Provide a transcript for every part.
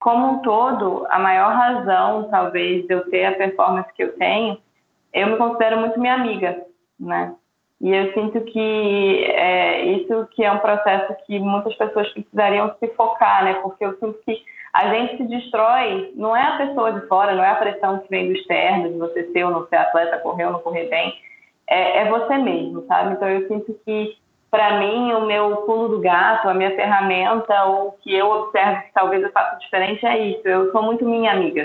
como um todo, a maior razão, talvez, de eu ter a performance que eu tenho, eu me considero muito minha amiga, né? E eu sinto que é, isso que é um processo que muitas pessoas precisariam se focar, né? Porque eu sinto que a gente se destrói, não é a pessoa de fora, não é a pressão que vem do externo, de você ser ou não ser atleta, correr ou não correr bem, é, é você mesmo, sabe? Então eu sinto que para mim, o meu pulo do gato, a minha ferramenta, o que eu observo que talvez eu faça diferente é isso. Eu sou muito minha amiga.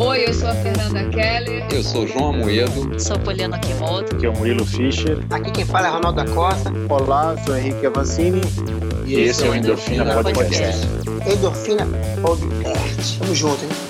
Oi, eu sou a Fernanda Keller. Eu sou João Amoedo. Sou Poliana Kimoto. Aqui é o Murilo Fischer. Aqui quem fala é Ronaldo da Costa. Olá, sou Henrique Avancini. E, e esse é o Endorfina, Endorfina Podcast. Podcast. Endorfina Podcast. Tamo junto, hein?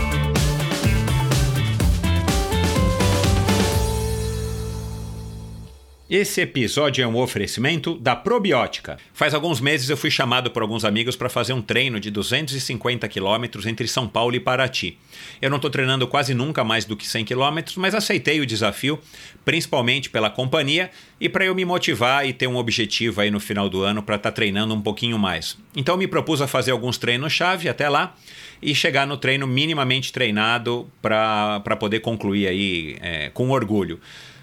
Esse episódio é um oferecimento da Probiótica. Faz alguns meses eu fui chamado por alguns amigos para fazer um treino de 250 quilômetros entre São Paulo e Paraty. Eu não estou treinando quase nunca mais do que 100 quilômetros, mas aceitei o desafio, principalmente pela companhia e para eu me motivar e ter um objetivo aí no final do ano para estar tá treinando um pouquinho mais. Então me propus a fazer alguns treinos-chave até lá e chegar no treino minimamente treinado para poder concluir aí é, com orgulho.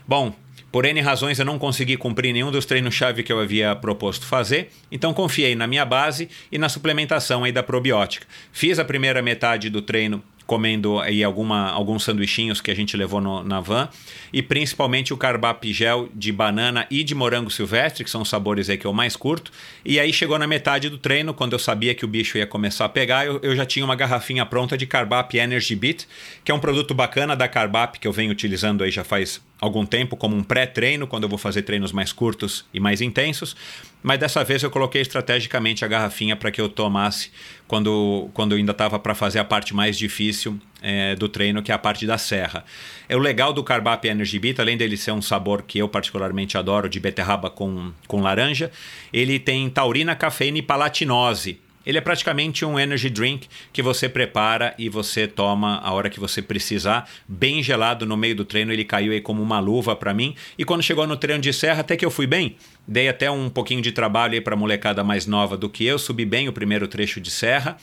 Bom, por N razões eu não consegui cumprir nenhum dos treinos-chave que eu havia proposto fazer, então confiei na minha base e na suplementação aí da probiótica. Fiz a primeira metade do treino comendo aí alguma, alguns sanduichinhos que a gente levou no, na van e principalmente o carbap gel de banana e de morango silvestre, que são os sabores aí que eu mais curto. E aí chegou na metade do treino, quando eu sabia que o bicho ia começar a pegar, eu, eu já tinha uma garrafinha pronta de carbap Energy Beat, que é um produto bacana da carbap que eu venho utilizando aí já faz algum tempo como um pré-treino, quando eu vou fazer treinos mais curtos e mais intensos. Mas dessa vez eu coloquei estrategicamente a garrafinha para que eu tomasse quando, quando eu ainda estava para fazer a parte mais difícil é, do treino, que é a parte da serra. É o legal do Carbap Energy Beat, além dele ser um sabor que eu particularmente adoro, de beterraba com, com laranja, ele tem taurina, cafeína e palatinose ele é praticamente um energy drink que você prepara e você toma a hora que você precisar, bem gelado no meio do treino. Ele caiu aí como uma luva para mim. E quando chegou no treino de serra, até que eu fui bem. Dei até um pouquinho de trabalho aí para molecada mais nova do que eu, subi bem o primeiro trecho de serra.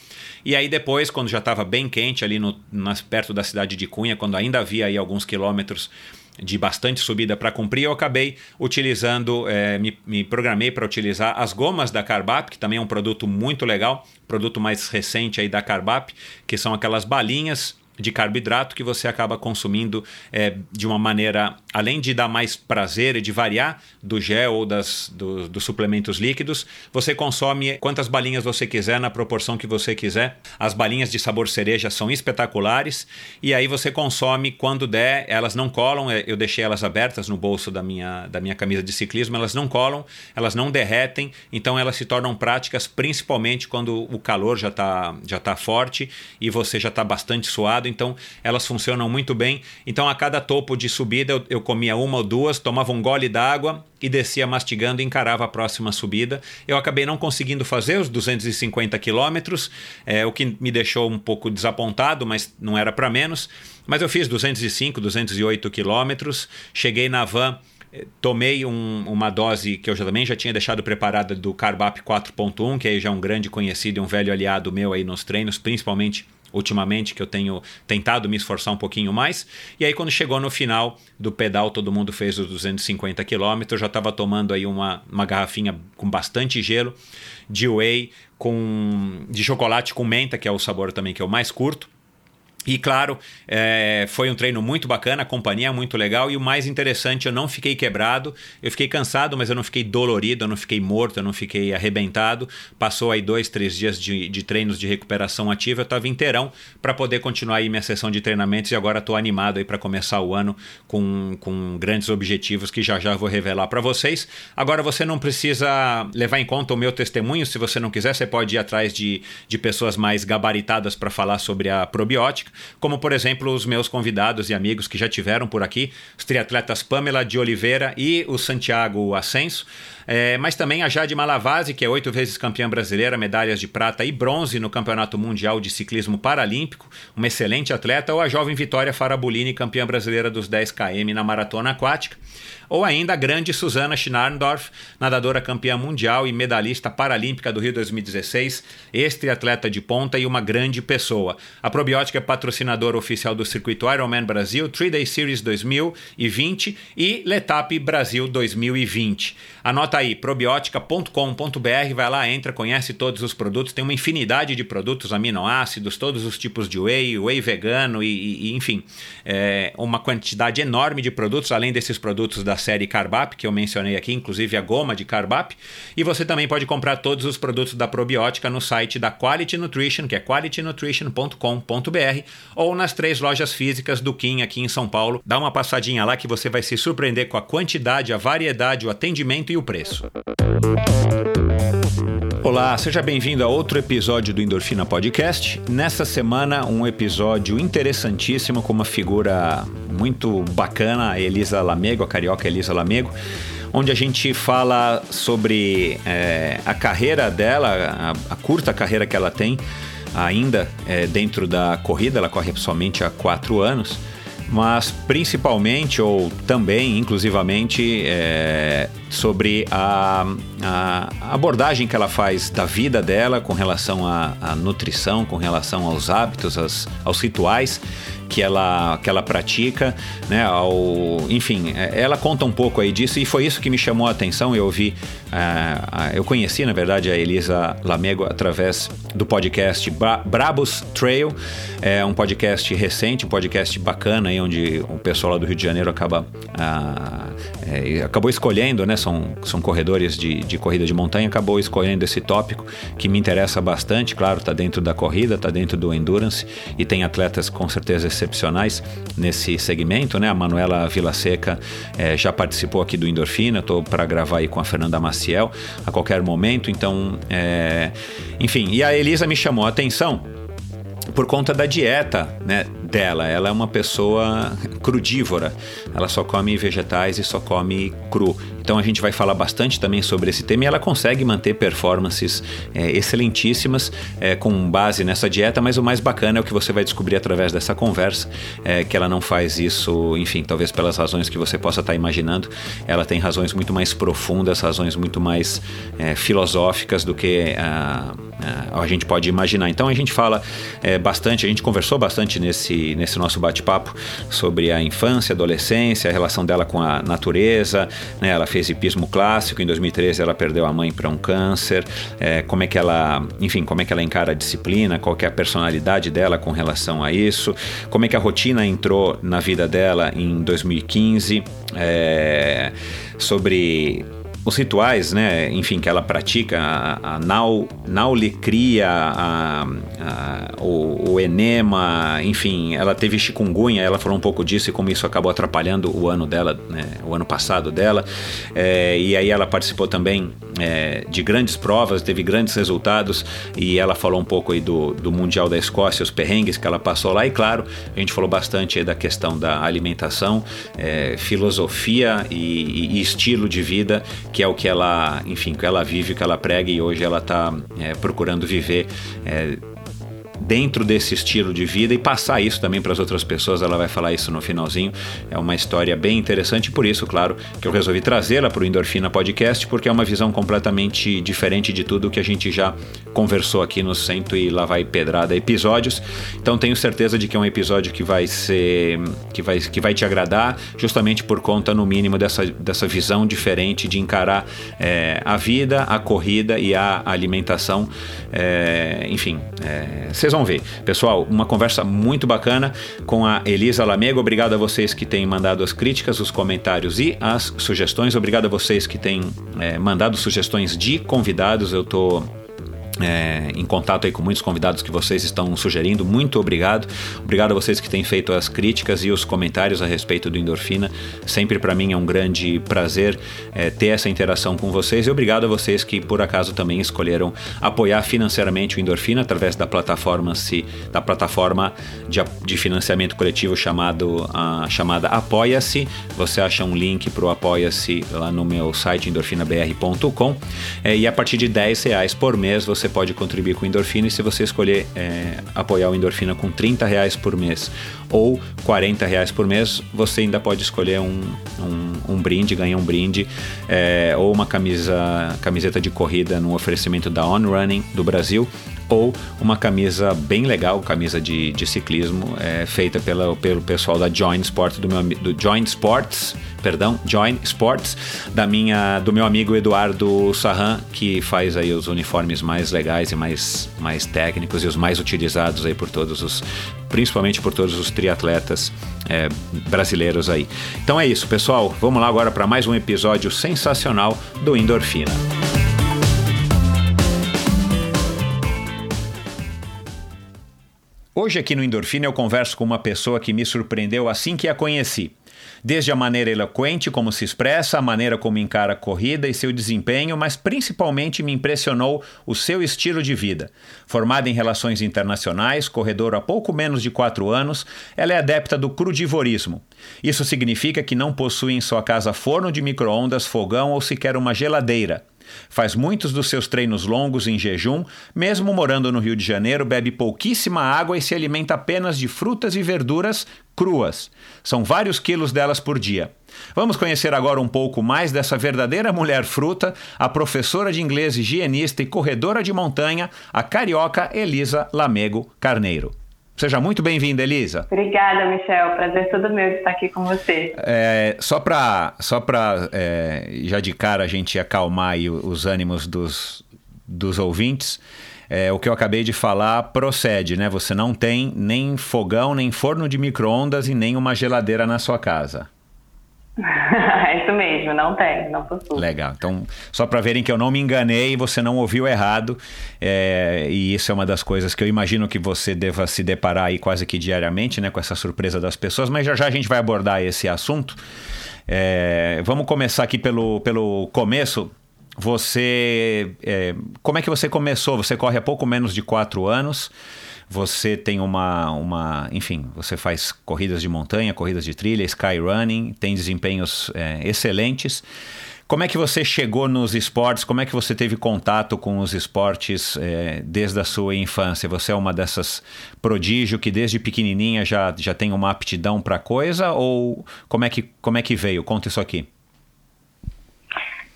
E aí depois, quando já estava bem quente ali no, nas, perto da cidade de Cunha, quando ainda havia aí alguns quilômetros de bastante subida para cumprir, eu acabei utilizando, é, me, me, programei para utilizar as gomas da Carbap, que também é um produto muito legal, produto mais recente aí da Carbap, que são aquelas balinhas de carboidrato que você acaba consumindo é, de uma maneira, além de dar mais prazer e de variar do gel ou das, do, dos suplementos líquidos, você consome quantas balinhas você quiser, na proporção que você quiser. As balinhas de sabor cereja são espetaculares e aí você consome quando der, elas não colam, é, eu deixei elas abertas no bolso da minha, da minha camisa de ciclismo, elas não colam, elas não derretem, então elas se tornam práticas principalmente quando o calor já está já tá forte e você já está bastante suado então elas funcionam muito bem. Então a cada topo de subida eu, eu comia uma ou duas, tomava um gole d'água e descia mastigando e encarava a próxima subida. Eu acabei não conseguindo fazer os 250 quilômetros, é, o que me deixou um pouco desapontado, mas não era para menos. Mas eu fiz 205, 208 quilômetros, cheguei na van eh, tomei um, uma dose que eu já, também já tinha deixado preparada do Carbap 4.1, que aí já é um grande conhecido e um velho aliado meu aí nos treinos, principalmente ultimamente, que eu tenho tentado me esforçar um pouquinho mais. E aí, quando chegou no final do pedal, todo mundo fez os 250 quilômetros. Já estava tomando aí uma, uma garrafinha com bastante gelo de whey com de chocolate com menta, que é o sabor também que eu mais curto. E claro, é, foi um treino muito bacana, a companhia é muito legal. E o mais interessante, eu não fiquei quebrado, eu fiquei cansado, mas eu não fiquei dolorido, eu não fiquei morto, eu não fiquei arrebentado. Passou aí dois, três dias de, de treinos de recuperação ativa, eu estava inteirão para poder continuar aí minha sessão de treinamentos. E agora estou animado aí para começar o ano com, com grandes objetivos que já já vou revelar para vocês. Agora você não precisa levar em conta o meu testemunho, se você não quiser, você pode ir atrás de, de pessoas mais gabaritadas para falar sobre a probiótica como por exemplo os meus convidados e amigos que já tiveram por aqui, os triatletas Pamela de Oliveira e o Santiago Ascenso. É, mas também a Jade Malavase, que é oito vezes campeã brasileira, medalhas de prata e bronze no Campeonato Mundial de Ciclismo Paralímpico, uma excelente atleta, ou a jovem Vitória Farabolini, campeã brasileira dos 10 km na maratona aquática ou ainda a grande Susana Schnarndorf, nadadora campeã mundial e medalhista paralímpica do Rio 2016, ex-triatleta de ponta e uma grande pessoa. A Probiótica é patrocinadora oficial do circuito Ironman Brasil, 3-Day Series 2020 e Letap Brasil 2020. Anota aí, probiótica.com.br, vai lá, entra, conhece todos os produtos, tem uma infinidade de produtos, aminoácidos, todos os tipos de whey, whey vegano e, e enfim, é, uma quantidade enorme de produtos, além desses produtos da série Carbap, que eu mencionei aqui, inclusive a goma de Carbap. E você também pode comprar todos os produtos da probiótica no site da Quality Nutrition, que é qualitynutrition.com.br, ou nas três lojas físicas do Kim aqui em São Paulo. Dá uma passadinha lá que você vai se surpreender com a quantidade, a variedade, o atendimento e o preço. Olá, seja bem-vindo a outro episódio do Endorfina Podcast. Nessa semana, um episódio interessantíssimo com uma figura muito bacana, Elisa Lamego, a carioca Elisa Lamego, onde a gente fala sobre é, a carreira dela, a, a, curta carreira que ela tem ainda é, dentro da corrida, ela corre somente há quatro anos mas principalmente ou também, inclusivamente, é, sobre a, a, abordagem que ela faz da vida dela com relação à, à nutrição, com relação aos hábitos, aos, aos rituais que ela, que ela pratica, né? Ao, enfim, é, ela conta um pouco aí disso e foi isso que me chamou a atenção. Eu ouvi, uh, eu conheci na verdade a Elisa Lamego através do podcast Brabos Trail, é um podcast recente, um podcast bacana aí onde o pessoal lá do Rio de Janeiro acaba uh, é, acabou escolhendo, né? São, são corredores de, de corrida de montanha, acabou escolhendo esse tópico que me interessa bastante. Claro, está dentro da corrida, está dentro do endurance e tem atletas com certeza excepcionais nesse segmento, né? A Manuela Vila Seca é, já participou aqui do Endorfina, estou para gravar aí com a Fernanda Maciel a qualquer momento. Então, é, enfim, e a Elisa me chamou a atenção por conta da dieta né, dela. Ela é uma pessoa crudívora, ela só come vegetais e só come cru. Então a gente vai falar bastante também sobre esse tema e ela consegue manter performances é, excelentíssimas é, com base nessa dieta, mas o mais bacana é o que você vai descobrir através dessa conversa, é, que ela não faz isso, enfim, talvez pelas razões que você possa estar imaginando, ela tem razões muito mais profundas, razões muito mais é, filosóficas do que a, a, a, gente pode imaginar. Então a gente fala é, bastante, a gente conversou bastante nesse, nesse nosso bate-papo sobre a infância, adolescência, a relação dela com a natureza, né? ela fez hipismo clássico. Em 2013 ela perdeu a mãe para um câncer. É, como é que ela, enfim, como é que ela encara a disciplina? Qual é a personalidade dela com relação a isso? Como é que a rotina entrou na vida dela em 2015? É, sobre os rituais, né, enfim, que ela pratica, a, a nau, naulicria, a, a, o, o, enema, enfim, ela teve chikungunya, ela falou um pouco disso e como isso acabou atrapalhando o ano dela, né, o ano passado dela, é, e aí ela participou também é, de grandes provas, teve grandes resultados e ela falou um pouco aí do, do Mundial da Escócia, os perrengues que ela passou lá. E claro, a gente falou bastante da questão da alimentação, é, filosofia e, e estilo de vida que é o que ela, enfim, que ela vive, que ela prega e hoje ela está é, procurando viver é, dentro desse estilo de vida e passar isso também para as outras pessoas. Ela vai falar isso no finalzinho. É uma história bem interessante, por isso, claro, que eu resolvi trazê-la para o Endorfina Podcast, porque é uma visão completamente diferente de tudo que a gente já conversou aqui no Cento e Lá Vai Pedrada episódios. Então tenho certeza de que é um episódio que vai ser que vai, que vai te agradar, justamente por conta, no mínimo, dessa, dessa visão diferente de encarar é, a vida, a corrida e a alimentação. É, enfim, é, vocês vão ver. Pessoal, uma conversa muito bacana com a Elisa Lamego. Obrigado a vocês que têm mandado as críticas, os comentários e as sugestões. Obrigado a vocês que têm é, mandado sugestões de convidados. Eu estou é, em contato aí com muitos convidados que vocês estão sugerindo. Muito obrigado. Obrigado a vocês que têm feito as críticas e os comentários a respeito do Endorfina. Sempre para mim é um grande prazer é, ter essa interação com vocês. E obrigado a vocês que por acaso também escolheram apoiar financeiramente o Endorfina através da plataforma se da plataforma de, de financiamento coletivo chamado a chamada Apoia-se. Você acha um link para o Apoia-se lá no meu site endorfinabr.com é, e a partir de 10 reais por mês você você pode contribuir com Endorfina e se você escolher é, apoiar o Endorfina com 30 reais por mês ou 40 reais por mês, você ainda pode escolher um, um, um brinde, ganhar um brinde é, ou uma camisa, camiseta de corrida no oferecimento da On Running do Brasil ou uma camisa bem legal, camisa de, de ciclismo, é, feita pela, pelo pessoal da Join Sports, do, meu, do Join Sports, perdão, Join Sports, da minha, do meu amigo Eduardo Sarran, que faz aí os uniformes mais legais e mais, mais técnicos e os mais utilizados aí por todos os, principalmente por todos os triatletas é, brasileiros aí. Então é isso, pessoal. Vamos lá agora para mais um episódio sensacional do Endorfina. Hoje aqui no Endorfina eu converso com uma pessoa que me surpreendeu assim que a conheci. Desde a maneira eloquente como se expressa, a maneira como encara a corrida e seu desempenho, mas principalmente me impressionou o seu estilo de vida. Formada em relações internacionais, corredora há pouco menos de quatro anos, ela é adepta do crudivorismo. Isso significa que não possui em sua casa forno de micro-ondas, fogão ou sequer uma geladeira. Faz muitos dos seus treinos longos em jejum, mesmo morando no Rio de Janeiro, bebe pouquíssima água e se alimenta apenas de frutas e verduras cruas. São vários quilos delas por dia. Vamos conhecer agora um pouco mais dessa verdadeira mulher fruta, a professora de inglês, higienista e corredora de montanha, a carioca Elisa Lamego Carneiro. Seja muito bem-vinda, Elisa. Obrigada, Michel. Prazer todo meu de estar aqui com você. É, só para só é, já de cara a gente acalmar os ânimos dos, dos ouvintes, é, o que eu acabei de falar procede, né? Você não tem nem fogão, nem forno de micro-ondas e nem uma geladeira na sua casa. é isso mesmo, não tem, não possui. Legal. Então, só para verem que eu não me enganei, você não ouviu errado. É, e isso é uma das coisas que eu imagino que você deva se deparar aí quase que diariamente, né, com essa surpresa das pessoas. Mas já já a gente vai abordar esse assunto. É, vamos começar aqui pelo, pelo começo. Você, é, como é que você começou? Você corre há pouco menos de quatro anos você tem uma, uma enfim, você faz corridas de montanha, corridas de trilha, skyrunning, tem desempenhos é, excelentes. Como é que você chegou nos esportes? Como é que você teve contato com os esportes é, desde a sua infância? Você é uma dessas prodígio que desde pequenininha já, já tem uma aptidão para coisa? Ou como é, que, como é que veio? Conta isso aqui.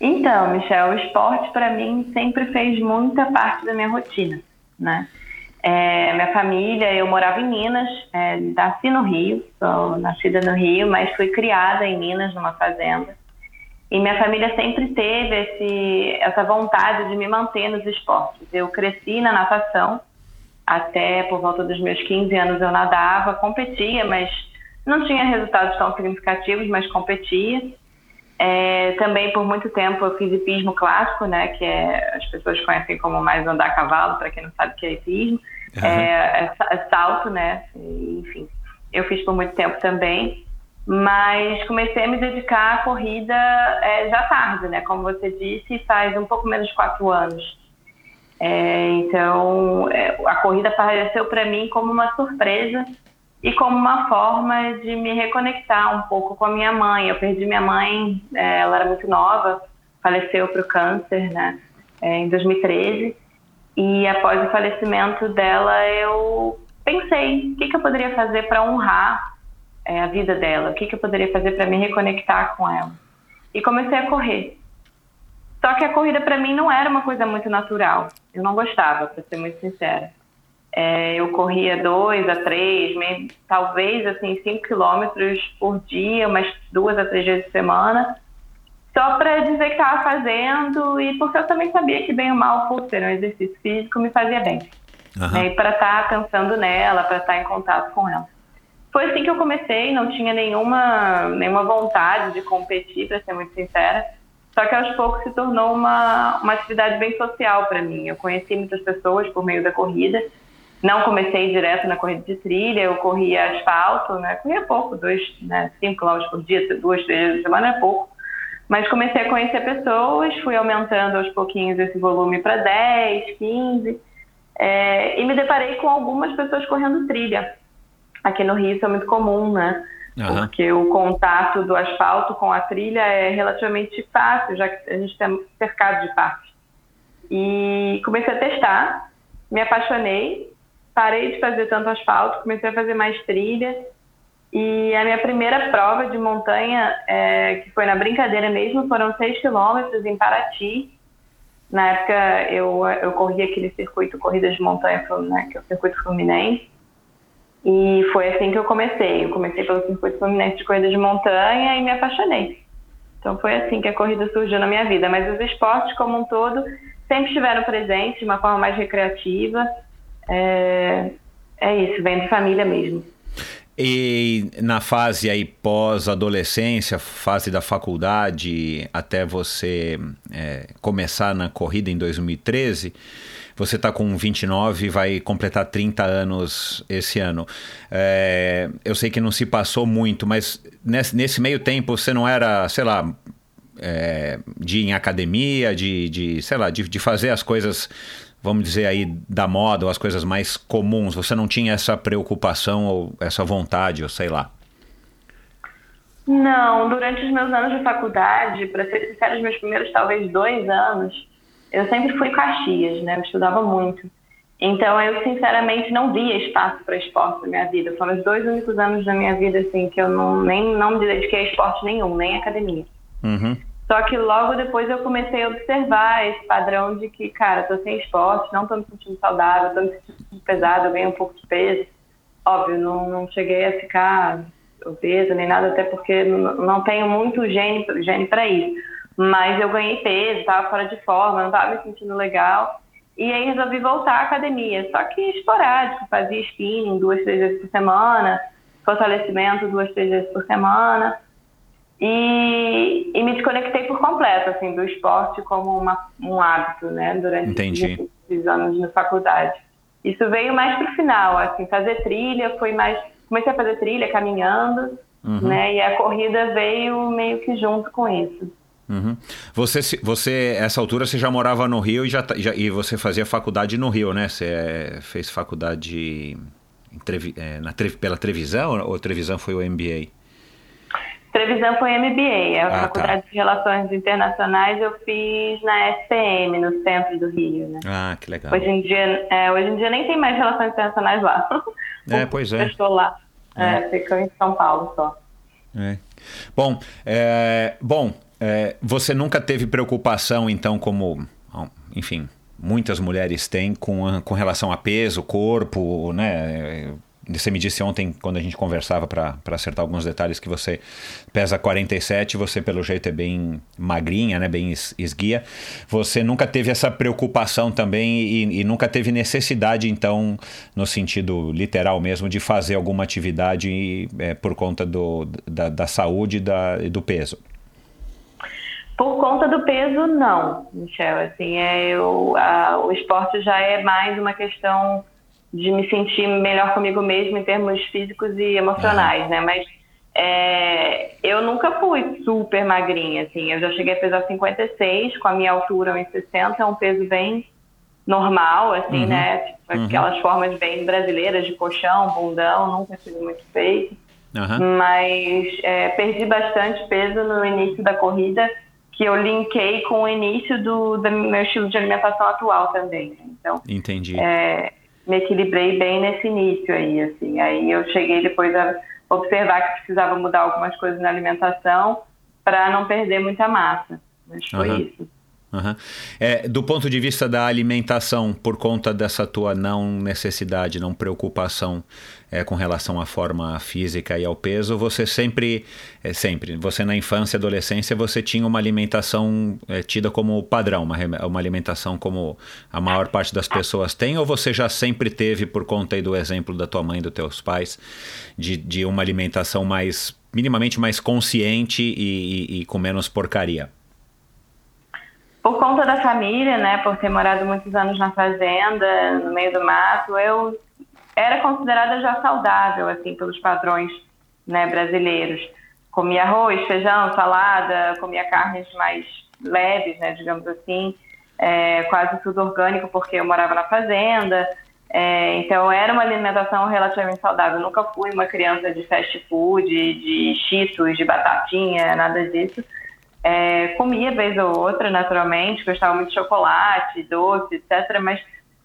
Então, Michel, o esporte para mim sempre fez muita parte da minha rotina, né? É, minha família, eu morava em Minas, é, nasci no Rio, sou nascida no Rio, mas fui criada em Minas, numa fazenda. E minha família sempre teve esse, essa vontade de me manter nos esportes. Eu cresci na natação, até por volta dos meus 15 anos eu nadava, competia, mas não tinha resultados tão significativos, mas competia. É, também por muito tempo eu fiz hipismo clássico, né, que é, as pessoas conhecem como mais andar a cavalo, para quem não sabe o que é hipismo. Uhum. É, é, salto, né, enfim. Eu fiz por muito tempo também, mas comecei a me dedicar à corrida é, já tarde, né, como você disse, faz um pouco menos de quatro anos. É, então, é, a corrida apareceu para mim como uma surpresa e como uma forma de me reconectar um pouco com a minha mãe. Eu perdi minha mãe, é, ela era muito nova, faleceu para o câncer, né, é, em 2013. E após o falecimento dela, eu pensei o que, que eu poderia fazer para honrar é, a vida dela, o que, que eu poderia fazer para me reconectar com ela. E comecei a correr. Só que a corrida para mim não era uma coisa muito natural. Eu não gostava, para ser muito sincera. É, eu corria dois a três, meio, talvez assim cinco quilômetros por dia, umas duas a três vezes por semana, só para dizer que estava fazendo e porque eu também sabia que bem ou mal por ser um exercício físico me fazia bem. Uhum. Né, e para estar tá pensando nela, para estar tá em contato com ela. Foi assim que eu comecei, não tinha nenhuma, nenhuma vontade de competir, para ser muito sincera. Só que aos poucos se tornou uma, uma atividade bem social para mim. Eu conheci muitas pessoas por meio da corrida. Não comecei direto na corrida de trilha, eu corria asfalto, né? Corria pouco, dois, né? cinco quilômetros por dia, duas, três vezes por semana é pouco. Mas comecei a conhecer pessoas, fui aumentando aos pouquinhos esse volume para 10, 15. É, e me deparei com algumas pessoas correndo trilha. Aqui no Rio isso é muito comum, né? Uhum. Porque o contato do asfalto com a trilha é relativamente fácil, já que a gente está cercado de parques. E comecei a testar, me apaixonei, parei de fazer tanto asfalto, comecei a fazer mais trilha. E a minha primeira prova de montanha, é, que foi na brincadeira mesmo, foram 6 quilômetros em Paraty. Na época eu, eu corri aquele circuito Corridas de Montanha, né, que é o circuito Fluminense. E foi assim que eu comecei. Eu comecei pelo circuito Fluminense de corrida de montanha e me apaixonei. Então foi assim que a corrida surgiu na minha vida. Mas os esportes como um todo sempre estiveram presentes de uma forma mais recreativa. É, é isso, vem de família mesmo. E na fase aí pós-adolescência, fase da faculdade, até você é, começar na corrida em 2013, você está com 29 e vai completar 30 anos esse ano. É, eu sei que não se passou muito, mas nesse, nesse meio tempo você não era, sei lá, é, de ir em academia, de, de sei lá, de, de fazer as coisas, vamos dizer aí, da moda, ou as coisas mais comuns. Você não tinha essa preocupação ou essa vontade, ou sei lá. Não, durante os meus anos de faculdade, para ser sincero, os meus primeiros talvez dois anos, eu sempre fui Caxias, né? Eu estudava muito. Então, eu sinceramente não via espaço para esporte na minha vida. Foram os dois únicos anos da minha vida, assim, que eu não, nem, não me dediquei a esporte nenhum, nem academia. Uhum. Só que logo depois eu comecei a observar esse padrão de que, cara, tô sem esporte, não tô me sentindo saudável, tô me sentindo pesado, eu ganhei um pouco de peso. Óbvio, não, não cheguei a ficar obesa nem nada, até porque não tenho muito gene, gene para isso mas eu ganhei peso, estava fora de forma, não estava me sentindo legal. E aí resolvi voltar à academia, só que esporádico, fazia spinning duas, três vezes por semana, fortalecimento duas, três vezes por semana. E, e me desconectei por completo, assim, do esporte como uma, um hábito, né, durante Entendi. esses anos na faculdade. Isso veio mais pro final, assim, fazer trilha foi mais... Comecei a fazer trilha caminhando, uhum. né, e a corrida veio meio que junto com isso. Uhum. Você, você, essa altura, você já morava no Rio e, já, tá, já, e você fazia faculdade no Rio, né? Você é, fez faculdade é, na, pela Trevisão ou Trevisão foi o MBA? Trevisão foi MBA, é a ah, tá. Faculdade tá. de Relações Internacionais eu fiz na SPM, no centro do Rio, né? Ah, que legal. Hoje em dia, é, hoje em dia nem tem mais Relações Internacionais lá. É, pois é. Eu estou lá, é. É, ficou em São Paulo só. É. Bom, é, bom, é, você nunca teve preocupação, então, como, enfim, muitas mulheres têm com, com relação a peso, corpo, né? Você me disse ontem, quando a gente conversava para acertar alguns detalhes, que você pesa 47, você pelo jeito é bem magrinha, né? bem esguia. Você nunca teve essa preocupação também e, e nunca teve necessidade, então, no sentido literal mesmo, de fazer alguma atividade é, por conta do, da, da saúde e da, do peso? Por conta do peso, não, Michel. Assim, é, eu, a, o esporte já é mais uma questão de me sentir melhor comigo mesmo em termos físicos e emocionais, né? Mas é, eu nunca fui super magrinha, assim. Eu já cheguei a pesar 56, com a minha altura 1,60, é um peso bem normal, assim, uhum. né? Tipo, uhum. Aquelas formas bem brasileiras de colchão, bundão, nunca tive muito feito. Uhum. Mas é, perdi bastante peso no início da corrida que eu linkei com o início do, do meu estilo de alimentação atual também. Né? Então, entendi. É, me equilibrei bem nesse início aí, assim. Aí eu cheguei depois a observar que precisava mudar algumas coisas na alimentação para não perder muita massa. Mas foi uhum. isso. Uhum. É, do ponto de vista da alimentação, por conta dessa tua não necessidade, não preocupação é, com relação à forma física e ao peso, você sempre, é, sempre, você na infância e adolescência, você tinha uma alimentação é, tida como padrão, uma, uma alimentação como a maior parte das pessoas tem, ou você já sempre teve, por conta do exemplo da tua mãe dos teus pais, de, de uma alimentação mais, minimamente mais consciente e, e, e com menos porcaria? Conta da família, né, por ter morado muitos anos na fazenda, no meio do mato, eu era considerada já saudável, assim, pelos padrões, né, brasileiros. Comia arroz, feijão, salada, comia carnes mais leves, né, digamos assim, é, quase tudo orgânico, porque eu morava na fazenda. É, então, era uma alimentação relativamente saudável. Eu nunca fui uma criança de fast food, de cheetos, de batatinha, nada disso. É, comia vez ou outra, naturalmente, gostava muito de chocolate, doce, etc., mas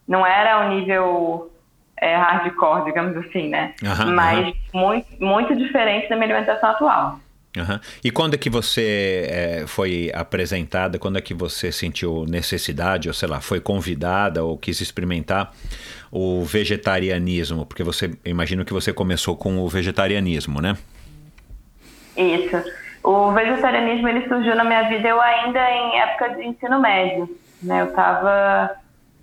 não era ao nível é, hardcore, digamos assim, né? Aham, mas Muito, muito diferente da minha alimentação atual. Aham. E quando é que você é, foi apresentada, quando é que você sentiu necessidade, ou sei lá, foi convidada ou quis experimentar o vegetarianismo? Porque você, imagino que você começou com o vegetarianismo, né? Isso. O vegetarianismo ele surgiu na minha vida eu ainda em época de ensino médio. Né? Eu estava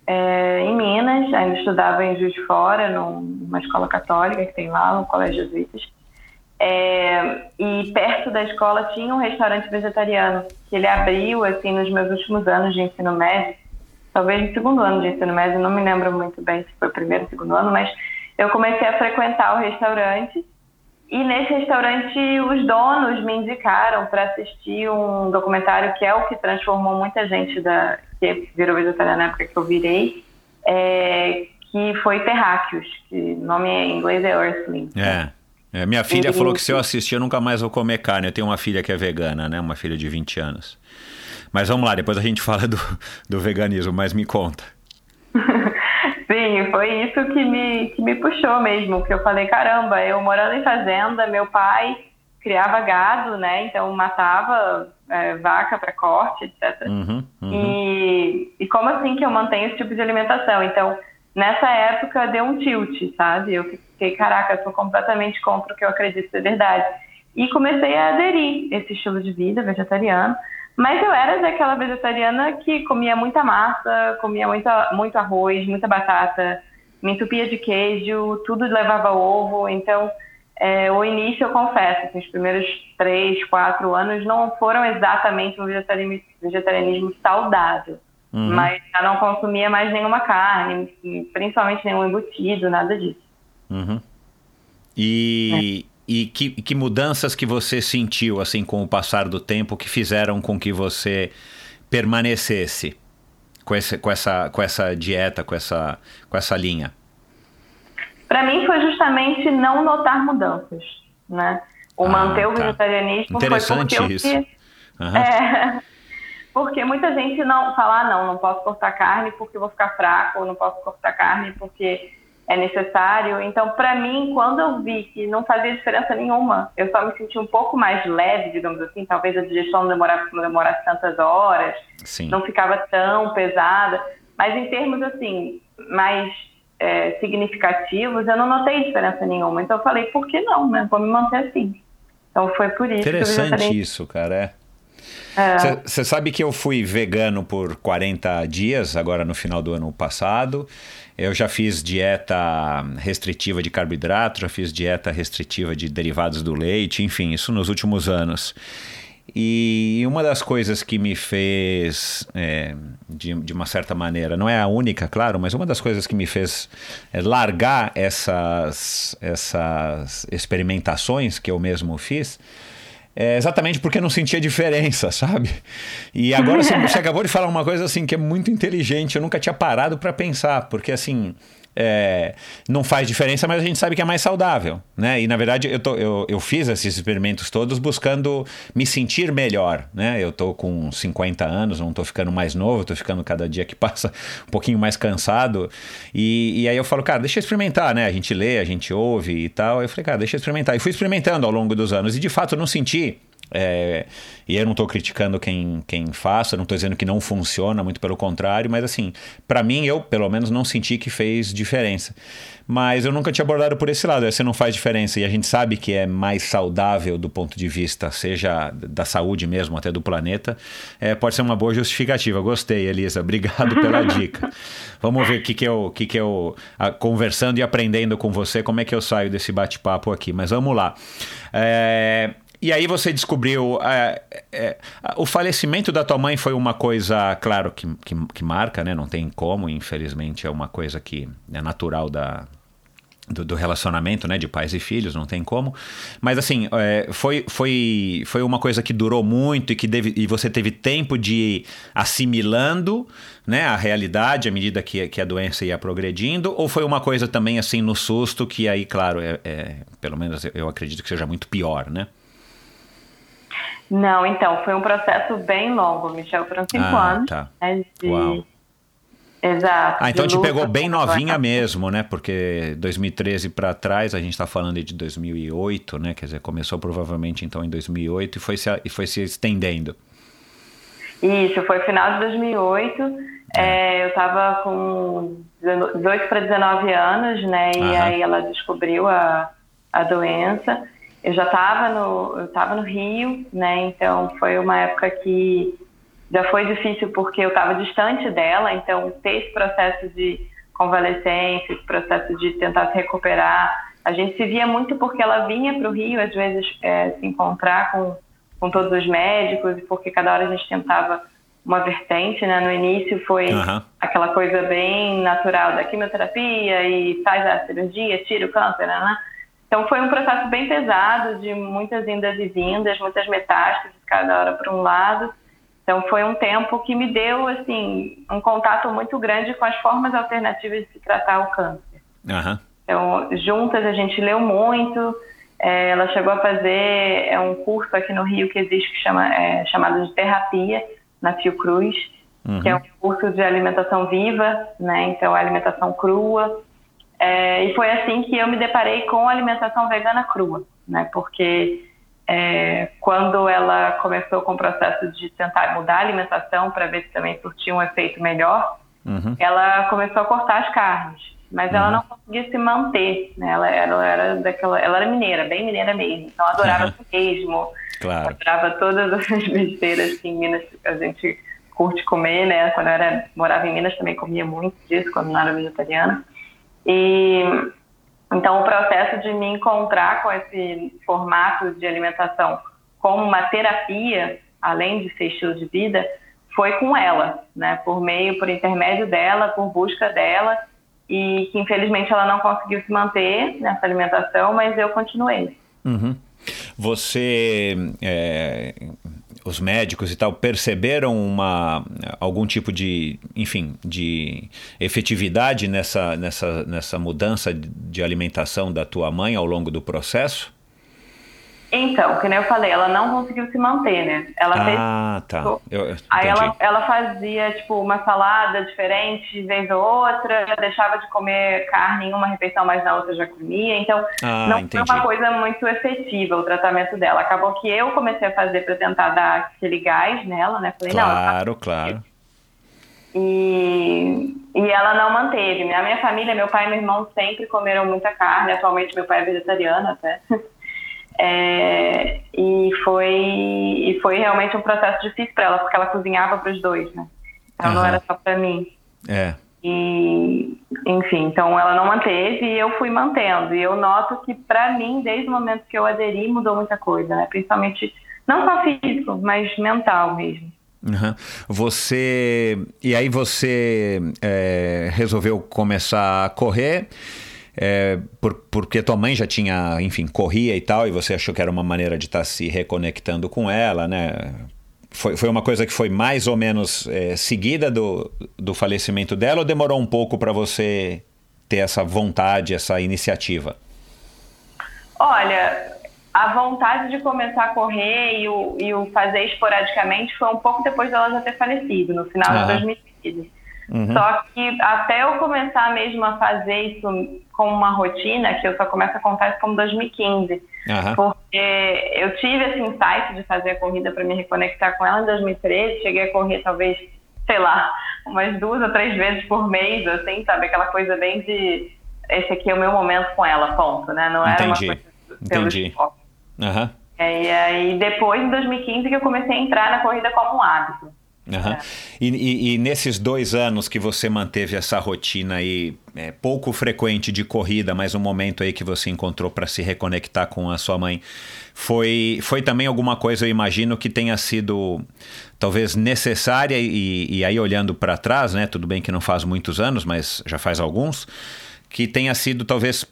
é, em Minas, ainda estudava em Juiz de Fora, numa escola católica que tem lá, no Colégio Jesuítas. É, e perto da escola tinha um restaurante vegetariano que ele abriu assim nos meus últimos anos de ensino médio, talvez no segundo ano de ensino médio, não me lembro muito bem se foi primeiro ou segundo ano, mas eu comecei a frequentar o restaurante e nesse restaurante os donos me indicaram para assistir um documentário que é o que transformou muita gente da que virou vegetariana na época que eu virei, é, que foi Terráqueos, que o nome em inglês é Earthling. É. É, minha filha E- falou que se eu assistir eu nunca mais vou comer carne. Eu tenho uma filha que é vegana, né? Uma filha de 20 anos. Mas vamos lá, depois a gente fala do, do veganismo, mas me conta. Sim, foi isso que me, que me puxou mesmo, que eu falei, caramba, eu morando em fazenda, meu pai criava gado, né? Então matava é, vaca para corte, etc. Uhum, uhum. E, e como assim que eu mantenho esse tipo de alimentação? Então, nessa época deu um tilt, sabe? Eu fiquei, caraca, eu sou completamente contra o que eu acredito ser verdade. E comecei a aderir esse estilo de vida vegetariano. Mas eu era daquela vegetariana que comia muita massa, comia muita, muito arroz, muita batata, me entupia de queijo, tudo levava ovo. Então, é, o início, eu confesso, assim, os primeiros três, quatro anos não foram exatamente um vegetarianismo, vegetarianismo saudável. Uhum. Mas já não consumia mais nenhuma carne, principalmente nenhum embutido, nada disso. Uhum. E, e que, que mudanças que você sentiu, assim, com o passar do tempo, que fizeram com que você permanecesse com, esse, com, essa, com essa dieta, com essa, com essa linha? Para mim foi justamente não notar mudanças, né? O Ah, manter o tá. vegetarianismo Interessante foi porque isso. quis. Aham. É, porque muita gente não fala, ah, não, não posso cortar carne porque vou ficar fraco, ou não posso cortar carne porque é necessário. Então, para mim, quando eu vi que não fazia diferença nenhuma, eu só me senti um pouco mais leve, digamos assim, talvez a digestão não demorasse, não demorasse tantas horas, Sim. não ficava tão pesada, mas em termos assim mais é, significativos, eu não notei diferença nenhuma. Então eu falei, por que não, né? Vou me manter assim. Então foi por isso que eu Interessante isso, cara. É. É. Você sabe que eu fui vegano por 40 dias, agora no final do ano passado. Eu já fiz dieta restritiva de carboidrato, já fiz dieta restritiva de derivados do leite, enfim, isso nos últimos anos. E uma das coisas que me fez, é, de, de uma certa maneira, não é a única, claro, mas uma das coisas que me fez é, largar essas, essas experimentações que eu mesmo fiz é exatamente porque não sentia diferença, sabe? E agora você, você acabou de falar uma coisa assim que é muito inteligente, eu nunca tinha parado para pensar, porque assim. É, não faz diferença, mas a gente sabe que é mais saudável, né? E na verdade eu, tô, eu, eu fiz esses experimentos todos buscando me sentir melhor, né? Eu tô com 50 anos, não tô ficando mais novo, tô ficando cada dia que passa um pouquinho mais cansado. E, e aí eu falo, cara, deixa eu experimentar, né? A gente lê, a gente ouve e tal. Eu falei, cara, deixa eu experimentar. E fui experimentando ao longo dos anos. E de fato não senti. É, e eu não estou criticando quem, quem faça, não estou dizendo que não funciona, muito pelo contrário, mas assim, para mim, eu pelo menos não senti que fez diferença. Mas eu nunca tinha abordado por esse lado, essa não faz diferença. E a gente sabe que é mais saudável do ponto de vista, seja da saúde mesmo, até do planeta. É, pode ser uma boa justificativa. Gostei, Elisa. Obrigado pela dica. Vamos ver o que, que eu, que que eu ah, conversando e aprendendo com você, como é que eu saio desse bate-papo aqui. Mas vamos lá. É, e aí você descobriu. É, é, o falecimento da tua mãe foi uma coisa, claro, que, que, que, marca, né? Não tem como, infelizmente, é uma coisa que é natural da, do, do, relacionamento, né, de pais e filhos, não tem como. Mas assim, é, foi, foi, foi uma coisa que durou muito e que deve, e você teve tempo de ir assimilando, né, a realidade à medida que, que a doença ia progredindo, ou foi uma coisa também assim no susto que aí, claro, é, é pelo menos eu acredito que seja muito pior, né? Não, então, foi um processo bem longo, Michel, foram cinco ah, anos. Tá. Né, de, Uau Exato. Ah, então te pegou bem novinha mesmo, né? Porque 2013 para trás, a gente está falando de 2008, né? Quer dizer, começou provavelmente então em 2008 e foi se, e foi se estendendo. Isso, foi final de 2008. É. É, eu estava com 18 para 19 anos, né? E Aham. aí ela descobriu a, a doença. Eu já estava no, eu tava no Rio, né? Então foi uma época que já foi difícil porque eu estava distante dela, então ter esse processo de convalescência, esse processo de tentar se recuperar, a gente se via muito porque ela vinha para o Rio, às vezes, é, se encontrar com, com todos os médicos, porque cada hora a gente tentava uma vertente, né? No início foi uhum. aquela coisa bem natural da quimioterapia e faz a cirurgia, tira o câncer, né, né? Então foi um processo bem pesado, de muitas indas e vindas, muitas metástases, cada hora para um lado. Então foi um tempo que me deu assim um contato muito grande com as formas alternativas de se tratar o câncer. Uhum. Então juntas a gente leu muito. É, ela chegou a fazer é um curso aqui no Rio que existe que chama é, chamado de terapia na Fiocruz, uhum. que é um curso de alimentação viva, né? Então alimentação crua. É, e foi assim que eu me deparei com a alimentação vegana crua, né? Porque é, quando ela começou com o processo de tentar mudar a alimentação para ver se também surtia um efeito melhor, uhum. ela começou a cortar as carnes, mas uhum. ela não conseguia se manter. Né? Ela, ela, era daquela, ela era mineira, bem mineira mesmo, então adorava uhum. mesmo, claro. adorava todas as besteiras que em Minas a gente curte comer, né? Quando eu era, morava em Minas também comia muito disso, quando não era vegetariana. E então, o processo de me encontrar com esse formato de alimentação como uma terapia, além de ser estilo de vida, foi com ela, né? Por meio, por intermédio dela, por busca dela, e que infelizmente ela não conseguiu se manter nessa alimentação, mas eu continuei. Uhum. Você é, os médicos e tal perceberam uma, algum tipo de, enfim, de efetividade nessa, nessa, nessa mudança de alimentação da tua mãe ao longo do processo? Então, que nem eu falei, ela não conseguiu se manter, né? Ela ah, fez, tá. Tipo, eu, aí ela, ela fazia, tipo, uma salada diferente de vez ou outra, deixava de comer carne em uma refeição, mas na outra já comia. Então, ah, não entendi. foi uma coisa muito efetiva o tratamento dela. Acabou que eu comecei a fazer para tentar dar aquele gás nela, né? Falei, claro, não, claro. E, e ela não manteve. A minha família, meu pai e meu irmão sempre comeram muita carne. Atualmente, meu pai é vegetariano até. É, e, foi, e foi realmente um processo difícil para ela, porque ela cozinhava para os dois, né? Então uhum. não era só para mim. É. E, enfim, então ela não manteve e eu fui mantendo. E eu noto que, para mim, desde o momento que eu aderi, mudou muita coisa, né? Principalmente, não só físico, mas mental mesmo. Uhum. Você. E aí você é, resolveu começar a correr é, por, porque tua mãe já tinha, enfim, corria e tal, e você achou que era uma maneira de estar tá se reconectando com ela, né? Foi, foi uma coisa que foi mais ou menos é, seguida do, do falecimento dela ou demorou um pouco para você ter essa vontade, essa iniciativa? Olha, a vontade de começar a correr e o, e o fazer esporadicamente foi um pouco depois dela já ter falecido, no final de 2015. Uhum. Só que até eu começar mesmo a fazer isso como uma rotina, que eu só começo a contar isso como 2015. Uhum. Porque eu tive esse insight de fazer a corrida para me reconectar com ela em 2013. Cheguei a correr talvez, sei lá, umas duas ou três vezes por mês, assim, sabe? Aquela coisa bem de esse aqui é o meu momento com ela, ponto, né? Não era Entendi. uma coisa Entendi. Uhum. É, e aí depois, em 2015, que eu comecei a entrar na corrida como um hábito. Uhum. E, e, e, nesses dois anos que você manteve essa rotina aí, é, pouco frequente de corrida, mas um momento aí que você encontrou para se reconectar com a sua mãe, foi, foi também alguma coisa, eu imagino, que tenha sido talvez necessária e, e aí olhando para trás, né? Tudo bem que não faz muitos anos, mas já faz alguns que tenha sido talvez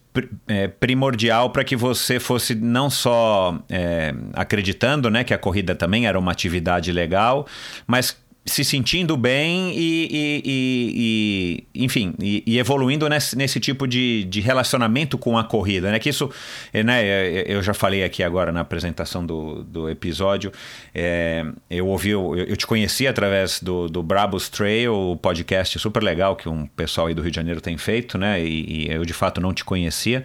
é, primordial para que você fosse não só é, acreditando né, que a corrida também era uma atividade legal, mas se sentindo bem e, e, e, e enfim, e, evoluindo nesse, nesse tipo de, de, relacionamento com a corrida, né? Que isso, né? Eu já falei aqui agora na apresentação do, do episódio, é, eu ouvi, eu, eu, te conheci através do, do Brabus Trail, o podcast super legal que um pessoal aí do Rio de Janeiro tem feito, né? E, eu de fato não te conhecia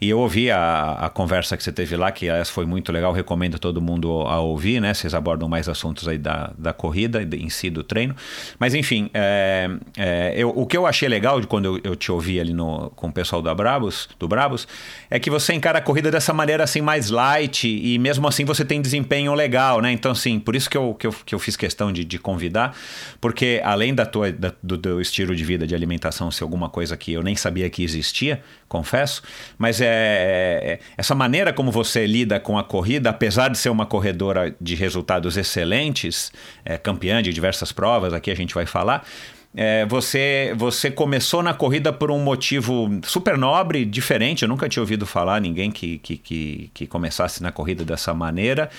e eu ouvi a, a conversa que você teve lá, que essa foi muito legal, recomendo todo mundo a ouvir, né? Vocês abordam mais assuntos aí da, da corrida em si do treino. Mas enfim, é, é, eu, o que eu achei legal de quando eu, eu, te ouvi ali no, com o pessoal da Brabus, do Brabus, é que você encara a corrida dessa maneira assim mais light e mesmo assim você tem desempenho legal, né? Então, assim, por isso que eu, que eu, que eu fiz questão de, de convidar, porque além da tua, da, do, do estilo de vida, de alimentação ser alguma coisa que eu nem sabia que existia, confesso, mas é, é, essa maneira como você lida com a corrida, apesar de ser uma corredora de resultados excelentes, é, campeã de diversas provas, aqui a gente vai falar. É, você, você começou na corrida por um motivo super nobre, diferente. Eu nunca tinha ouvido falar ninguém que, que, que, que começasse na corrida dessa maneira.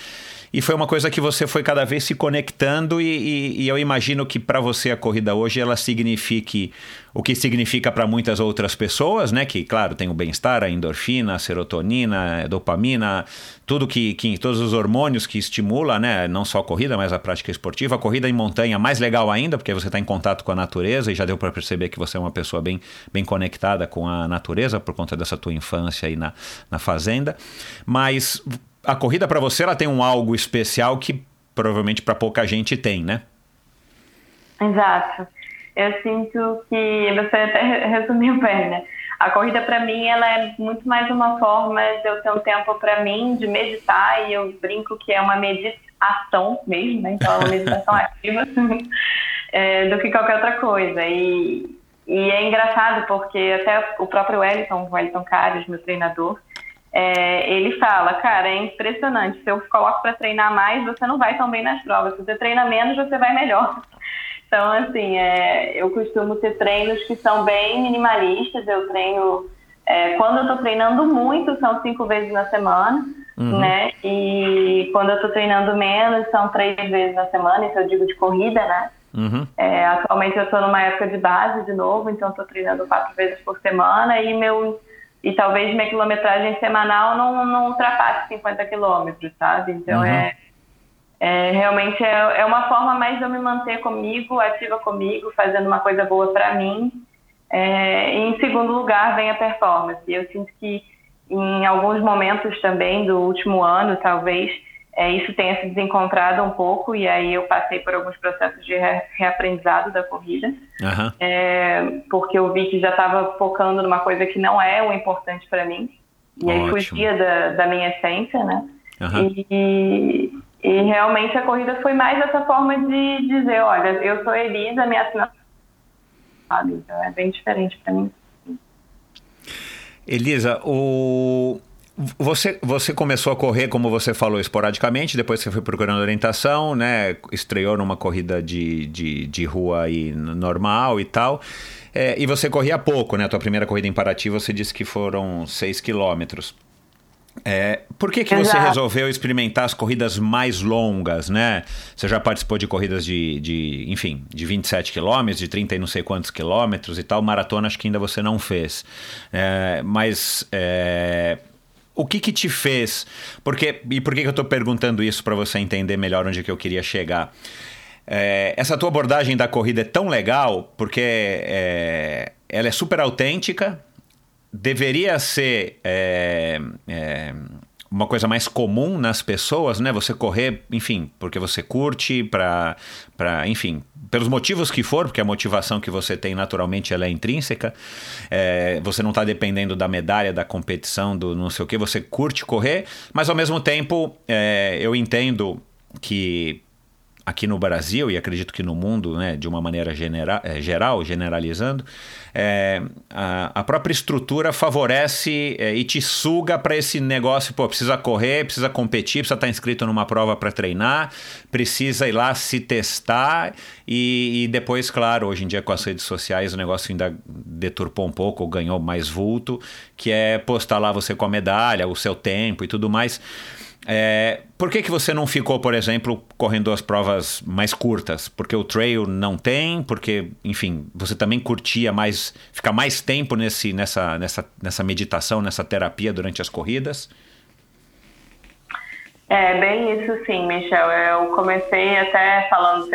E foi uma coisa que você foi cada vez se conectando, e, e, e eu imagino que para você a corrida hoje ela signifique o que significa para muitas outras pessoas, né? Que, claro, tem o bem-estar, a endorfina, a serotonina, a dopamina, tudo que, que todos os hormônios que estimula, né? Não só a corrida, mas a prática esportiva. A corrida em montanha mais legal ainda, porque você está em contato com a natureza e já deu para perceber que você é uma pessoa bem, bem conectada com a natureza por conta dessa tua infância aí na, na fazenda. Mas a corrida para você ela tem um algo especial que provavelmente para pouca gente tem, né? Exato. Eu sinto que você até resumiu bem, né? A corrida para mim ela é muito mais uma forma de eu ter um tempo para mim de meditar e eu brinco que é uma meditação mesmo, né? Então é uma meditação ativa é, do que qualquer outra coisa. E, e é engraçado porque até o próprio Wellington, o Wellington Carlos, meu treinador, é, ele fala, cara, é impressionante. Se eu coloco para treinar mais, você não vai tão bem nas provas. Se você treina menos, você vai melhor. Então, assim, é, eu costumo ter treinos que são bem minimalistas. Eu treino, é, quando eu estou treinando muito, são cinco vezes na semana, uhum. né? E quando eu estou treinando menos, são três vezes na semana. Isso eu digo de corrida, né? Uhum. É, atualmente eu estou numa época de base de novo, então estou treinando quatro vezes por semana e meu e talvez minha quilometragem semanal não, não ultrapasse 50 quilômetros, sabe? Então uhum. é, é, realmente é, é uma forma mais de eu me manter comigo, ativa comigo, fazendo uma coisa boa para mim. É, e em segundo lugar vem a performance. Eu sinto que em alguns momentos também do último ano, talvez, é, isso tenha se desencontrado um pouco e aí eu passei por alguns processos de re reaprendizado da corrida, uhum. é, porque eu vi que já estava focando numa coisa que não é o importante para mim e Ótimo. aí fugia da, da minha essência, né? Uhum. E, e realmente a corrida foi mais essa forma de dizer, olha, eu sou Elisa, minha assinatura, então é bem diferente para mim. Elisa, o você, você começou a correr, como você falou, esporadicamente, depois você foi procurando orientação, né? Estreou numa corrida de, de, de rua aí normal e tal. É, e você corria pouco, né? A tua primeira corrida em Paraty, você disse que foram 6 quilômetros. É, por que, que você resolveu experimentar as corridas mais longas, né? Você já participou de corridas de, de enfim, de 27 quilômetros, de 30 e não sei quantos quilômetros e tal. Maratona acho que ainda você não fez. É, mas é, o que que te fez? Porque, e por que, que eu estou perguntando isso para você entender melhor onde que eu queria chegar? É, essa tua abordagem da corrida é tão legal porque é, ela é super autêntica, deveria ser é, é uma coisa mais comum nas pessoas, né? Você correr, enfim, porque você curte, para, enfim, pelos motivos que for, porque a motivação que você tem naturalmente ela é intrínseca. É, você não está dependendo da medalha, da competição, do não sei o que. Você curte correr, mas ao mesmo tempo é, eu entendo que aqui no Brasil e acredito que no mundo, né, de uma maneira genera, é, geral, generalizando, é, a, a, própria estrutura favorece é, e te suga para esse negócio, pô, precisa correr, precisa competir, precisa estar inscrito numa prova para treinar, precisa ir lá se testar e, e, depois, claro, hoje em dia com as redes sociais o negócio ainda deturpou um pouco, ganhou mais vulto, que é postar lá você com a medalha, o seu tempo e tudo mais. É, por que, que você não ficou, por exemplo, correndo as provas mais curtas? Porque o trail não tem, porque, enfim, você também curtia mais, ficar mais tempo nesse, nessa, nessa, nessa meditação, nessa terapia durante as corridas? É, bem isso sim, Michel. Eu comecei até falando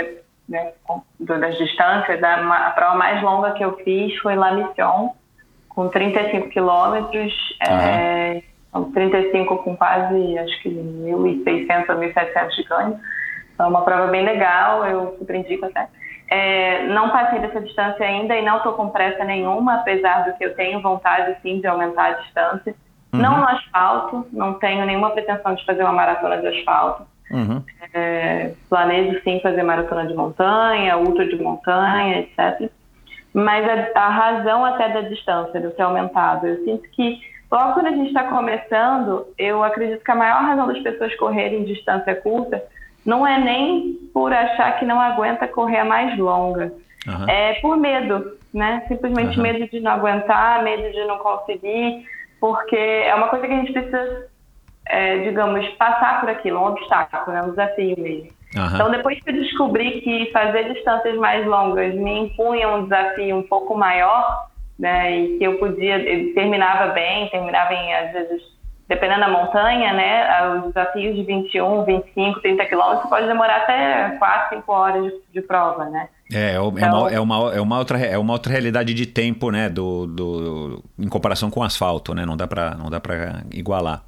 né, das distâncias, a, prova mais longa que eu fiz foi La Mission, com 35 quilômetros. Uhum. É, 35 com quase, acho que 1.600 ou 1.700 de ganho. Então, é uma prova bem legal, eu super indico até. É, não passei dessa distância ainda e não estou com pressa nenhuma, apesar do que eu tenho vontade, sim, de aumentar a distância. Uhum. Não no asfalto, não tenho nenhuma pretensão de fazer uma maratona de asfalto. Uhum. É, planejo, sim, fazer maratona de montanha, ultra de montanha, etc. Mas a, a razão até da distância, do ter aumentado, eu sinto que Logo quando a gente está começando, eu acredito que a maior razão das pessoas correrem distância curta não é nem por achar que não aguenta correr a mais longa. Uhum. É por medo, né? Simplesmente uhum. medo de não aguentar, medo de não conseguir, porque é uma coisa que a gente precisa, é, digamos, passar por aquilo, um obstáculo, né? um desafio mesmo. Uhum. Então, depois que eu descobri que fazer distâncias mais longas me impunha um desafio um pouco maior, né? E que eu podia, eu terminava bem, terminava em, às vezes, dependendo da montanha, né? Os desafios de 21, 25, 30 quilômetros pode demorar até 4, 5 horas de, de prova, né? É, é, uma, então é, uma, é, uma outra, é uma outra realidade de tempo, né? Do, do, em comparação com o asfalto, né? Não dá para não dá para igualar.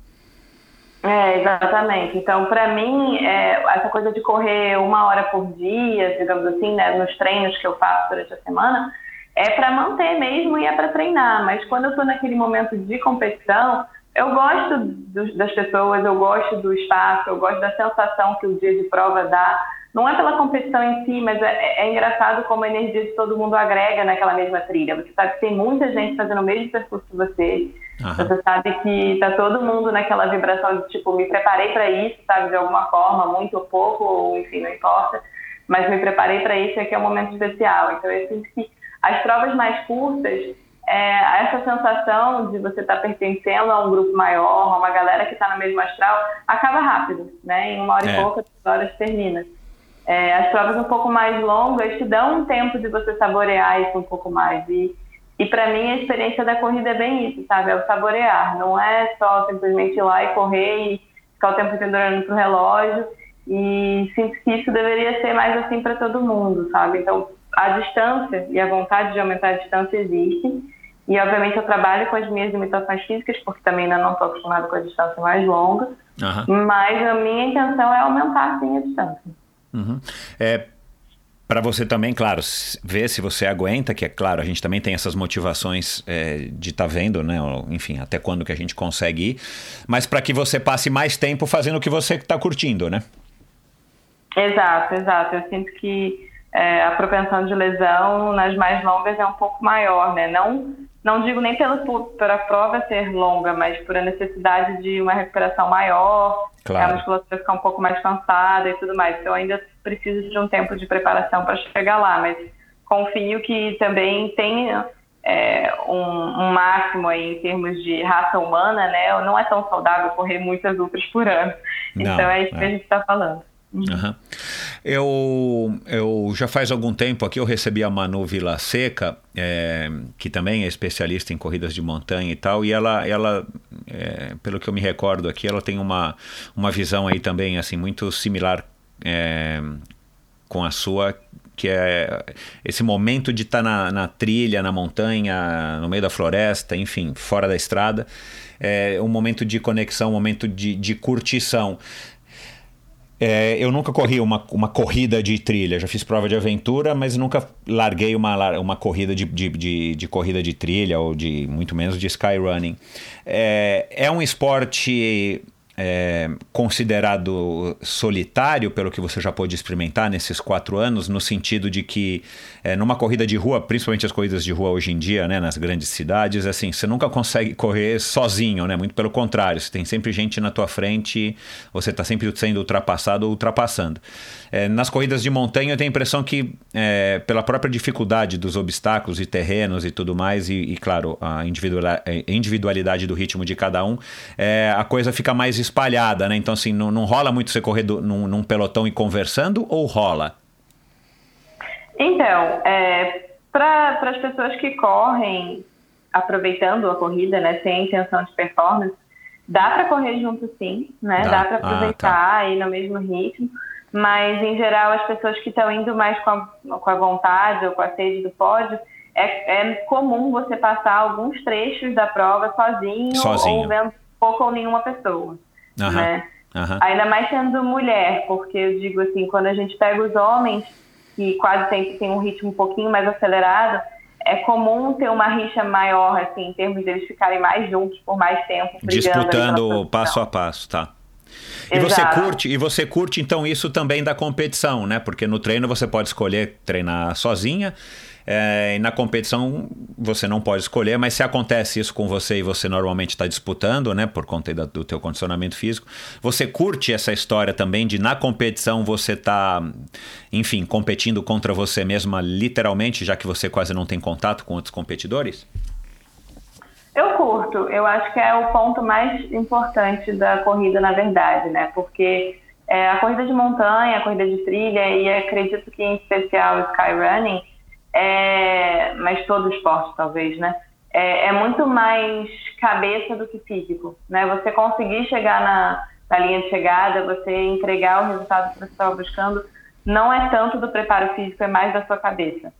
É, exatamente. Então, para mim, é, essa coisa de correr uma hora por dia, digamos assim, né, nos treinos que eu faço durante a semana, é para manter mesmo e é para treinar. Mas quando eu estou naquele momento de competição, eu gosto do, das pessoas, eu gosto do espaço, eu gosto da sensação que o dia de prova dá. Não é pela competição em si, mas é, é engraçado como a energia de todo mundo agrega naquela mesma trilha. Você sabe que tem muita gente fazendo o mesmo percurso que você. Uhum. Você sabe que tá todo mundo naquela vibração de tipo, me preparei para isso, sabe, de alguma forma, muito ou pouco, ou enfim, não importa. Mas me preparei para isso e aqui é um momento especial. Então eu sinto que as provas mais curtas, é, essa sensação de você estar tá pertencendo a um grupo maior, a uma galera que está no mesmo astral, acaba rápido, né? Em uma hora é. e pouca, duas horas termina. É, as provas um pouco mais longas te dão um tempo de você saborear isso um pouco mais. E, e para mim, a experiência da corrida é bem isso, sabe? É o saborear. Não é só simplesmente ir lá e correr e ficar o tempo inteiro olhando para o relógio. E sinto que isso deveria ser mais assim para todo mundo, sabe? Então, a distância e a vontade de aumentar a distância existe. E, obviamente, eu trabalho com as minhas limitações físicas, porque também ainda não estou acostumada com a distância mais longa. Uhum. Mas a minha intenção é aumentar, sim, a distância. Uhum. É, para você também, claro, ver se você aguenta, que é claro, a gente também tem essas motivações é, de estar tá vendo, né? Enfim, até quando que a gente consegue ir, mas para que você passe mais tempo fazendo o que você está curtindo, né? Exato, exato. Eu sinto que é, a propensão de lesão nas mais longas é um pouco maior, né? Não, não digo nem pela, por a prova ser longa, mas por a necessidade de uma recuperação maior, claro. a musculatura ficar um pouco mais cansada e tudo mais. Então, ainda preciso de um tempo de preparação para chegar lá, mas confio que também tem é, um, um, máximo aí em termos de raça humana, né? Não é tão saudável correr muitas outras por ano. Não, então, é isso é. que a gente está falando. Uhum. Eu, eu já faz algum tempo aqui eu recebi a Manu Vila Seca, é, que também é especialista em corridas de montanha e tal, e ela, ela é, pelo que eu me recordo aqui, ela tem uma, uma visão aí também assim muito similar é, com a sua, que é esse momento de estar tá na, na, trilha, na montanha, no meio da floresta, enfim, fora da estrada, é um momento de conexão, um momento de, de curtição. É, eu nunca corri uma, uma corrida de trilha, já fiz prova de aventura, mas nunca larguei uma, uma corrida de, de, de, de corrida de trilha ou de muito menos de skyrunning. É, é um esporte é, considerado solitário, pelo que você já pôde experimentar nesses quatro anos, no sentido de que é, numa corrida de rua, principalmente as corridas de rua hoje em dia, né, nas grandes cidades, assim, você nunca consegue correr sozinho, né? Muito pelo contrário, você tem sempre gente na tua frente, você está sempre sendo ultrapassado ou ultrapassando. É, nas corridas de montanha, eu tenho a impressão que, é, pela própria dificuldade dos obstáculos e terrenos e tudo mais, e, e claro, a individualidade do ritmo de cada um, é, a coisa fica mais espalhada, né? Então, assim, não, não rola muito você correr do, num, num, pelotão e conversando ou rola? Então, é, para as pessoas que correm aproveitando a corrida, né, sem intenção de performance, dá para correr junto sim, né? Dá, dá para aproveitar ah, tá. aí no mesmo ritmo, mas em geral as pessoas que estão indo mais com a, com a vontade ou com a sede do pódio, é, é comum você passar alguns trechos da prova sozinho, sozinho. ou vendo pouco ou nenhuma pessoa. Uhum. Né? Uhum. Ainda mais sendo mulher, porque eu digo assim, quando a gente pega os homens, que quase sempre tem um ritmo um pouquinho mais acelerado, é comum ter uma rixa maior, assim, em termos deles ficarem mais juntos por mais tempo. Disputando passo a passo, tá. E você curte, e você curte então isso também da competição, né? Porque no treino você pode escolher treinar sozinha é, e na competição você não pode escolher, mas se acontece isso com você e você normalmente está disputando, né, por conta do teu condicionamento físico, você curte essa história também de na competição você tá, enfim, competindo contra você mesma literalmente, já que você quase não tem contato com outros competidores? Eu curto, eu acho que é o ponto mais importante da corrida, na verdade, né? Porque é, a corrida de montanha, a corrida de trilha e acredito que em especial o skyrunning, é, mas todo esporte talvez, né? É, é, muito mais cabeça do que físico, né? Você conseguir chegar na, na linha de chegada, você entregar o resultado que você estava buscando, não é tanto do preparo físico, é mais da sua cabeça.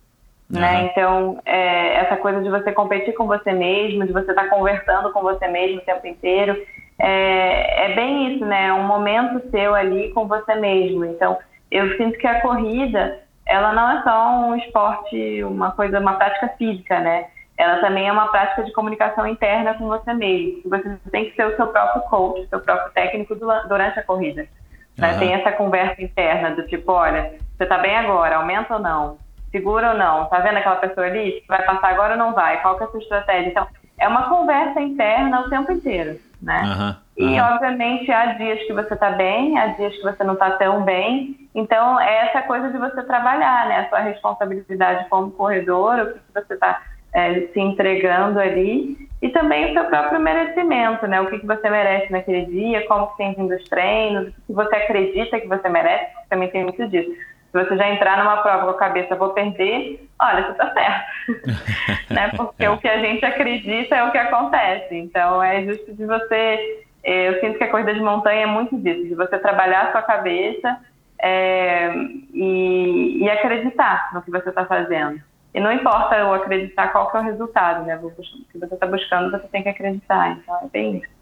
Uhum. Né? Então, é, essa coisa de você competir com você mesmo, de você estar tá conversando com você mesmo o tempo inteiro, é, é bem isso, né? É um momento seu ali com você mesmo. Então, eu sinto que a corrida ela não é só um esporte, uma coisa, uma prática física, né? Ela também é uma prática de comunicação interna com você mesmo. Você tem que ser o seu próprio coach, seu próprio técnico durante a corrida. Né? Uhum. Tem essa conversa interna do tipo, olha, você tá bem agora, aumenta ou não? Segura ou não? Tá vendo aquela pessoa ali? Vai passar agora ou não vai? Qual que é a sua estratégia? Então, é uma conversa interna o tempo inteiro, né? Uhum. E, obviamente, há dias que você está bem, há dias que você não está tão bem. Então, é essa coisa de você trabalhar, né? A sua responsabilidade como corredor, o que você está é, se entregando ali. E também o seu próprio merecimento, né? O que, que você merece naquele dia, como que tem vindo os treinos, o que você acredita que você merece, também tem muito disso. Se você já entrar numa prova com a cabeça, vou perder, olha, você está certo. né? Porque o que a gente acredita é o que acontece. Então, é justo de você é, eu sinto que a corrida de montanha é muito disso, de você trabalhar a sua cabeça é, e, e, acreditar no que você está fazendo. E não importa eu acreditar qual que é o resultado, né? O que você está buscando, você tem que acreditar. Então é bem isso.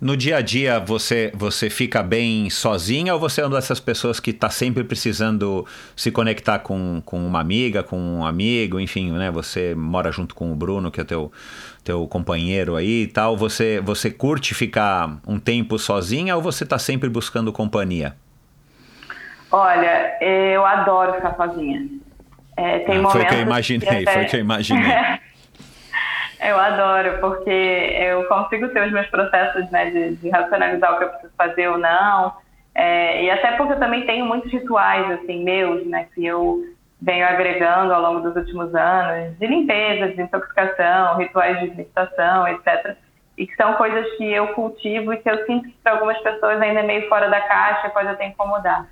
No dia a dia, você, você fica bem sozinha ou você é uma dessas pessoas que está sempre precisando se conectar com, com uma amiga, com um amigo, enfim, né? Você mora junto com o Bruno, que é teu, teu companheiro aí e tal. Você, você curte ficar um tempo sozinha ou você está sempre buscando companhia? Olha, eu adoro ficar sozinha. É, tem ah, foi o que eu imaginei, até... foi o que eu imaginei. Eu adoro, porque eu consigo ter os meus processos né, de, de racionalizar o que eu preciso fazer ou não. É, e até porque eu também tenho muitos rituais assim meus, né, que eu venho agregando ao longo dos últimos anos, de limpeza, de intoxicação, rituais de meditação, etc. E que são coisas que eu cultivo e que eu sinto que para algumas pessoas ainda é meio fora da caixa, pode até incomodar.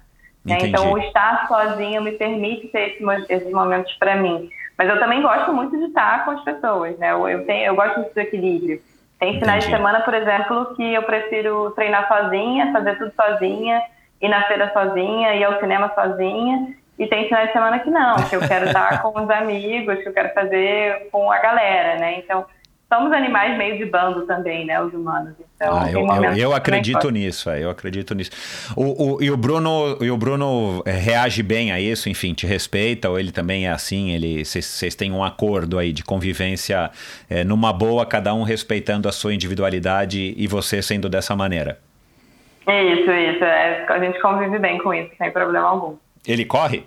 Né? Então, o estar sozinho me permite ter esses momentos para mim. Mas eu também gosto muito de estar com as pessoas, né? Eu, tenho, eu gosto do equilíbrio. Tem finais de semana, por exemplo, que eu prefiro treinar sozinha, fazer tudo sozinha, ir na feira sozinha, ir ao cinema sozinha. E tem finais de semana que não, que eu quero estar com os amigos, que eu quero fazer com a galera, né? Então, somos animais meio de bando também, né, os humanos. Então, ah, eu, eu, eu acredito nisso, é, eu acredito nisso. O, o, e o Bruno, e o Bruno é, reage bem a isso, enfim, te respeita, ou ele também é assim, ele vocês têm um acordo aí de convivência é, numa boa, cada um respeitando a sua individualidade e você sendo dessa maneira. Isso, isso. É, a gente convive bem com isso, sem problema algum. Ele corre?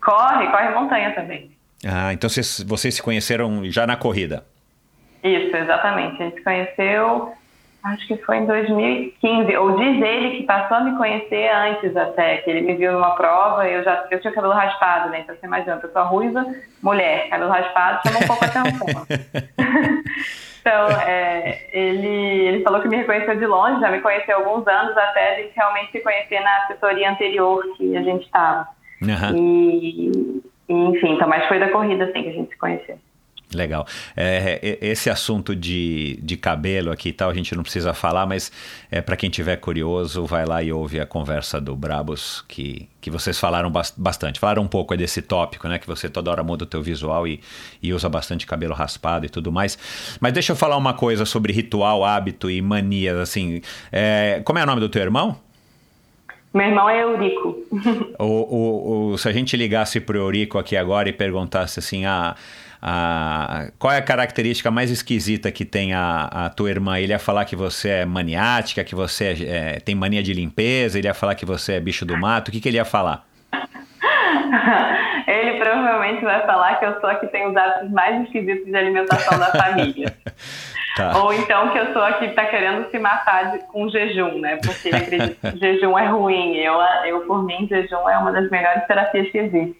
Corre, corre montanha também. Ah, então vocês, vocês se conheceram já na corrida? Isso, exatamente. A gente se conheceu, acho que foi em 2015. Ou diz ele que passou a me conhecer antes até, que ele me viu numa prova e eu já eu tinha cabelo raspado, né? Então você imagina, pessoa ruiva, mulher, cabelo raspado, chama um pouco a atenção. Então, é, ele, ele falou que me reconheceu de longe, já me conheceu há alguns anos, até a gente realmente se conhecer na assessoria anterior que a gente estava. Aham. E, e, enfim, então, mas foi da corrida assim que a gente se conheceu. Legal. É, e- esse assunto de, de cabelo aqui e tal, a gente não precisa falar, mas é, para quem tiver curioso, vai lá e ouve a conversa do Brabos, que, que vocês falaram bas- bastante. Falaram um pouco desse tópico, né? Que você toda hora muda o teu visual e, e usa bastante cabelo raspado e tudo mais. Mas deixa eu falar uma coisa sobre ritual, hábito e manias, assim. É, como é o nome do teu irmão? Meu irmão é Eurico. O, o, o- se a gente ligasse pro Eurico aqui agora e perguntasse assim, ah, a, qual é a característica mais esquisita que tem a, a tua irmã? Ele ia falar que você é maniática, que você é- é, tem mania de limpeza, ele ia falar que você é bicho do mato, o que, que ele ia falar? Ele provavelmente vai falar que eu sou a que tem os hábitos mais esquisitos de alimentação da família. Tá. Ou então que eu sou a que está querendo se matar de- com jejum, né? Porque ele acredita que jejum é ruim. Eu, eu, por mim, jejum é uma das melhores terapias que existe.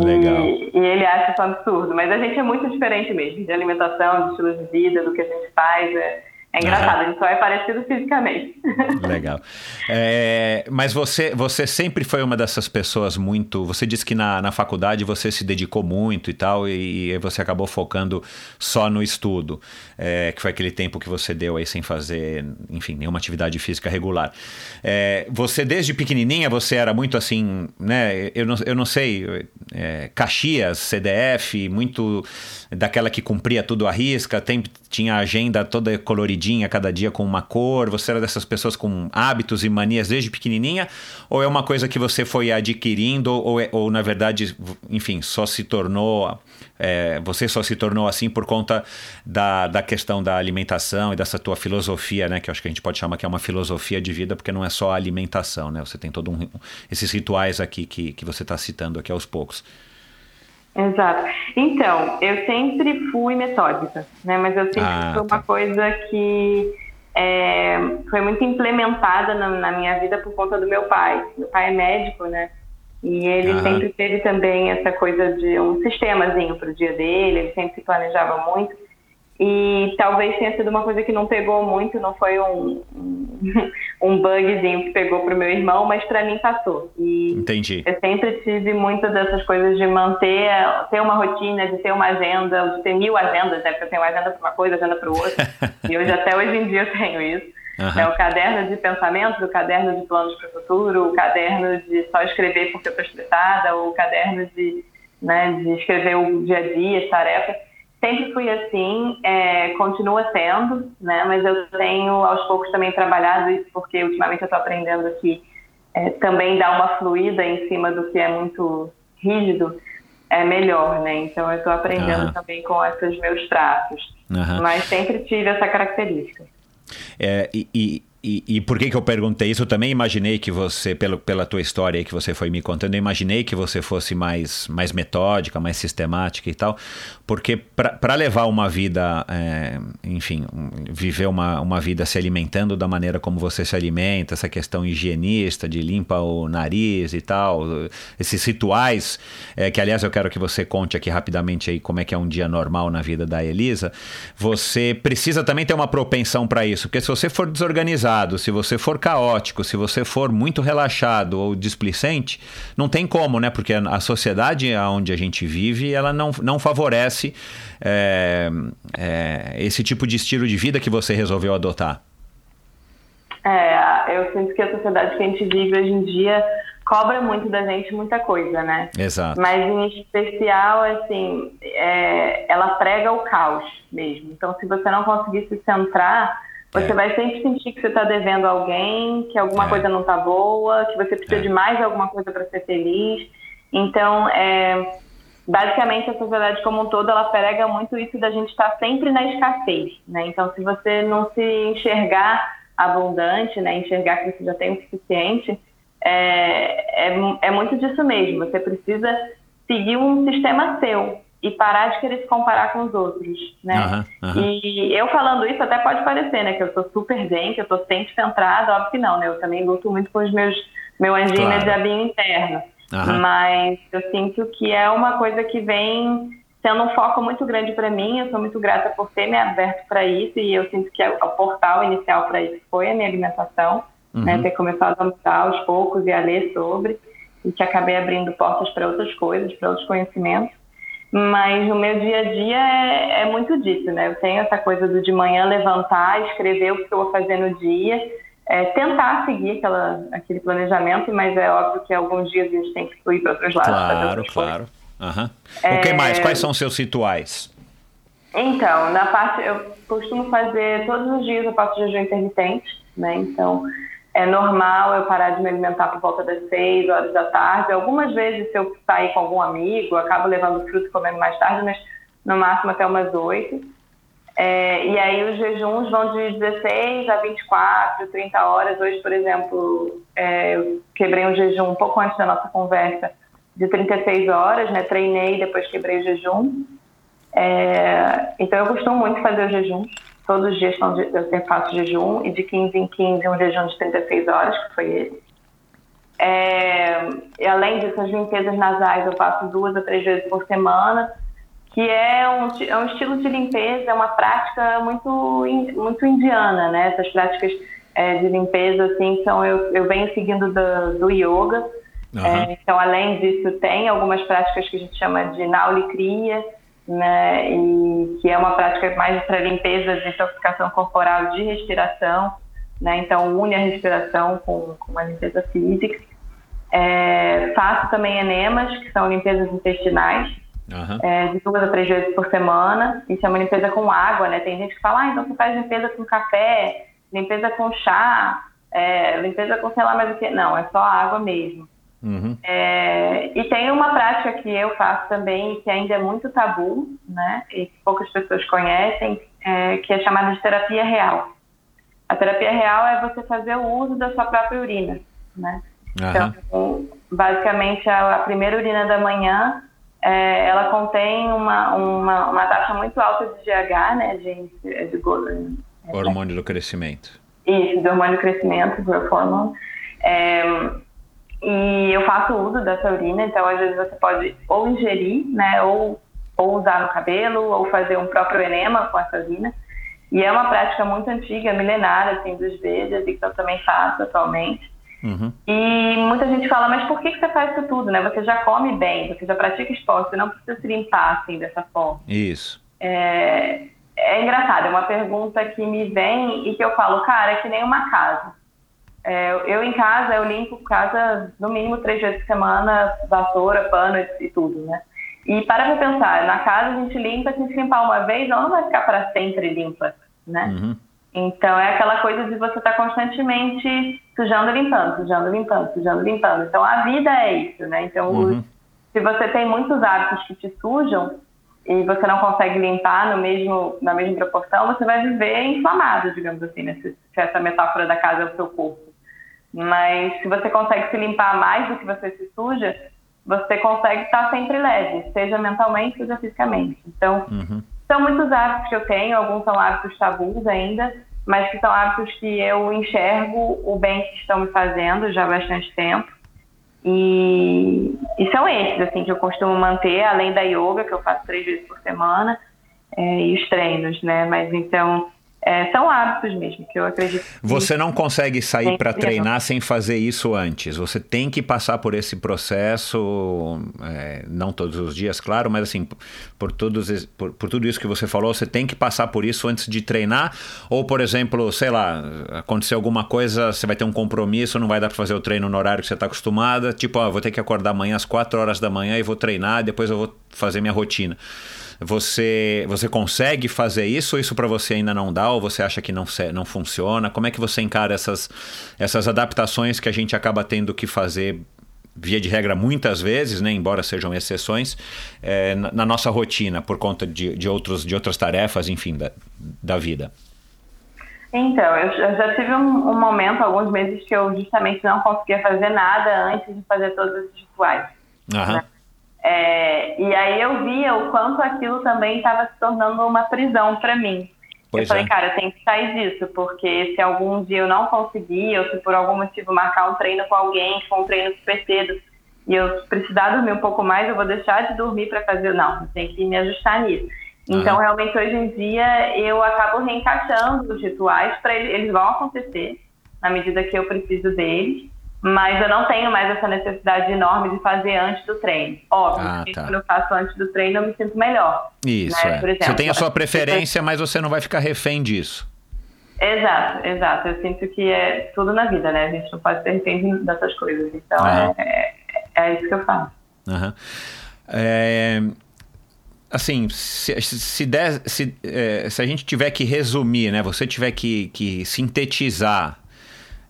E- Legal. E, ele acha isso um absurdo. Mas a gente é muito diferente mesmo, de alimentação, de estilo de vida, do que a gente faz. É, é engraçado, a gente só é parecido fisicamente. Legal. É, mas você, você sempre foi uma dessas pessoas muito. Você disse que na, na faculdade você se dedicou muito e tal, e, e você acabou focando só no estudo, é, que foi aquele tempo que você deu aí sem fazer, enfim, nenhuma atividade física regular. É, você, desde pequenininha, você era muito assim, né? Eu não, eu não sei, é, Caxias, CDF, muito daquela que cumpria tudo à risca, tem, tinha a agenda toda coloridinha, cada dia com uma cor. Você era dessas pessoas com hábitos e manias desde pequenininha? Ou é uma coisa que você foi adquirindo, ou, é- ou na verdade, enfim, só se tornou. é, você só se tornou assim por conta da, da questão da alimentação e dessa tua filosofia, né? Que eu acho que a gente pode chamar que é uma filosofia de vida, porque não é só a alimentação, né? Você tem todo um, esses rituais aqui que, que você está citando aqui aos poucos. Exato. Então, eu sempre fui metódica, né? Mas eu sempre Ah, foi uma tá. coisa que é, foi muito implementada na, na minha vida por conta do meu pai. Meu pai é médico, né? E ele Aham. sempre teve também essa coisa de um sistemazinho para o dia dele, ele sempre se planejava muito. E talvez tenha sido uma coisa que não pegou muito, não foi um, um, bugzinho que pegou para o meu irmão, mas para mim passou. E Entendi. eu sempre tive muitas dessas coisas de manter, ter uma rotina, de ter uma agenda, de ter mil agendas, né? Porque eu tenho uma agenda para uma coisa, agenda para outra. e hoje, até hoje em dia, eu tenho isso. Aham. É o caderno de pensamentos, o caderno de planos para o futuro, o caderno de só escrever porque eu estou estressada, ou o caderno de, né, de escrever o dia a dia, as tarefas. Sempre fui assim, é, continua sendo, né? Mas eu tenho aos poucos também trabalhado isso porque ultimamente eu estou aprendendo que é, também dar uma fluida em cima do que é muito rígido é melhor, né? Então eu estou aprendendo Aham. também com esses meus traços. Aham. Mas sempre tive essa característica. É, e, e, e, e por que, que eu perguntei isso? Eu também imaginei que você, pelo, pela tua história que você foi me contando, eu imaginei que você fosse mais, mais metódica, mais sistemática e tal, porque para levar uma vida, é, enfim, viver uma, uma vida se alimentando da maneira como você se alimenta, essa questão higienista de limpa o nariz e tal, esses rituais, é, que aliás eu quero que você conte aqui rapidamente aí como é que é um dia normal na vida da Elisa, você precisa também ter uma propensão para isso, porque se você for desorganizado, se você for caótico, se você for muito relaxado ou displicente, não tem como, né? Porque a sociedade onde a gente vive, ela não, não favorece é, é, esse tipo de estilo de vida que você resolveu adotar. É, eu sinto que a sociedade que a gente vive hoje em dia cobra muito da gente muita coisa, né? Exato. Mas em especial, assim, é, ela prega o caos mesmo. Então, se você não conseguir se centrar, você É. vai sempre sentir que você está devendo a alguém, que alguma É. coisa não está boa, que você precisa É. de mais alguma coisa para ser feliz. Então, é, basicamente, a sociedade como um todo, ela prega muito isso da gente estar sempre na escassez, né? Então, se você não se enxergar abundante, né? Enxergar que você já tem o suficiente, é, é, é muito disso mesmo. Você precisa seguir um sistema seu e parar de querer se comparar com os outros, né? Uhum, uhum. E eu falando isso até pode parecer, né? Que eu sou super bem, que eu tô sempre centrada, óbvio que não, né? Eu também luto muito com os meus meu anjinho claro. diabinho interno. Uhum. Mas eu sinto que é uma coisa que vem sendo um foco muito grande para mim. Eu sou muito grata por ter me aberto para isso e eu sinto que o portal inicial para isso foi a minha alimentação, uhum. né? Ter começado a mudar aos poucos e a ler sobre e que acabei abrindo portas para outras coisas, para outros conhecimentos. Mas no meu dia a dia é, é, muito disso, né? Eu tenho essa coisa do de manhã levantar, escrever o que eu vou fazer no dia, é, tentar seguir aquela, aquele planejamento, mas é óbvio que alguns dias a gente tem que fluir para outros lados. Claro, claro. Uhum. É... O que mais? Quais são os seus rituais? Então, na parte, eu costumo fazer todos os dias eu faço jejum intermitente, né? Então, é normal eu parar de me alimentar por volta das 6 horas da tarde. Algumas vezes, se eu sair com algum amigo, acabo levando fruta e comendo mais tarde, mas no máximo até umas 8. É, e aí os jejuns vão de 16 a 24, 30 horas. Hoje, por exemplo, é, eu quebrei um jejum um pouco antes da nossa conversa, de 36 horas, né? Treinei, depois quebrei o jejum. É, então eu costumo muito fazer o jejum Todos os dias eu faço jejum e de 15 em 15 um jejum de 36 horas, que foi esse. É, e além disso, as limpezas nasais eu faço duas a três vezes por semana, que é um, é um estilo de limpeza, é uma prática muito, muito indiana, né? Essas práticas é, de limpeza, assim, são, eu, eu venho seguindo do, do yoga. Uhum. É, então, além disso, tem algumas práticas que a gente chama de naulicria, né, e que é uma prática mais para limpeza, desintoxicação corporal de respiração, né, então une a respiração com, com uma limpeza física. É, faço também enemas, que são limpezas intestinais, uhum. é, de duas a três vezes por semana. Isso é uma limpeza com água, né? Tem gente que fala, ah, então você faz limpeza com café, limpeza com chá, é, limpeza com sei lá mais o que. Não, é só água mesmo. Uhum. É, e tem uma prática que eu faço também, que ainda é muito tabu, né? E que poucas pessoas conhecem, é, que é chamada de terapia real. A terapia real é você fazer o uso da sua própria urina, né? Uhum. Então, basicamente, a, a, primeira urina da manhã, é, ela contém uma, uma, uma, taxa muito alta de GH, né? De, de, de, hormônio do crescimento. Isso, do hormônio do crescimento, growth hormone. É, e eu faço uso dessa urina, então às vezes você pode ou ingerir, né, ou, ou usar no cabelo, ou fazer um próprio enema com essa urina. E é uma prática muito antiga, milenar, assim, dos Vedas, e que eu também faço atualmente. Uhum. E muita gente fala, mas por que, que você faz isso tudo, né? Você já come bem, você já pratica esporte, você não precisa se limpar, assim, dessa forma. Isso. É, é engraçado, é uma pergunta que me vem e que eu falo, cara, é que nem uma casa. É, eu em casa, eu limpo casa no mínimo três vezes por semana, vassoura, pano e, e tudo, né? E para pra pensar, na casa a gente limpa, se a gente limpar uma vez, ela não vai ficar para sempre limpa, né? Uhum. Então é aquela coisa de você estar tá constantemente sujando, limpando, sujando, limpando, sujando, limpando. Então a vida é isso, né? Então uhum. se você tem muitos hábitos que te sujam e você não consegue limpar no mesmo, na mesma proporção, você vai viver inflamado, digamos assim, né? se, se essa metáfora da casa é o seu corpo. Mas se você consegue se limpar mais do que você se suja, você consegue estar sempre leve, seja mentalmente, seja fisicamente. Então, uhum. são muitos hábitos que eu tenho, alguns são hábitos tabus ainda, mas que são hábitos que eu enxergo o bem que estão me fazendo já há bastante tempo. E, e são esses, assim, que eu costumo manter, além da yoga, que eu faço três vezes por semana, é, e os treinos, né? Mas então, é, são hábitos mesmo, que eu acredito. Que você não consegue sair para treinar sem fazer isso antes. Você tem que passar por esse processo, é, não todos os dias, claro, mas assim, por, todos, por, por, tudo isso que você falou, você tem que passar por isso antes de treinar. Ou, por exemplo, sei lá, acontecer alguma coisa, você vai ter um compromisso, não vai dar para fazer o treino no horário que você está acostumada. Tipo, ó, vou ter que acordar amanhã às 4 horas da manhã e vou treinar, depois eu vou fazer minha rotina. Você, você consegue fazer isso ou isso para você ainda não dá ou você acha que não, não funciona? Como é que você encara essas, essas adaptações que a gente acaba tendo que fazer via de regra muitas vezes, né, embora sejam exceções, é, na, na, nossa rotina por conta de, de, outros, de outras tarefas, enfim, da, da vida? Então, eu eu já tive um, um momento, alguns meses, que eu justamente não conseguia fazer nada antes de fazer todos esses rituais. Aham. É, e aí eu via o quanto aquilo também estava se tornando uma prisão para mim. Pois eu falei, é. cara, eu tenho que sair disso, porque se algum dia eu não conseguir, ou se por algum motivo marcar um treino com alguém, que for um treino super cedo, e eu precisar dormir um pouco mais, eu vou deixar de dormir para fazer. Não, tenho que me ajustar nisso. Então, realmente, hoje em dia, eu acabo reencaixando os rituais para eles, eles vão acontecer na medida que eu preciso deles, mas eu não tenho mais essa necessidade enorme de fazer antes do treino. Óbvio, Ah, tá. quando eu faço antes do treino, eu me sinto melhor. Isso, né? é. Exemplo, você tem a sua preferência, mas você não vai ficar refém disso. Exato, exato. Eu sinto que é tudo na vida, né? A gente não pode ser refém dessas coisas. Então, Aham. é, é, é isso que eu faço. Aham. É, assim, se, se, der- se, é, se a gente tiver que resumir, né? Você tiver que, que sintetizar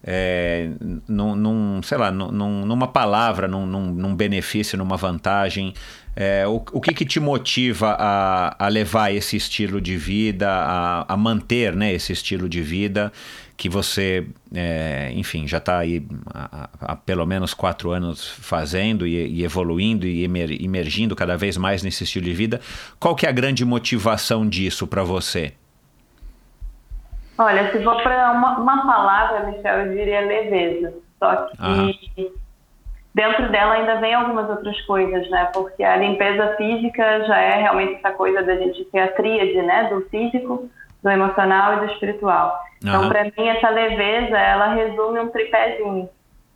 é, num, num, sei lá, num- num- numa palavra, num, num- benefício, numa vantagem, é, o, o que, que te motiva a, a levar esse estilo de vida, a, a manter né, esse estilo de vida que você, é, enfim, já está aí há, há pelo menos quatro anos fazendo e, e evoluindo e emer- imergindo cada vez mais nesse estilo de vida. Qual que é a grande motivação disso para você? Olha, se for para uma, uma palavra, Michel, eu diria leveza. Só que dentro dela ainda vem algumas outras coisas, né? Porque a limpeza física já é realmente essa coisa da gente ter a tríade, né? Do físico, do emocional e do espiritual. Então, para mim, essa leveza, ela resume um tripézinho,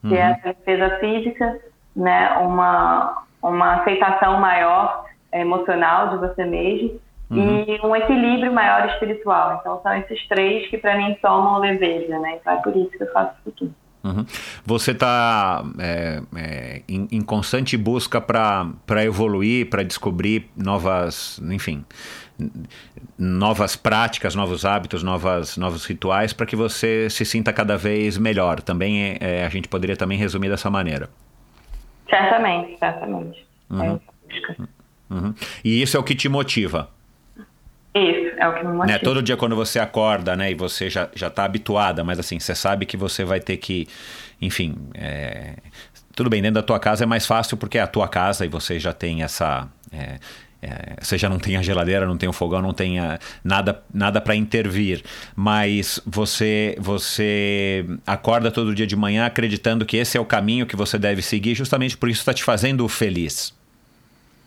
que é a limpeza física, né? Uma, uma aceitação maior eh, emocional de você mesmo e um equilíbrio maior espiritual. Então, são esses três que, para mim, somam leveza, né? Então, é por isso que eu faço isso tudo. Uhum. Você está em, em constante busca para evoluir, para descobrir novas, enfim, novas práticas, novos hábitos, novas, novos rituais, para que você se sinta cada vez melhor. Também é, é, a gente poderia também resumir dessa maneira. Certamente, certamente. É essa busca. Uhum. E isso é o que te motiva. Isso, é o que me motiva. Né? Todo dia quando você acorda, né, e você já já está habituada, mas assim você sabe que você vai ter que, enfim, é, tudo bem dentro da tua casa é mais fácil porque é a tua casa e você já tem essa é, é, você já não tem a geladeira, não tem o fogão, não tem a- nada nada para intervir, mas você você acorda todo dia de manhã acreditando que esse é o caminho que você deve seguir, justamente por isso está te fazendo feliz.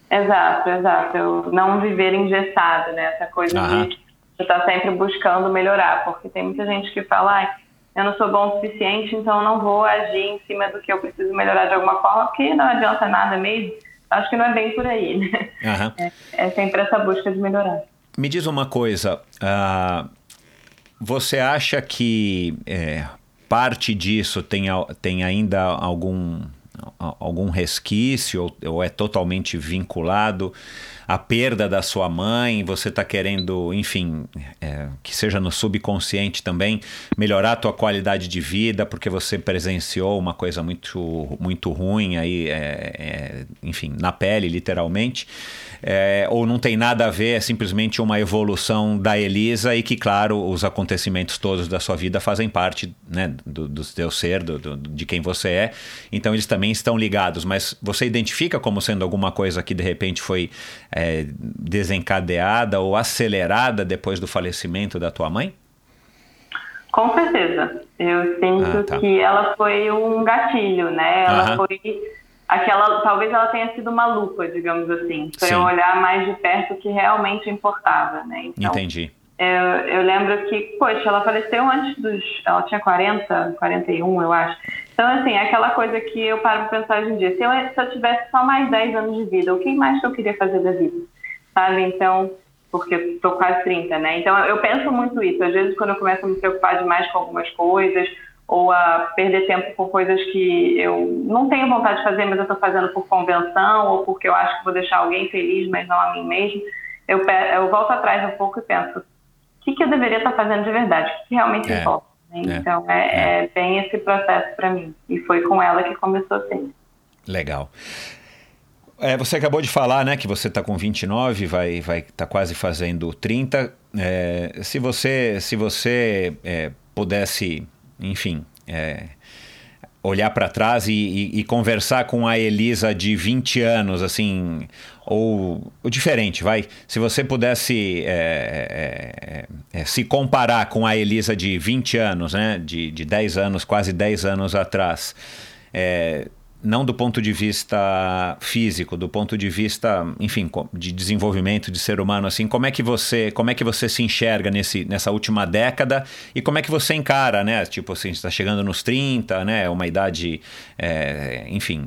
Exato, exato. Eu não viver engessado, né? Essa coisa de você estar sempre buscando melhorar, porque tem muita gente que fala, "Ai, eu não sou bom o suficiente, então eu não vou agir em cima do que eu preciso melhorar de alguma forma, porque não adianta nada mesmo. Acho que não é bem por aí, né? É, é sempre essa busca de melhorar. Me diz uma coisa, ah, você acha que é, parte disso tem, tem ainda algum, algum resquício ou, ou é totalmente vinculado à perda da sua mãe? Você está querendo, enfim, é, que seja no subconsciente também, melhorar a tua qualidade de vida porque você presenciou uma coisa muito, muito ruim aí, é, é, enfim, na pele, literalmente? É, ou não tem nada a ver, é simplesmente uma evolução da Elisa e que, claro, os acontecimentos todos da sua vida fazem parte né, do, do teu ser, do, do- de quem você é, então eles também estão ligados, mas você identifica como sendo alguma coisa que de repente foi é, desencadeada ou acelerada depois do falecimento da tua mãe? Com certeza. Eu sinto Ah, tá. que ela foi um gatilho, né? Ela Aham. foi aquela. Talvez ela tenha sido uma lupa, digamos assim. Sim. eu olhar mais de perto o que realmente importava, né? Então, Entendi. eu, eu lembro que, poxa, ela faleceu antes dos. Ela tinha 40, 41, eu acho. Então, assim, é aquela coisa que eu paro pra pensar hoje em dia. Se eu, se eu tivesse só mais 10 anos de vida, o que mais que eu queria fazer da vida? Sabe? Então, porque eu tô quase 30, né? Então, eu penso muito isso. Às vezes, quando eu começo a me preocupar demais com algumas coisas, ou a perder tempo com coisas que eu não tenho vontade de fazer, mas eu tô fazendo por convenção, ou porque eu acho que vou deixar alguém feliz, mas não a mim mesmo, eu, eu volto atrás um pouco e penso, o que, que eu deveria estar fazendo de verdade? O que realmente É. importa? né? É. Então, é, é bem esse processo para mim. E foi com ela que começou assim. Legal. É, você acabou de falar, né, que você está com 29, vai vai tá quase fazendo 30. É, se você se você é, pudesse, enfim, é, olhar para trás e, e, e, conversar com a Elisa de 20 anos, assim, ou, ou diferente, vai. Se você pudesse é, é, é, se comparar com a Elisa de 20 anos, né, de, de 10 anos, quase 10 anos atrás, é, não do ponto de vista físico, do ponto de vista, enfim, de desenvolvimento de ser humano, assim, como é que você, como é que você se enxerga nesse, nessa última década e como é que você encara, né? Tipo assim, está chegando nos 30, né? Uma idade, é, enfim,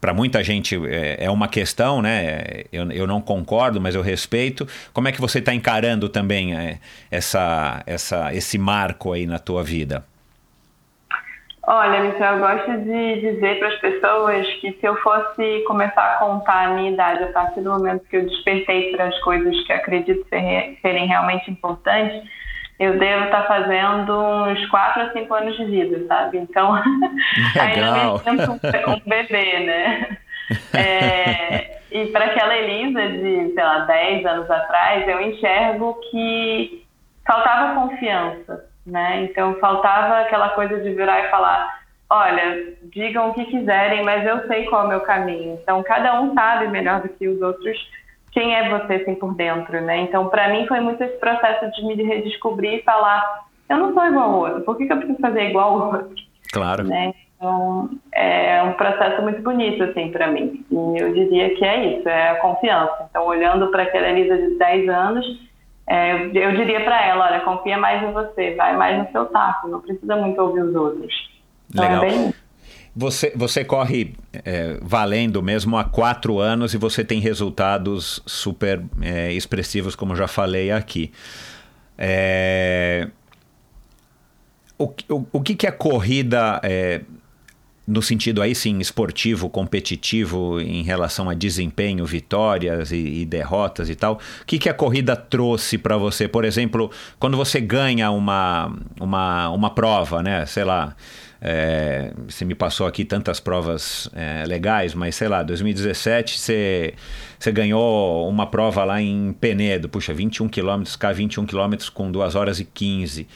para muita gente é, é, uma questão, né? Eu, eu não concordo, mas eu respeito. Como é que você está encarando também é, essa, essa, esse marco aí na tua vida? Olha, Michel, eu gosto de dizer para as pessoas que se eu fosse começar a contar a minha idade a partir do momento que eu despertei para as coisas que acredito ser, serem realmente importantes, eu devo estar fazendo uns 4 a 5 anos de vida, sabe? Então, ainda me sinto um, um bebê, né? É, e para aquela Elisa de, sei lá, 10 anos atrás, eu enxergo que faltava confiança né? Então faltava aquela coisa de virar e falar, olha, digam o que quiserem, mas eu sei qual é o meu caminho. Então cada um sabe melhor do que os outros quem é você assim por dentro, né? Então para mim foi muito esse processo de me redescobrir e falar, eu não sou igual ao outro, por que, que eu preciso fazer igual ao outro? Claro. Né? Então é um processo muito bonito assim para mim. E eu diria que é isso, é a confiança. Então olhando para aquela Elisa de 10 anos é, eu diria para ela, olha, confia mais em você, vai mais no seu taco, não precisa muito ouvir os outros. Então, é Legal. É bem... Você, você corre é, valendo mesmo há quatro anos e você tem resultados super é, expressivos, como já falei aqui. É, o, o, o que, que a corrida é, no sentido aí sim esportivo, competitivo em relação a desempenho, vitórias e, e derrotas e tal. O que, que a corrida trouxe para você? Por exemplo, quando você ganha uma, uma, uma prova, né? Sei lá. É, você me passou aqui tantas provas é, legais, mas sei lá, 2017 você, você ganhou uma prova lá em Penedo, puxa, 21 quilômetros, K 21 quilômetros com 2 horas e 15.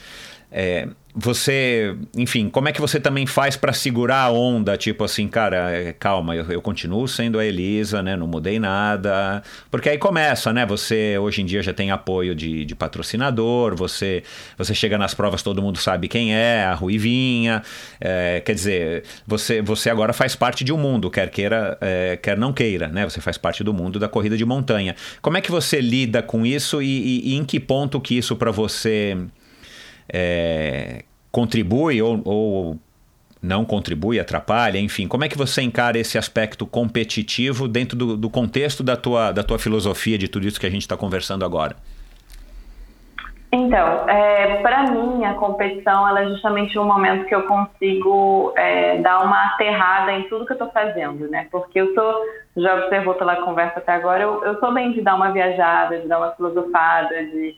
É, você, enfim, como é que você também faz para segurar a onda? Tipo assim, cara, é, calma, eu, eu, continuo sendo a Elisa, né? Não mudei nada. Porque aí começa, né? Você hoje em dia já tem apoio de, de patrocinador, você, você chega nas provas, todo mundo sabe quem é, a Ruivinha. É, quer dizer, você, você agora faz parte de um mundo, quer queira, é, quer não queira, né? Você faz parte do mundo da corrida de montanha. Como é que você lida com isso e, e, e em que ponto que isso para você é, contribui ou, ou não contribui, atrapalha, enfim, como é que você encara esse aspecto competitivo dentro do, do contexto da tua, da tua filosofia de tudo isso que a gente está conversando agora? Então, é, para mim, a competição é justamente o momento que eu consigo é, dar uma aterrada em tudo que eu estou fazendo, né? Porque eu sou, já observou pela conversa até agora, eu, eu sou bem de dar uma viajada, de dar uma filosofada, de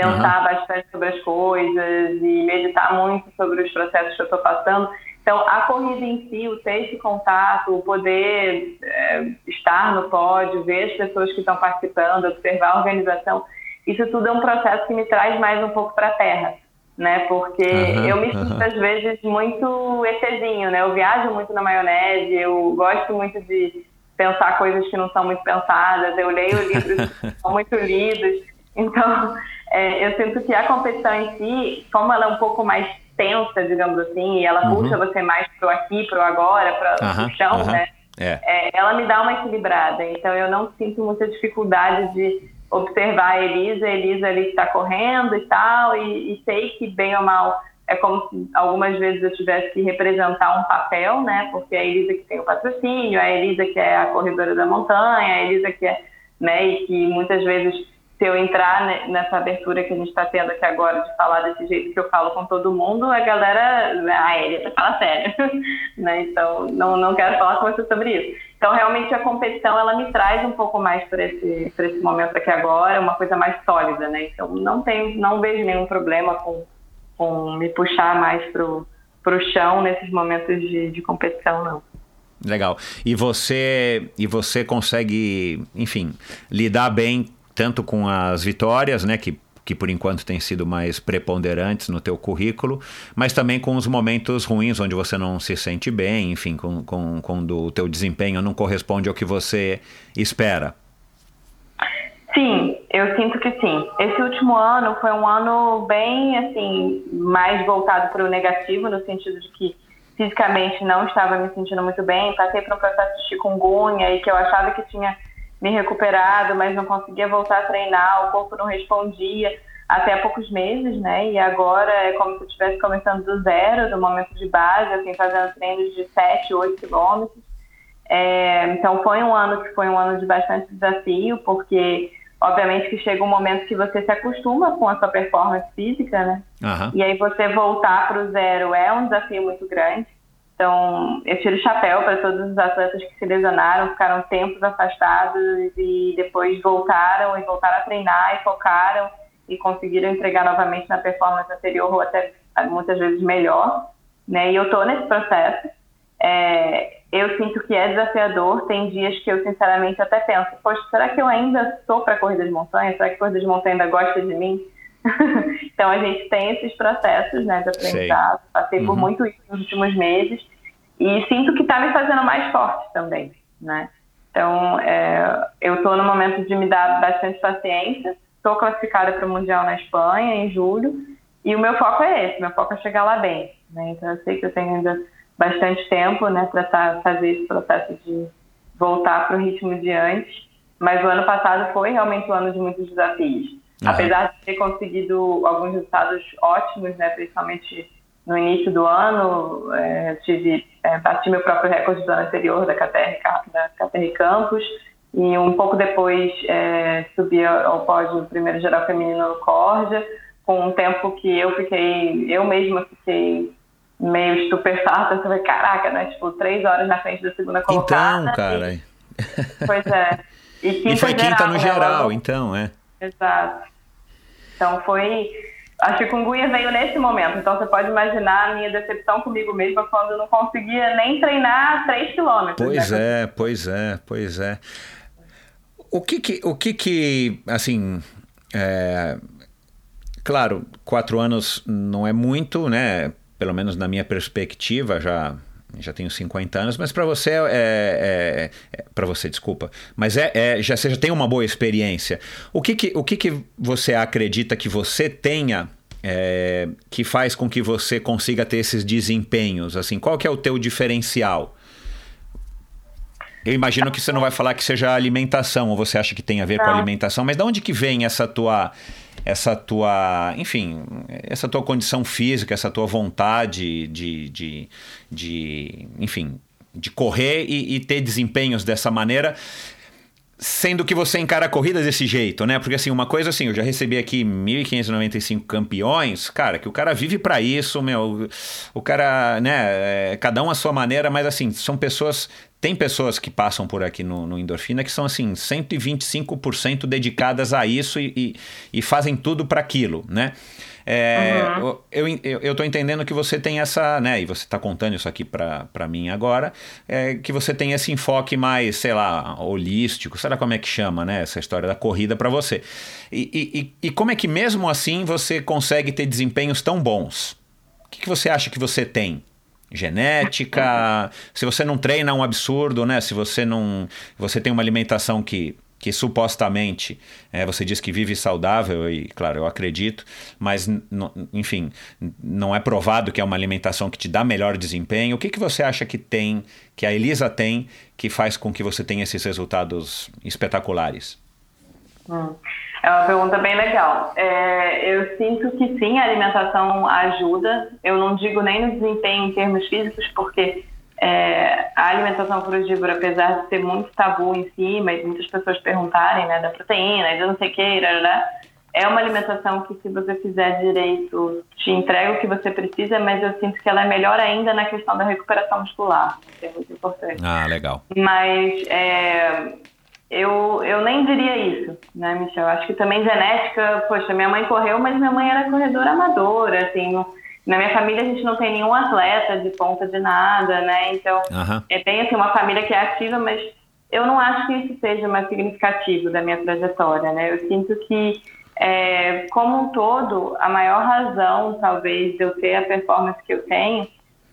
pensar uhum. bastante sobre as coisas e meditar muito sobre os processos que eu estou passando. Então, a corrida em si, o ter esse contato, o poder é, estar no pódio, ver as pessoas que estão participando, observar a organização, isso tudo é um processo que me traz mais um pouco para a terra, né? Porque uhum, eu me sinto, uhum. às vezes, muito ETzinho, né? Eu viajo muito na maionese, eu gosto muito de pensar coisas que não são muito pensadas, eu leio livros que são muito lidos. Então, é, eu sinto que a competição em si, como ela é um pouco mais tensa, digamos assim, e ela uhum. puxa você mais pro aqui, pro agora, para o chão, uhum. né? É. É, ela me dá uma equilibrada. Então eu não sinto muita dificuldade de observar a Elisa, a Elisa ali está correndo e tal, e, e, sei que bem ou mal é como se algumas vezes eu tivesse que representar um papel, né? Porque é a Elisa que tem o patrocínio, a Elisa que é a corredora da montanha, a Elisa que é, né? E que muitas vezes se eu entrar nessa abertura que a gente está tendo aqui agora de falar desse jeito que eu falo com todo mundo, a galera, ah, ele fala sério, né? Então, não, não quero falar com você sobre isso. Então, realmente, a competição, ela me traz um pouco mais para esse, esse momento aqui agora, uma coisa mais sólida, né? Então, não tenho, não vejo nenhum problema com, com me puxar mais pro, pro chão nesses momentos de, de competição, não. Legal. E você e você consegue, enfim, lidar bem tanto com as vitórias, né, que que por enquanto têm sido mais preponderantes no teu currículo, mas também com os momentos ruins onde você não se sente bem, enfim, com, com, quando o teu desempenho não corresponde ao que você espera. Sim, eu sinto que sim. Esse último ano foi um ano bem, assim, mais voltado para o negativo, no sentido de que fisicamente não estava me sentindo muito bem, passei por um processo de chikungunya e que eu achava que tinha me recuperado, mas não conseguia voltar a treinar, o corpo não respondia até há poucos meses, né? E agora é como se eu estivesse começando do zero, do momento de base, assim, fazendo treinos de 7, 8 quilômetros. É, então foi um ano que foi um ano de bastante desafio, porque obviamente que chega um momento que você se acostuma com a sua performance física, né? Uhum. E aí você voltar para o zero é um desafio muito grande. Então, eu tiro o chapéu para todos os atletas que se lesionaram, ficaram tempos afastados e depois voltaram e voltaram a treinar e focaram e conseguiram entregar novamente na performance anterior ou até muitas vezes melhor. Né? E eu estou nesse processo. É, eu sinto que é desafiador. Tem dias que eu, sinceramente, até penso: Poxa, será que eu ainda sou para corrida de montanha? Será que corrida de montanha ainda gosta de mim? então a gente tem esses processos né, de aprendizado. Passei uhum. por muito isso nos últimos meses e sinto que está me fazendo mais forte também, né? Então é, eu estou no momento de me dar bastante paciência. Estou classificada para o mundial na Espanha em julho e o meu foco é esse. Meu foco é chegar lá bem. Né? Então eu sei que eu tenho ainda bastante tempo, né, para tá, fazer esse processo de voltar para o ritmo de antes. Mas o ano passado foi realmente um ano de muitos desafios Uhum. Apesar de ter conseguido alguns resultados ótimos, né, principalmente no início do ano, é, tive, é, bati meu próprio recorde do ano anterior da KTR, da KTR Campus, e um pouco depois é, subi ao pódio do primeiro geral feminino no Corja, com um tempo que eu fiquei, eu mesma fiquei meio estupefato, eu falei, caraca, né, tipo, três horas na frente da segunda colocada. Então, cara... E, pois é. E, e foi quinta geral, no geral, né, então, é. Exato. Então foi. A chikungunya veio nesse momento, então você pode imaginar a minha decepção comigo mesma quando eu não conseguia nem treinar 3 quilômetros. Pois né? é, pois é, pois é. O que que, o que, que assim, é, claro, quatro anos não é muito, né? Pelo menos na minha perspectiva, já já tenho 50 anos, mas para você é, é, é para você, desculpa, mas é, é, já você já tem uma boa experiência. O que que, o que que você acredita que você tenha é, que faz com que você consiga ter esses desempenhos? Assim, qual que é o teu diferencial? Eu imagino que você não vai falar que seja alimentação, ou você acha que tem a ver com alimentação, mas de onde que vem essa tua essa tua, enfim, essa tua condição física, essa tua vontade de, de, de enfim, de correr e, e ter desempenhos dessa maneira sendo que você encara a corrida desse jeito, né? Porque assim, uma coisa assim, eu já recebi aqui 1.595 campeões, cara, que o cara vive para isso, meu, o cara, né, é, cada um a sua maneira, mas assim, são pessoas tem pessoas que passam por aqui no, no Endorfina que são assim 125% dedicadas a isso e, e, e fazem tudo para aquilo, né? É, uhum. Eu, eu, eu tô entendendo que você tem essa, né? E você está contando isso aqui para mim agora, é, que você tem esse enfoque mais, sei lá, holístico, sei lá como é que chama, né? Essa história da corrida para você. E, e, e como é que mesmo assim você consegue ter desempenhos tão bons? O que, que você acha que você tem? Genética. Se você não treina é um absurdo, né? Se você não, você tem uma alimentação que que supostamente é, você diz que vive saudável e claro eu acredito, mas enfim não é provado que é uma alimentação que te dá melhor desempenho. O que que você acha que tem, que a Elisa tem, que faz com que você tenha esses resultados espetaculares? Hum. É uma pergunta bem legal. É, eu sinto que sim, a alimentação ajuda. Eu não digo nem no desempenho em termos físicos, porque é, a alimentação frugívora, apesar de ser muito tabu em cima e muitas pessoas perguntarem né, da proteína e não sei o que, né, é uma alimentação que, se você fizer direito, te entrega o que você precisa, mas eu sinto que ela é melhor ainda na questão da recuperação muscular, que é muito importante. Ah, legal. Mas é, eu, eu nem diria isso, né, Michel? Acho que também genética, poxa, minha mãe correu, mas minha mãe era corredora amadora, assim, Na minha família a gente não tem nenhum atleta de ponta de nada, né? Então Aham. é bem assim uma família que é ativa, mas eu não acho que isso seja mais significativo da minha trajetória, né? Eu sinto que é, como um todo, a maior razão, talvez, de eu ter a performance que eu tenho,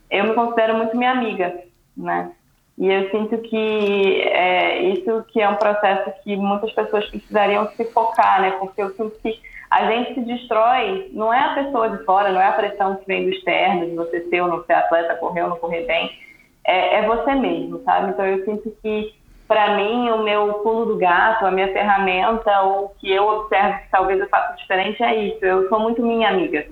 eu me considero muito minha amiga, né? E eu sinto que é, isso que é um processo que muitas pessoas precisariam se focar, né? Porque eu sinto que a gente se destrói, não é a pessoa de fora, não é a pressão que vem do externo, de você ser ou não ser atleta, correr ou não correr bem, é, é você mesmo, sabe? Então eu sinto que, para mim, o meu pulo do gato, a minha ferramenta, ou o que eu observo que talvez eu faça diferente é isso, eu sou muito minha amiga.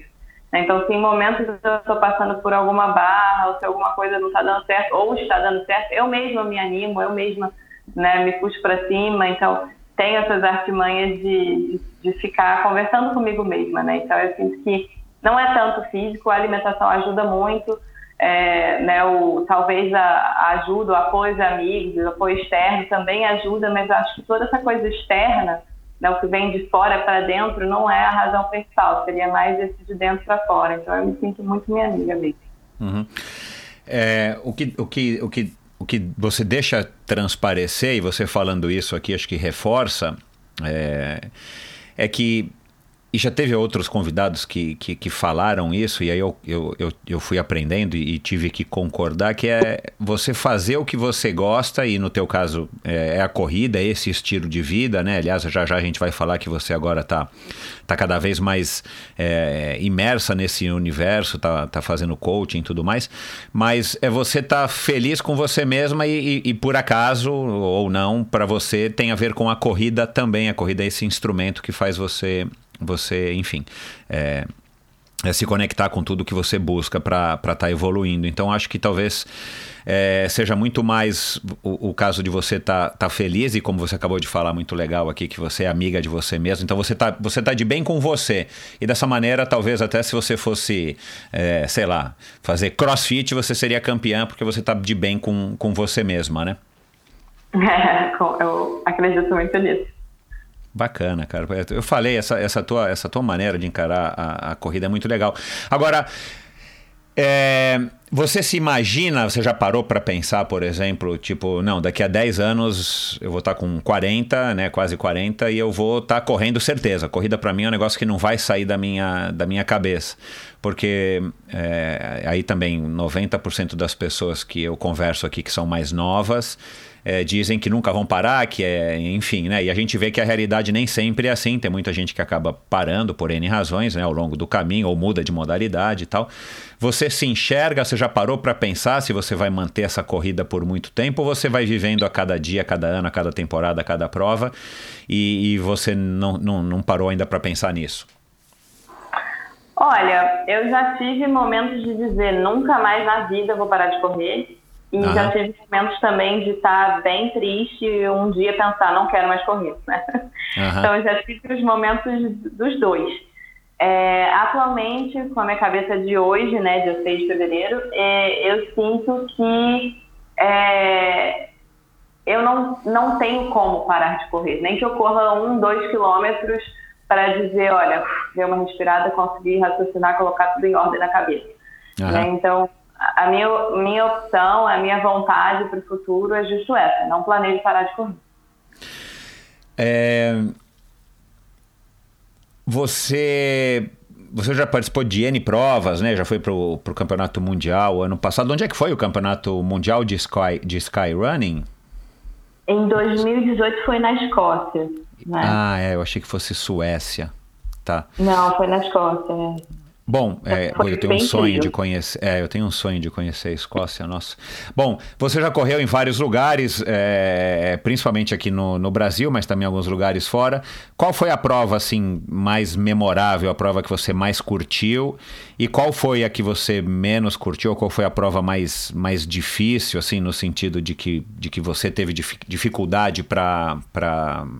Né? Então, se em momentos eu estou passando por alguma barra, ou se alguma coisa não está dando certo, ou está dando certo, eu mesma me animo, eu mesma né, me puxo para cima. Então, tenho essas artimanhas de, de, de ficar conversando comigo mesma. Né? Então, eu sinto que não é tanto físico, a alimentação ajuda muito. É, né, o, talvez a, a ajuda, o apoio de amigos, o apoio externo também ajuda, mas acho que toda essa coisa externa né, o que vem de fora para dentro não é a razão principal, seria mais esse de dentro para fora. Então eu me sinto muito minha amiga mesmo. Uhum. É, o, que, o, que, o, que, o que você deixa transparecer, e você falando isso aqui acho que reforça, é, é que. E já teve outros convidados que, que, que falaram isso, e aí eu, eu, eu, eu fui aprendendo e, tive que concordar, que é você fazer o que você gosta, e no teu caso é, é a corrida, é esse estilo de vida, né? Aliás, já já a gente vai falar que você agora está tá cada vez mais é, imersa nesse universo, tá, tá fazendo coaching e tudo mais, mas é você tá feliz com você mesma e, e, e por acaso ou não, para você tem a ver com a corrida também. A corrida é esse instrumento que faz você, você enfim, é, é se conectar com tudo que você busca para estar tá evoluindo. Então, acho que talvez é, seja muito mais o, o caso de você estar tá, tá feliz e, como você acabou de falar, muito legal aqui, que você é amiga de você mesmo. Então, você está você tá de bem com você. E dessa maneira, talvez até se você fosse, é, sei lá, fazer crossfit, você seria campeã, porque você está de bem com, com você mesma, né? eu acredito muito nisso. Bacana, cara. Eu falei, essa, essa, tua, essa tua maneira de encarar a, a corrida é muito legal. Agora, é, você se imagina, você já parou para pensar, por exemplo, tipo, não, daqui a 10 anos eu vou estar tá com 40, né, quase 40, e eu vou estar tá correndo certeza. Corrida para mim é um negócio que não vai sair da minha, da minha cabeça. Porque é, aí também 90% das pessoas que eu converso aqui que são mais novas é, dizem que nunca vão parar, que é, enfim, né? E a gente vê que a realidade nem sempre é assim. Tem muita gente que acaba parando por N razões, né? Ao longo do caminho, ou muda de modalidade e tal. Você se enxerga, você já parou para pensar se você vai manter essa corrida por muito tempo ou você vai vivendo a cada dia, a cada ano, a cada temporada, a cada prova e, e você não, não, não parou ainda para pensar nisso? Olha, eu já tive momentos de dizer nunca mais na vida vou parar de correr. E Aham. já tive momentos também de estar bem triste e um dia pensar, não quero mais correr, né? Aham. Então eu já tive os momentos dos dois. É, atualmente, com a minha cabeça de hoje, né, dia 6 de fevereiro, é, eu sinto que é, eu não, não tenho como parar de correr. Nem que eu corra um, dois quilômetros para dizer, olha, dei uma respirada, consegui raciocinar, colocar tudo em ordem na cabeça. Aham. Né? Então, a minha, minha opção, a minha vontade para o futuro é justo essa. Não planejo parar de correr. É, Você você já participou de N provas, né? Já foi pro, pro campeonato mundial ano passado. Onde é que foi o campeonato mundial de sky de skyrunning? Em 2018 foi na Escócia. Né? Ah, é. Eu achei que fosse Suécia. Tá. Não, foi na Escócia. Bom, é, eu tenho um sonho incrível. de conhecer. É, eu tenho um sonho de conhecer a Escócia, nossa. Bom, você já correu em vários lugares, é, principalmente aqui no, no Brasil, mas também em alguns lugares fora. Qual foi a prova assim mais memorável, a prova que você mais curtiu? E qual foi a que você menos curtiu? Qual foi a prova mais, mais difícil, assim, no sentido de que, de que você teve dif- dificuldade para,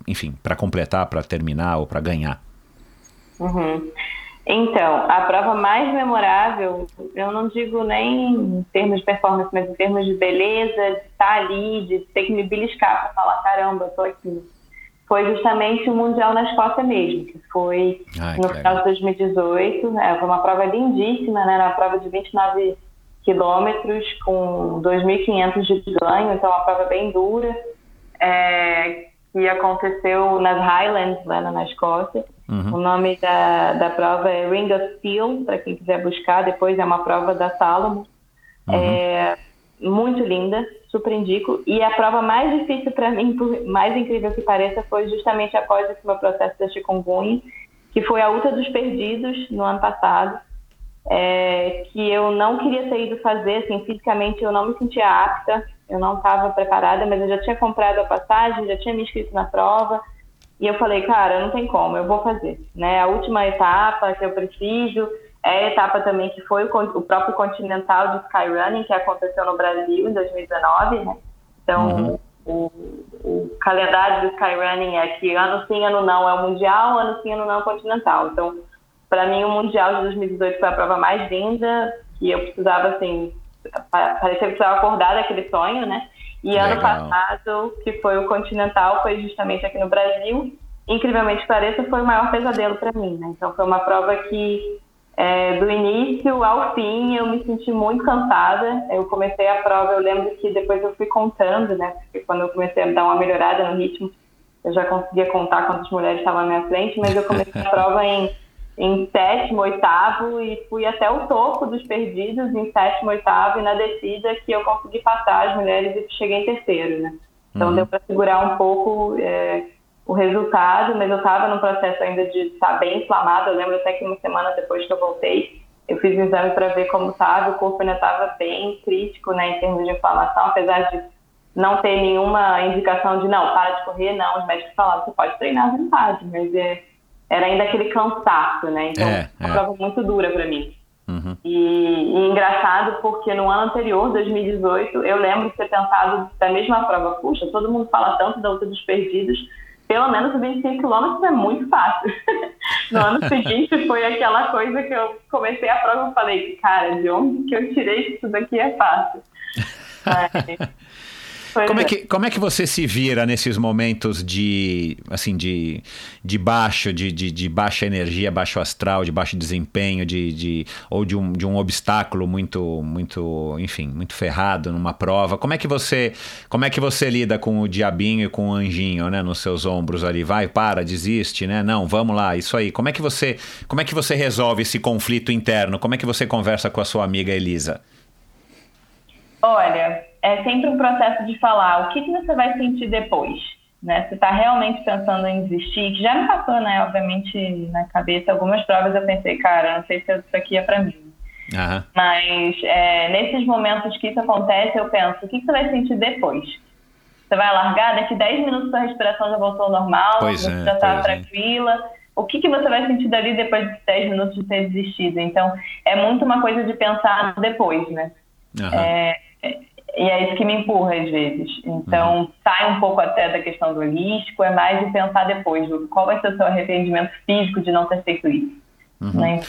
enfim, para completar, para terminar ou para ganhar? Uhum. Então, a prova mais memorável, eu não digo nem em termos de performance, mas em termos de beleza, de estar ali, de ter que me beliscar para falar, caramba, tô aqui. foi justamente o Mundial na Escócia mesmo, que foi Ai, no final de 2018. né? Foi uma prova lindíssima, né? Era uma prova de 29 quilômetros com 2.500 de ganho, então uma prova bem dura, é, que aconteceu nas Highlands, lá na Escócia. O nome da, da prova é Ring of Steel, para quem quiser buscar, depois é uma prova da Salomon. É, muito linda, super indico. E a prova mais difícil para mim, por mais incrível que pareça, foi justamente após esse meu processo da chikungunya, que foi a Ultra dos Perdidos no ano passado, é, que eu não queria ter ido fazer, assim, fisicamente eu não me sentia apta, eu não estava preparada, mas eu já tinha comprado a passagem, já tinha me inscrito na prova, e eu falei, cara, não tem como, eu vou fazer, né? A última etapa que eu preciso é a etapa também que foi o, o próprio Continental de Skyrunning, que aconteceu no Brasil em 2019, né? Então, o, o calendário do Skyrunning é que ano sim, ano não é o Mundial, ano sim, ano não é o Continental. Então, para mim, o Mundial de 2018 foi a prova mais linda, que eu precisava, assim, pa- parecia que precisava acordar daquele sonho, né? E ano Legal. passado, que foi o Continental, foi justamente aqui no Brasil. Incrivelmente pareça, foi o maior pesadelo para mim, né? Então, foi uma prova que, é, do início ao fim, eu me senti muito cansada. Eu comecei a prova, eu lembro que depois eu fui contando, né? Porque quando eu comecei a dar uma melhorada no ritmo, eu já conseguia contar quantas mulheres estavam à minha frente, mas eu comecei a prova em, em sétimo, oitavo e fui até o topo dos perdidos em sétimo, oitavo e na descida que eu consegui passar as mulheres e cheguei em terceiro, né? Então deu para segurar um pouco é, o resultado, mas eu estava num processo ainda de estar bem inflamado. Eu lembro até que uma semana depois que eu voltei, eu fiz um exame para ver como estava, o corpo ainda estava bem crítico, né, em termos de inflamação, apesar de não ter nenhuma indicação de não, para de correr, não. Os médicos falavam, você pode treinar à vontade, mas é, era ainda aquele cansaço, né? Então, É, uma é. prova muito dura para mim. Uhum. E, e engraçado porque no ano anterior, 2018, eu lembro de ter pensado da mesma prova, puxa, todo mundo fala tanto da luta dos perdidos, pelo menos os 25 quilômetros é muito fácil. no ano seguinte foi aquela coisa que eu comecei a prova e falei, cara, de onde que eu tirei que isso daqui é fácil? Mas, pois Como é, que, como é que você se vira nesses momentos de assim de, de baixo, de, de, de baixa energia, baixo astral, de baixo desempenho, de, de, ou de um, de um obstáculo muito, muito, enfim, muito ferrado numa prova? Como é que você como é que você lida com o diabinho e com o anjinho, né, nos seus ombros ali? Vai, para, desiste, né? Não, vamos lá, isso aí. Como é que você como é que você resolve esse conflito interno? Como é que você conversa com a sua amiga Elisa? Olha, é sempre um processo de falar o que, que você vai sentir depois. Né? Você está realmente pensando em desistir, que já me passou, né, obviamente, na cabeça algumas provas eu pensei, cara, não sei se isso aqui é para mim. Aham. Mas é, nesses momentos que isso acontece, eu penso, o que, que você vai sentir depois? Você vai largar, daqui 10 minutos sua respiração já voltou ao normal, Pois você é, já está é. tranquila. O que, que você vai sentir dali depois de 10 minutos de ter desistido? Então, é muito uma coisa de pensar depois, né? É, e é isso que me empurra às vezes. Então, Uhum. sai um pouco até da questão do risco, é mais de pensar depois, qual vai ser o seu arrependimento físico de não ter feito isso. Uhum. Né?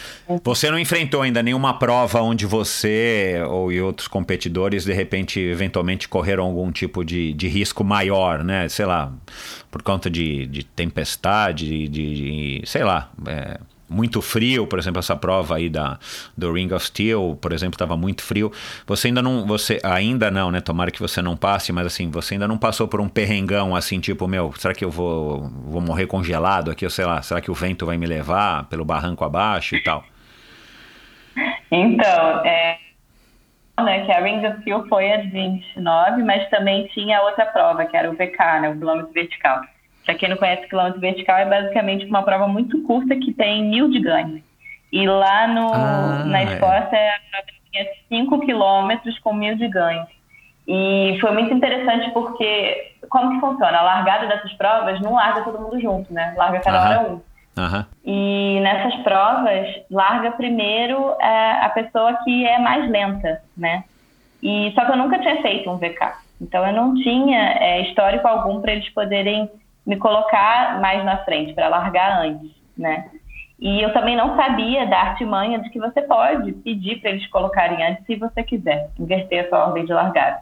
Você não enfrentou ainda nenhuma prova onde você ou e outros competidores, de repente, eventualmente correram algum tipo de, de risco maior, né? Sei lá, por conta de, de tempestade, de, de- de- sei lá, é, muito frio, por exemplo, essa prova aí da, do Ring of Steel, por exemplo, estava muito frio. Você ainda não, você ainda não, né? Tomara que você não passe, mas assim, você ainda não passou por um perrengão assim, tipo, meu, será que eu vou, vou morrer congelado aqui, ou sei lá, será que o vento vai me levar pelo barranco abaixo e tal? Então, é, né, que a Ring of Steel foi a de 29, mas também tinha outra prova, que era o VK, né, o quilômetro vertical. Para quem não conhece, o quilômetro vertical é basicamente uma prova muito curta que tem mil de ganho. E lá no, Ah, na é. Escócia, a prova tinha 5 quilômetros com mil de ganho. E foi muito interessante porque, como que funciona? A largada dessas provas não larga todo mundo junto, né? Larga cada Aham. hora um. Aham. E nessas provas, larga primeiro é, a pessoa que é mais lenta, né? E só que eu nunca tinha feito um VK. Então eu não tinha é, histórico algum para eles poderem me colocar mais na frente, para largar antes, né? E eu também não sabia da artimanha de que você pode pedir para eles colocarem antes se você quiser, inverter a sua ordem de largada.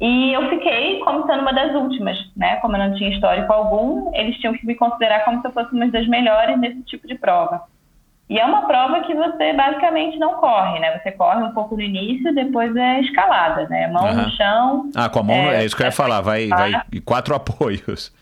E eu fiquei como sendo uma das últimas, né? Como eu não tinha histórico algum, eles tinham que me considerar como se eu fosse uma das melhores nesse tipo de prova. E é uma prova que você basicamente não corre, né? Você corre um pouco no início, depois é escalada, né? Mão Aham. no chão. Ah, com a mão, é, isso que eu ia falar, vai, vai quatro apoios.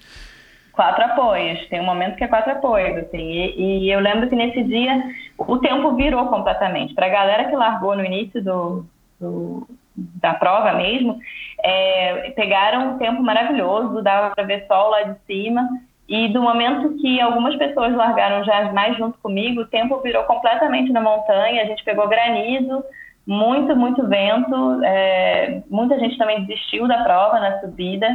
Quatro apoios. Tem um momento que é quatro apoios, assim. E, e eu lembro que nesse dia o tempo virou completamente. Para a galera que largou no início do, do- da prova mesmo, é, pegaram um tempo maravilhoso, dava para ver sol lá de cima. E do momento que algumas pessoas largaram já mais junto comigo, o tempo virou completamente na montanha. A gente pegou granizo, muito, muito vento. é, muita gente também desistiu da prova na subida.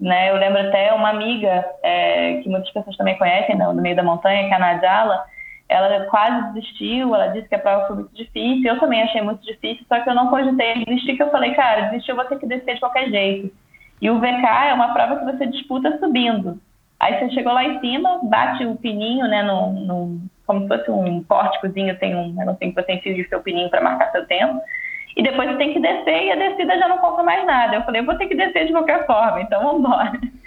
Né? Eu lembro até uma amiga, é, que muitas pessoas também conhecem, né, no meio da montanha, que é a Nadjala, ela quase desistiu, ela disse que a prova foi muito difícil, eu também achei muito difícil, só que eu não cogitei desistir, que eu falei, cara, desistir eu vou ter que descer de qualquer jeito. E o VK é uma prova que você disputa subindo. Aí você chegou lá em cima, bate o pininho, né, no- como se fosse um pórticozinho, tem um negocinho que você enfia o seu pininho para marcar seu tempo. E depois você tem que descer e a descida já não conta mais nada. Eu falei, eu vou ter que descer de qualquer forma, então vamos embora.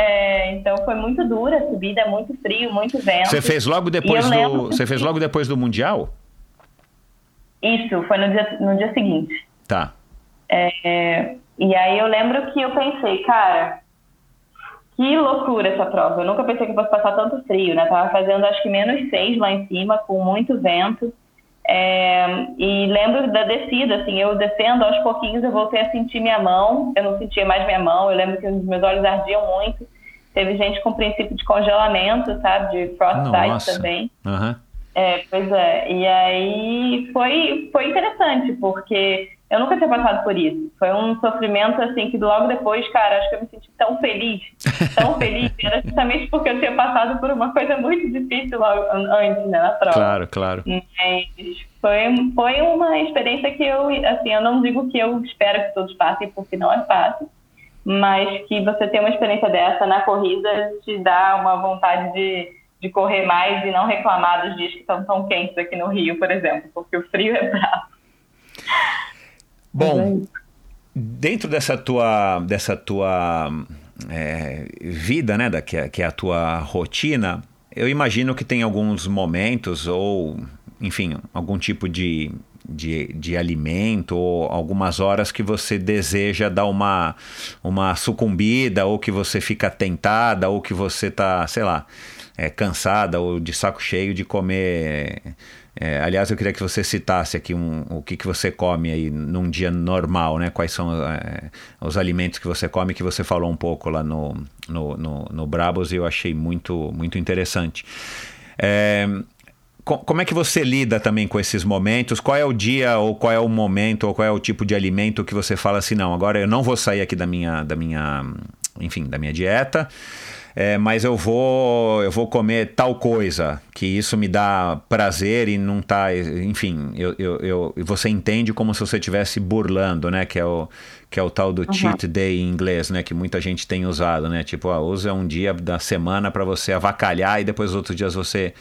É, então foi muito dura a subida, muito frio, muito vento. Você fez logo depois do. Você fez logo depois do Mundial? Isso, foi no dia, no dia seguinte. Tá. É, e aí eu lembro que eu pensei, cara, que loucura essa prova. Eu nunca pensei que fosse passar tanto frio, né? Tava fazendo acho que menos seis lá em cima, com muito vento. É, e lembro da descida, assim, eu descendo aos pouquinhos eu voltei a sentir minha mão, eu não sentia mais minha mão, eu lembro que os meus olhos ardiam muito. Teve gente com princípio de congelamento, sabe? De frostbite Nossa. também. Aham. É, pois é. E aí foi, foi interessante, porque eu nunca tinha passado por isso. Foi um sofrimento, assim, que logo depois, cara, acho que eu me senti tão feliz, tão feliz, era justamente porque eu tinha passado por uma coisa muito difícil logo an- antes, né, na prova. Claro, claro. Mas foi, foi uma experiência que eu, assim, eu não digo que eu espero que todos passem, porque não é fácil, mas que você ter uma experiência dessa na corrida te dá uma vontade de, de correr mais e não reclamar dos dias que estão tão quentes aqui no Rio, por exemplo, porque o frio é bravo. Bom, dentro dessa tua, dessa tua é, vida, né, da, que, é, que é a tua rotina, eu imagino que tem alguns momentos ou, enfim, algum tipo de, de, de alimento ou algumas horas que você deseja dar uma, uma sucumbida ou que você fica tentada ou que você tá, sei lá, é, cansada ou de saco cheio de comer. É, aliás, eu queria que você citasse aqui um, o que, que você come aí num dia normal, né? Quais são é, os alimentos que você come, que você falou um pouco lá no, no, no, no Brabos e eu achei muito, muito interessante. É, co- como é que você lida também com esses momentos? Qual é o dia ou qual é o momento ou qual é o tipo de alimento que você fala assim, não, agora eu não vou sair aqui da minha, da minha, enfim, da minha dieta, é, mas eu vou, eu vou comer tal coisa, que isso me dá prazer e não tá, enfim, eu, eu, eu- você entende como se você estivesse burlando, né? Que é o, que é o tal do cheat day em inglês, né? Que muita gente tem usado, né? Tipo, ah, usa um dia da semana para você avacalhar e depois os outros dias você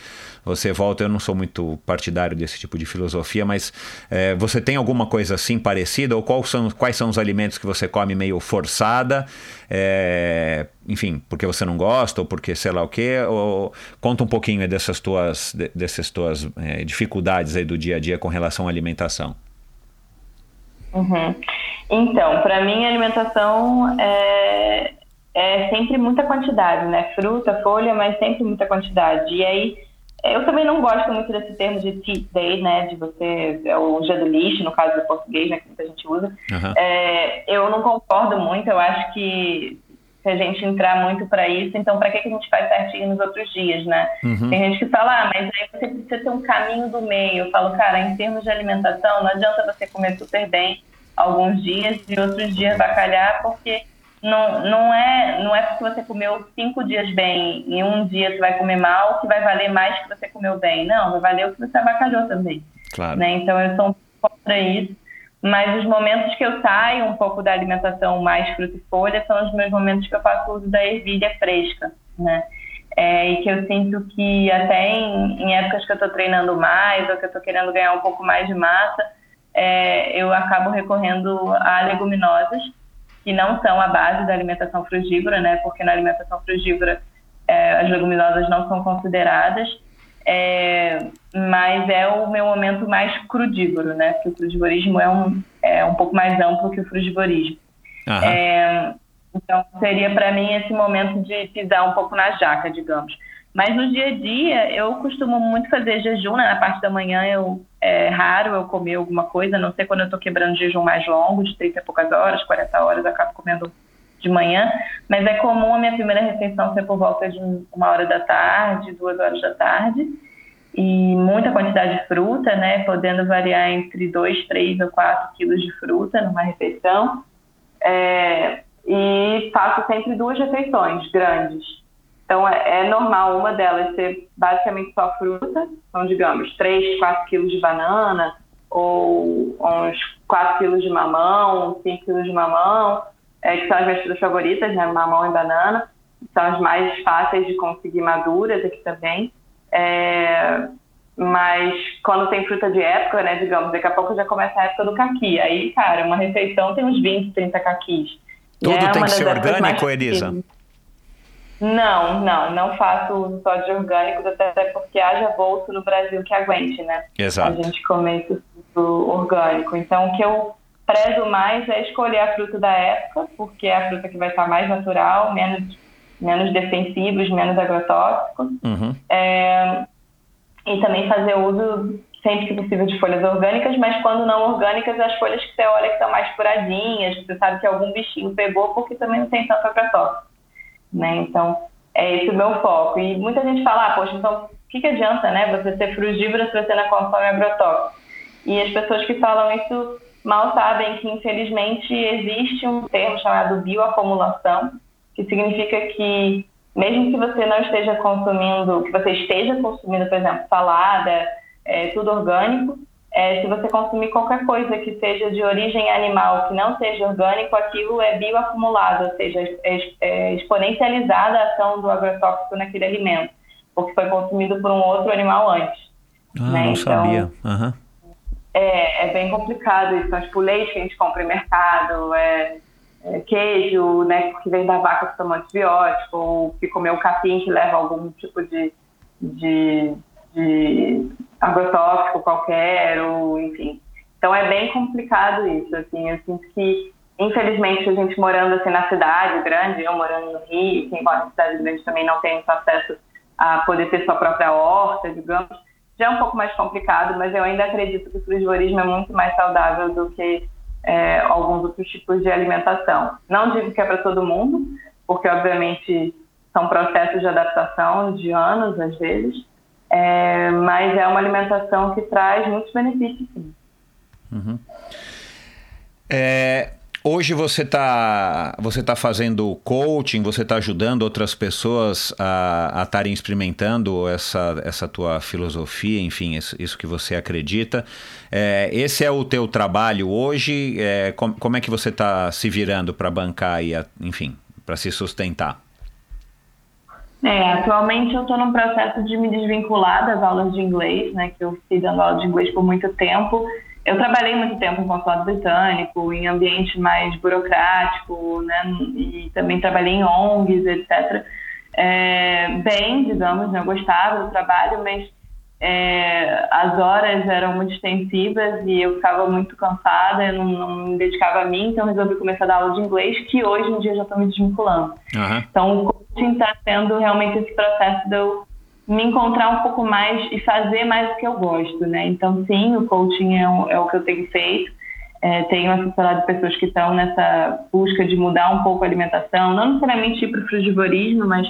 você volta. Eu não sou muito partidário desse tipo de filosofia, mas é, você tem alguma coisa assim parecida? Ou quais são, quais são os alimentos que você come meio forçada? É, enfim, porque você não gosta ou porque sei lá o quê? Ou, conta um pouquinho dessas tuas, de- dessas tuas é, dificuldades aí do dia a dia com relação à alimentação. Uhum. Então, para mim, a alimentação é, é sempre muita quantidade, né? Fruta, folha, mas sempre muita quantidade. E aí, eu também não gosto muito desse termo de cheat day, né? De você, é o dia do lixo, no caso do português, né? Que muita gente usa. Aham. É, eu não concordo muito, eu acho que se a gente entrar muito para isso, então para que, que a gente faz certinho nos outros dias, né? Uhum. Tem gente que fala, ah, mas aí você precisa ter um caminho do meio. Eu falo, cara, em termos de alimentação, não adianta você comer super bem alguns dias e outros dias bacalhar, porque não, não, é, não é porque você comeu cinco dias bem e um dia você vai comer mal que vai valer mais que você comeu bem. Não, vai valer o que você abacalhou também Claro. né? Então eu sou um contra isso. Mas os momentos que eu saio um pouco da alimentação mais fruta e folha são os meus momentos que eu faço uso da ervilha fresca, né? É, e que eu sinto que até em, em épocas que eu estou treinando mais ou que eu estou querendo ganhar um pouco mais de massa, é, eu acabo recorrendo a leguminosas, que não são a base da alimentação frugívora, né? Porque na alimentação frugívora é, as leguminosas não são consideradas. É, mas é o meu momento mais crudívoro, né? Porque o crudivorismo é um, é um pouco mais amplo que o frugivorismo. É, então, seria para mim esse momento de pisar um pouco na jaca, digamos. Mas no dia a dia, eu costumo muito fazer jejum, né? Na parte da manhã eu, é raro eu comer alguma coisa, a não sei quando eu estou quebrando jejum mais longo, de 30 e poucas horas, 40 horas, eu acabo comendo de manhã. Mas é comum a minha primeira refeição ser por volta de uma hora da tarde, duas horas da tarde. E muita quantidade de fruta, né? Podendo variar entre 2, 3 ou 4 quilos de fruta numa refeição. É, e faço sempre duas refeições grandes. Então, é, é, normal uma delas ser basicamente só fruta, então, digamos, 3, 4 quilos de banana, ou uns 4 quilos de mamão, 5 quilos de mamão, é, que são as minhas frutas favoritas, né, mamão e banana, são as mais fáceis de conseguir maduras aqui também. É, mas quando tem fruta de época, né, digamos, daqui a pouco já começa a época do caqui. Aí, cara, uma refeição tem uns 20, 30 caquis. Tudo é tem que ser orgânico, Elisa? Não, não, não faço uso só de orgânicos, até porque haja bolso no Brasil que aguente, né? Exato. A gente isso tudo orgânico. Então, o que eu prezo mais é escolher a fruta da época, porque é a fruta que vai estar mais natural, menos, menos defensivos, menos agrotóxicos. Uhum. É, e também fazer uso sempre que possível de folhas orgânicas, mas quando não orgânicas, as folhas que você olha que estão mais furadinhas, que você sabe que algum bichinho pegou, porque também não tem tanto agrotóxico. Né? Então, é esse o meu foco. E muita gente fala, ah, poxa, então o que, que adianta né, você ser frugívora se você não consome agrotóxico? E as pessoas que falam isso mal sabem que, infelizmente, existe um termo chamado bioacumulação, que significa que mesmo que você não esteja consumindo, que você esteja consumindo, por exemplo, salada, é, tudo orgânico, é, se você consumir qualquer coisa que seja de origem animal, que não seja orgânico, aquilo é bioacumulado, ou seja, é, é exponencializada a ação do agrotóxico naquele alimento, porque foi consumido por um outro animal antes. Ah, né? não então, sabia. Uhum. É, é bem complicado isso. Então, tipo, leite que a gente compra em mercado, é, é, queijo, né, que vem da vaca que toma antibiótico, ou que comeu capim que leva algum tipo de, de, de agrotóxico qualquer, ou enfim. Então é bem complicado isso, assim, eu sinto que infelizmente a gente morando assim na cidade grande, eu morando no Rio, quem mora na cidade grande também não tem muito acesso a poder ter sua própria horta, digamos, já é um pouco mais complicado, mas eu ainda acredito que o frugivorismo é muito mais saudável do que é, alguns outros tipos de alimentação. Não digo que é para todo mundo, porque obviamente são processos de adaptação de anos às vezes, é, mas é uma alimentação que traz muitos benefícios. Sim. Uhum. É, hoje você está você tá fazendo coaching, você está ajudando outras pessoas a estarem experimentando essa, essa tua filosofia, enfim, isso, isso que você acredita. É, esse é o teu trabalho hoje? É, com, como é que você está se virando para bancar e, enfim, para se sustentar? É, atualmente eu estou num processo de me desvincular das aulas de inglês, né? Que eu fiquei dando aula de inglês por muito tempo. Eu trabalhei muito tempo em consulado britânico, em ambiente mais burocrático, né? E também trabalhei em ONGs, etc. É, bem, digamos, né, eu gostava do trabalho, mas é, as horas eram muito extensivas e eu ficava muito cansada, eu não, não, me dedicava a mim, então resolvi começar a dar aula de inglês, que hoje em dia já estou me desvinculando. Uhum. Então, o coaching está sendo realmente esse processo de eu me encontrar um pouco mais e fazer mais o que eu gosto, né? Então, sim, o coaching é, o, é o que eu tenho feito. É, tenho assessorado pessoas que estão nessa busca de mudar um pouco a alimentação, não necessariamente ir para o frugivorismo, mas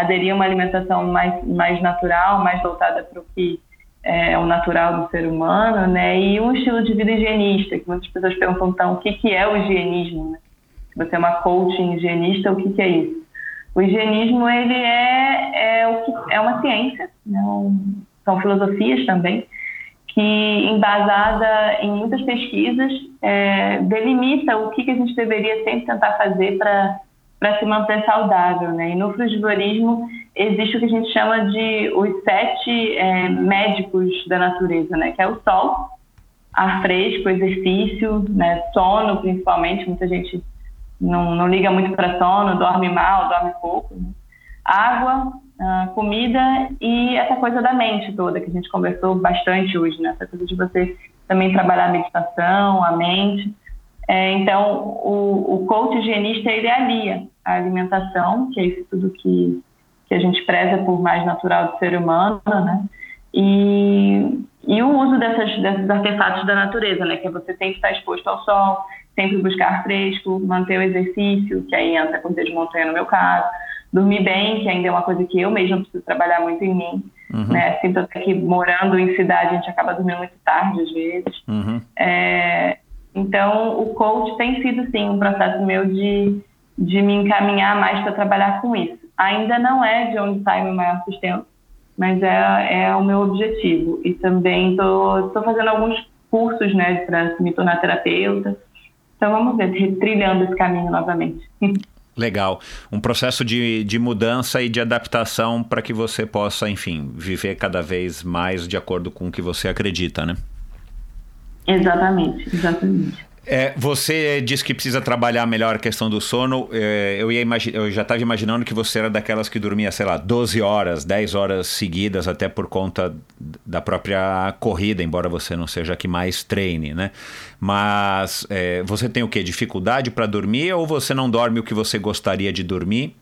aderir a uma alimentação mais, mais natural, mais voltada para o que é o natural do ser humano, né? E um estilo de vida higienista, que muitas pessoas perguntam, então, o que, que é o higienismo? Né? Se você é uma coaching higienista, o que, que é isso? O higienismo, ele é, é, o que, é uma ciência, né? são filosofias também, que, embasada em muitas pesquisas, é, delimita o que, que a gente deveria sempre tentar fazer para para se manter saudável, né? E no frugivorismo existe o que a gente chama de os sete é, médicos da natureza, né? Que é o sol, ar fresco, exercício, né? Sono, principalmente. Muita gente não, não liga muito para sono, dorme mal, dorme pouco. Né? Água, uh, comida e essa coisa da mente toda, que a gente conversou bastante hoje, né? Essa coisa de você também trabalhar a meditação, a mente. É, então, o, o coach higienista, ele alia a alimentação, que é isso tudo que, que a gente preza por mais natural do ser humano, né? E, e o uso dessas, desses artefatos da natureza, né? Que é você sempre estar exposto ao sol, sempre buscar fresco, manter o exercício, que aí entra com de montanha no meu caso, dormir bem, que ainda é uma coisa que eu mesma preciso trabalhar muito em mim, uhum. né? Sinto até que morando em cidade a gente acaba dormindo muito tarde às vezes. Uhum. É, então, o coach tem sido, sim, um processo meu de, de me encaminhar mais para trabalhar com isso. Ainda não é de onde sai meu maior sustento, mas é, é o meu objetivo. E também estou fazendo alguns cursos, né, para me tornar terapeuta. Então, vamos ver, trilhando esse caminho novamente. Legal. Um processo de, de mudança e de adaptação para que você possa, enfim, viver cada vez mais de acordo com o que você acredita, né? Exatamente, exatamente. É, você disse que precisa trabalhar melhor a questão do sono. É, eu, ia eu já estava imaginando que você era daquelas que dormia, sei lá, 12 horas, 10 horas seguidas, até por conta da própria corrida, embora você não seja que mais treine, né? Mas é, você tem o quê? Dificuldade para dormir ou você não dorme o que você gostaria de dormir?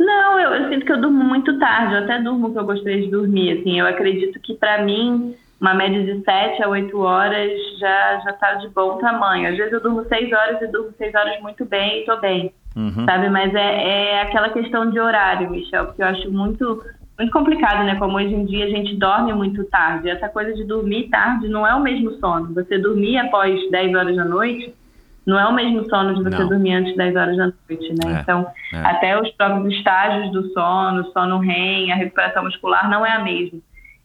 Não, eu, eu sinto que eu durmo muito tarde. Eu até durmo o que eu gostaria de dormir. Assim, eu acredito que para mim uma média de 7 a 8 horas já já está de bom tamanho. Às vezes eu durmo 6 horas e durmo 6 horas muito bem e estou bem, uhum. sabe? Mas é, é aquela questão de horário, Michel, porque eu acho muito muito complicado, né? Como hoje em dia a gente dorme muito tarde. Essa coisa de dormir tarde não é o mesmo sono. Você dormir após 10 horas da noite não é o mesmo sono de você não. dormir antes das 10 horas da noite, né? É, então, é. até os próprios estágios do sono, sono REM, a recuperação muscular não é a mesma.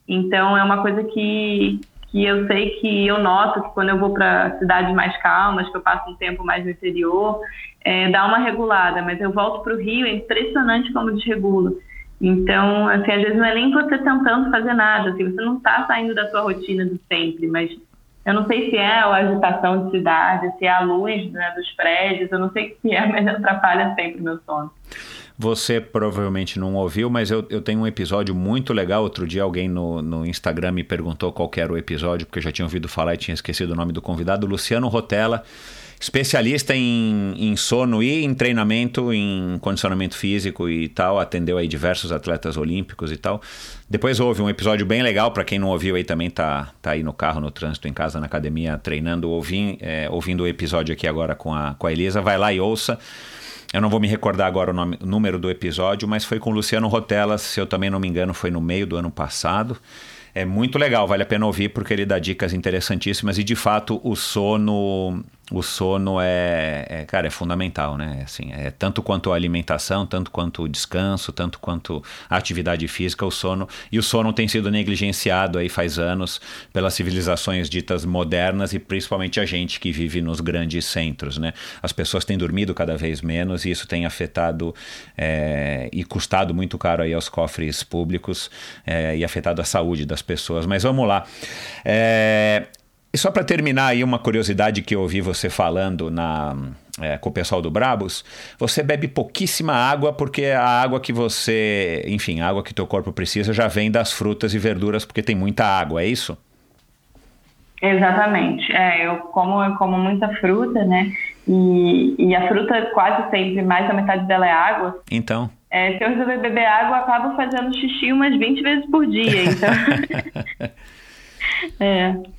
Então é uma coisa que, que eu sei que eu noto que quando eu vou para cidades mais calmas, que eu passo um tempo mais no interior, é, dá uma regulada, mas eu volto para o Rio, é impressionante como desregula. Então, assim, às vezes não é nem você tentando fazer nada, assim, você não está saindo da sua rotina de sempre, mas eu não sei se é a agitação de cidade, se é a luz né, dos prédios, eu não sei que é, mas atrapalha sempre o meu sono. Você provavelmente não ouviu, mas eu, eu tenho um episódio muito legal. Outro dia alguém no, no Instagram me perguntou qual era o episódio, porque eu já tinha ouvido falar e tinha esquecido o nome do convidado. Luciano Rotella, especialista em, em sono e em treinamento, em condicionamento físico e tal. Atendeu aí diversos atletas olímpicos e tal. Depois houve um episódio bem legal, para quem não ouviu aí também tá, tá aí no carro, no trânsito, em casa, na academia, treinando, ouvindo, é, ouvindo o episódio aqui agora com a, com a Elisa. Vai lá e ouça. Eu não vou me recordar agora o, nome, número do episódio, mas foi com o Luciano Rotella, se eu também não me engano, foi no meio do ano passado. É muito legal, vale a pena ouvir porque ele dá dicas interessantíssimas e de fato o sono o sono é, é, cara, é fundamental, né? Assim, é tanto quanto a alimentação, tanto quanto o descanso, tanto quanto a atividade física, o sono. E o sono tem sido negligenciado aí faz anos pelas civilizações ditas modernas e principalmente a gente que vive nos grandes centros, né? As pessoas têm dormido cada vez menos e isso tem afetado é, e custado muito caro aí aos cofres públicos é, e afetado a saúde das pessoas. Mas vamos lá. É, e só para terminar aí uma curiosidade que eu ouvi você falando na, é, com o pessoal do Brabos, você bebe pouquíssima água porque a água que você, enfim, a água que teu corpo precisa já vem das frutas e verduras porque tem muita água, é isso? Exatamente. É, eu como, eu como muita fruta, né? E, e a fruta quase sempre, mais da metade dela é água. Então. É, se eu resolver beber água, eu acabo fazendo xixi umas 20 vezes por dia. Então. é.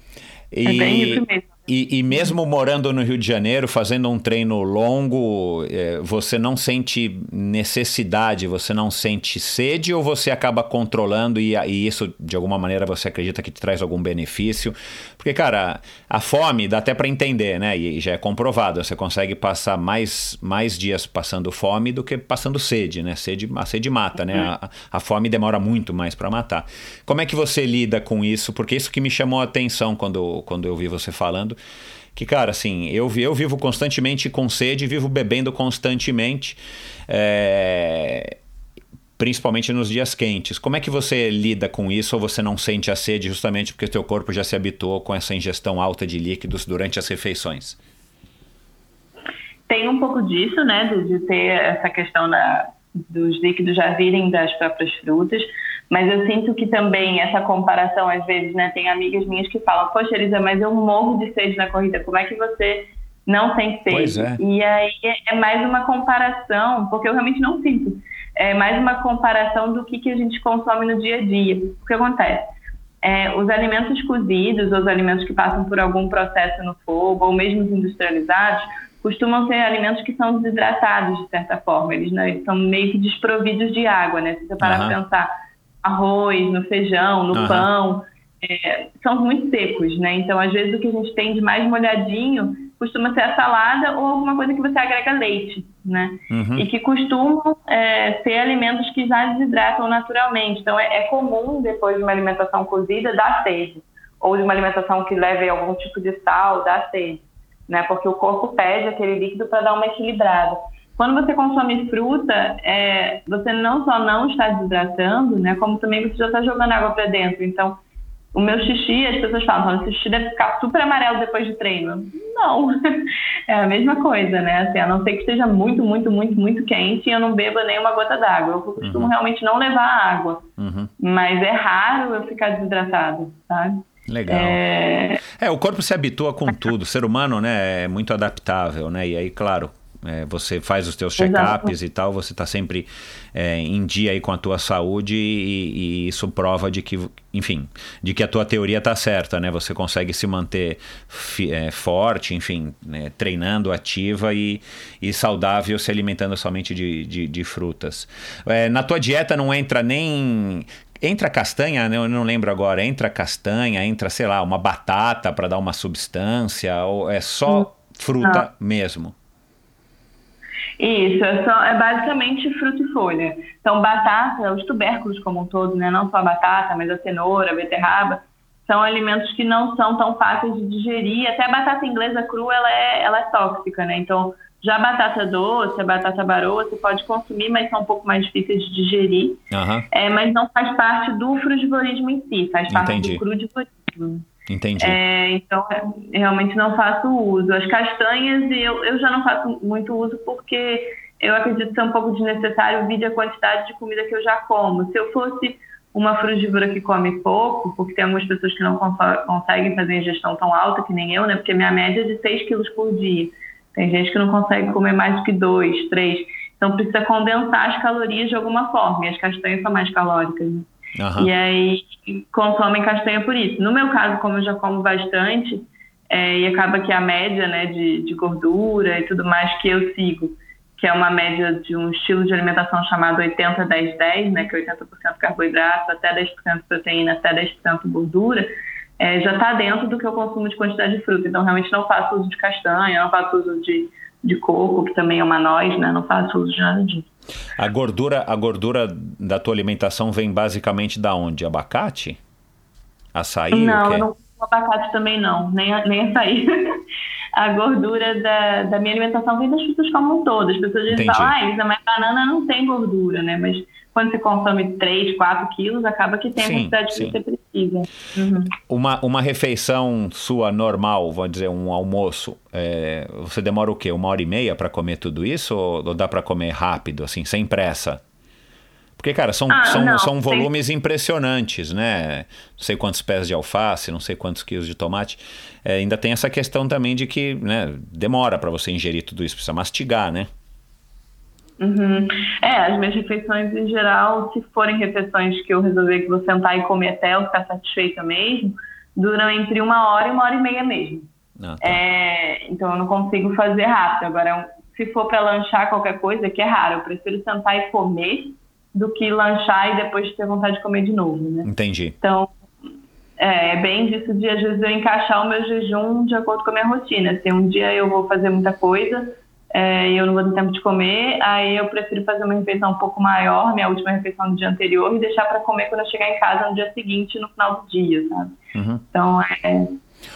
E, é bem isso mesmo. E, e, mesmo morando no Rio de Janeiro, fazendo um treino longo, é, você não sente necessidade, você não sente sede ou você acaba controlando e, e, isso de alguma maneira você acredita que te traz algum benefício? Porque, cara, a fome dá até para entender, né? E já é comprovado, você consegue passar mais, mais dias passando fome do que passando sede, né? Sede, a sede mata, né? A, a fome demora muito mais para matar. Como é que você lida com isso? Porque isso que me chamou a atenção quando, quando eu vi você falando que, cara, assim, eu, eu vivo constantemente com sede, vivo bebendo constantemente, é, principalmente nos dias quentes. Como é que você lida com isso ou você não sente a sede justamente porque o teu corpo já se habituou com essa ingestão alta de líquidos durante as refeições? tem um pouco disso, né, de, de ter essa questão da, dos líquidos já virem das próprias frutas, mas eu sinto que também essa comparação, às vezes, né, tem amigas minhas que falam, poxa, Elisa, mas eu morro de sede na corrida, como é que você não tem sede? Pois é. E aí é mais uma comparação, porque eu realmente não sinto, é mais uma comparação do que, que a gente consome no dia a dia. O que acontece? É, os alimentos cozidos, os alimentos que passam por algum processo no fogo, ou mesmo os industrializados, costumam ser alimentos que são desidratados, de certa forma. Eles, né, eles são meio que desprovidos de água, né? Se você parar para pensar arroz, no feijão, no Aham. pão, é, são muito secos, né? Então, às vezes, o que a gente tem de mais molhadinho costuma ser a salada ou alguma coisa que você agrega leite, né? Uhum. E que costumam é, ser alimentos que já desidratam naturalmente. Então, é, é comum, depois de uma alimentação cozida, dar sede. Ou de uma alimentação que leve algum tipo de sal, dar sede. Né? Porque o corpo pede aquele líquido para dar uma equilibrada. Quando você consome fruta, é, você não só não está desidratando, né? Como também você já está jogando água para dentro. Então, o meu xixi, as pessoas falam, "Nossa, o xixi deve ficar super amarelo depois de treino. Não, é a mesma coisa, né? Assim, a não ser que esteja muito, muito, muito, muito quente e eu não beba nenhuma gota d'água. Eu costumo realmente não levar água, Uhum. mas é raro eu ficar desidratado, sabe? Legal. É, É, o corpo se habitua com tudo. O ser humano, né, é muito adaptável, né? E aí, claro, é, você faz os teus check-ups e tal, você está sempre é, em dia aí com a tua saúde e, e isso prova de que, enfim, de que a tua teoria tá certa, né? Você consegue se manter fi- é, forte, enfim, né, treinando, ativa e, e saudável, se alimentando somente de, de, de frutas. É, na tua dieta não entra nem Entra castanha, né? eu não lembro agora. Entra castanha, entra, sei lá, uma batata para dar uma substância, ou é só fruta mesmo? Isso, é, só, é basicamente fruta e folha. Então, batata, os tubérculos como um todo, né? não só a batata, mas a cenoura, a beterraba, são alimentos que não são tão fáceis de digerir. Até a batata inglesa crua, ela é, ela é tóxica, né? Então, já a batata doce, a batata baroa, você pode consumir, mas são um pouco mais difíceis de digerir. Aham, É, mas não faz parte do frugivorismo em si, faz parte Entendi. do crudivorismo. Entendi. É, então, é, realmente não faço uso. As castanhas, eu, eu já não faço muito uso porque eu acredito ser um pouco desnecessário vide a quantidade de comida que eu já como. Se eu fosse uma frugívora que come pouco, porque tem algumas pessoas que não conseguem fazer ingestão tão alta que nem eu, né? Porque minha média é de 6 quilos por dia. Tem gente que não consegue comer mais do que 2, 3. Então precisa condensar as calorias de alguma forma. E as castanhas são mais calóricas. Né? Aham. E aí consomem castanha por isso. No meu caso, como eu já como bastante, é, e acaba que a média né, de, de gordura e tudo mais que eu sigo, que é uma média de um estilo de alimentação chamado 80-10-10, né, que é 80% carboidrato, até 10% proteína, até 10% gordura, é, já está dentro do que eu consumo de quantidade de fruta. Então, realmente não faço uso de castanha, não faço uso de, de coco, que também é uma noz, né, não faço uso de nada disso. A gordura, a gordura da tua alimentação vem basicamente da onde? Abacate? Açaí? não, eu não como abacate também não, nem, a- nem açaí. a gordura da, da minha alimentação vem das frutas como um todo. As pessoas dizem, Entendi. ah, mas banana não tem gordura, né? Mas quando você consome 3, 4 quilos, acaba que tem Sim, a quantidade sim. que você precisa. Uhum. Uma, uma refeição sua normal, vou dizer, um almoço, é, você demora o quê? Uma hora e meia para comer tudo isso? Ou, ou dá para comer rápido, assim, sem pressa? Porque, cara, são, Ah, são, não, são tem- volumes impressionantes, né? Não sei quantos pés de alface, não sei quantos quilos de tomate. É, ainda tem essa questão também de que né, demora para você ingerir tudo isso, precisa mastigar, né? Uhum. É, as minhas refeições em geral, se forem refeições que eu resolver que vou sentar e comer até eu ficar satisfeita mesmo, duram entre uma hora e uma hora e meia mesmo. Ah, tá. É, então eu não consigo fazer rápido. Agora, se for para lanchar qualquer coisa, que é raro, eu prefiro sentar e comer do que lanchar e depois ter vontade de comer de novo, né? Entendi. Então, é, é bem disso de às vezes eu encaixar o meu jejum de acordo com a minha rotina. Se um dia eu vou fazer muita coisa é, e eu não vou ter tempo de comer, aí eu prefiro fazer uma refeição um pouco maior, minha última refeição do dia anterior, e deixar para comer quando eu chegar em casa no dia seguinte, no final do dia, sabe? Uhum. Então, é,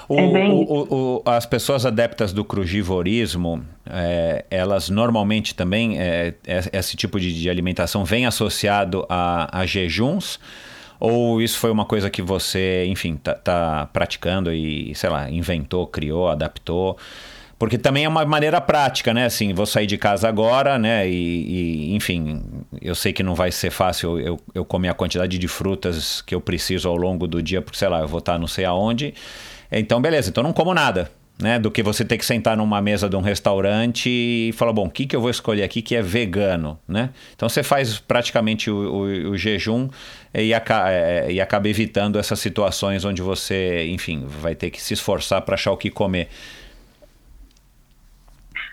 O- É bem o- o- as pessoas adeptas do crugivorismo, é, elas normalmente também, é, é- esse tipo de, de alimentação vem associado a, a jejuns? Ou isso foi uma coisa que você, enfim, tá, tá praticando e, sei lá, inventou, criou, adaptou? Porque também é uma maneira prática, né? Assim, vou sair de casa agora, né? E, e enfim, eu sei que não vai ser fácil eu, eu comer a quantidade de frutas que eu preciso ao longo do dia, porque sei lá, eu vou estar não sei aonde. Então, beleza, então não como nada né? Do que você ter que sentar numa mesa de um restaurante e falar, bom, o que, que eu vou escolher aqui que é vegano, né? Então você faz praticamente o, o, o jejum e, aca é, e acaba evitando essas situações onde você, enfim, vai ter que se esforçar para achar o que comer.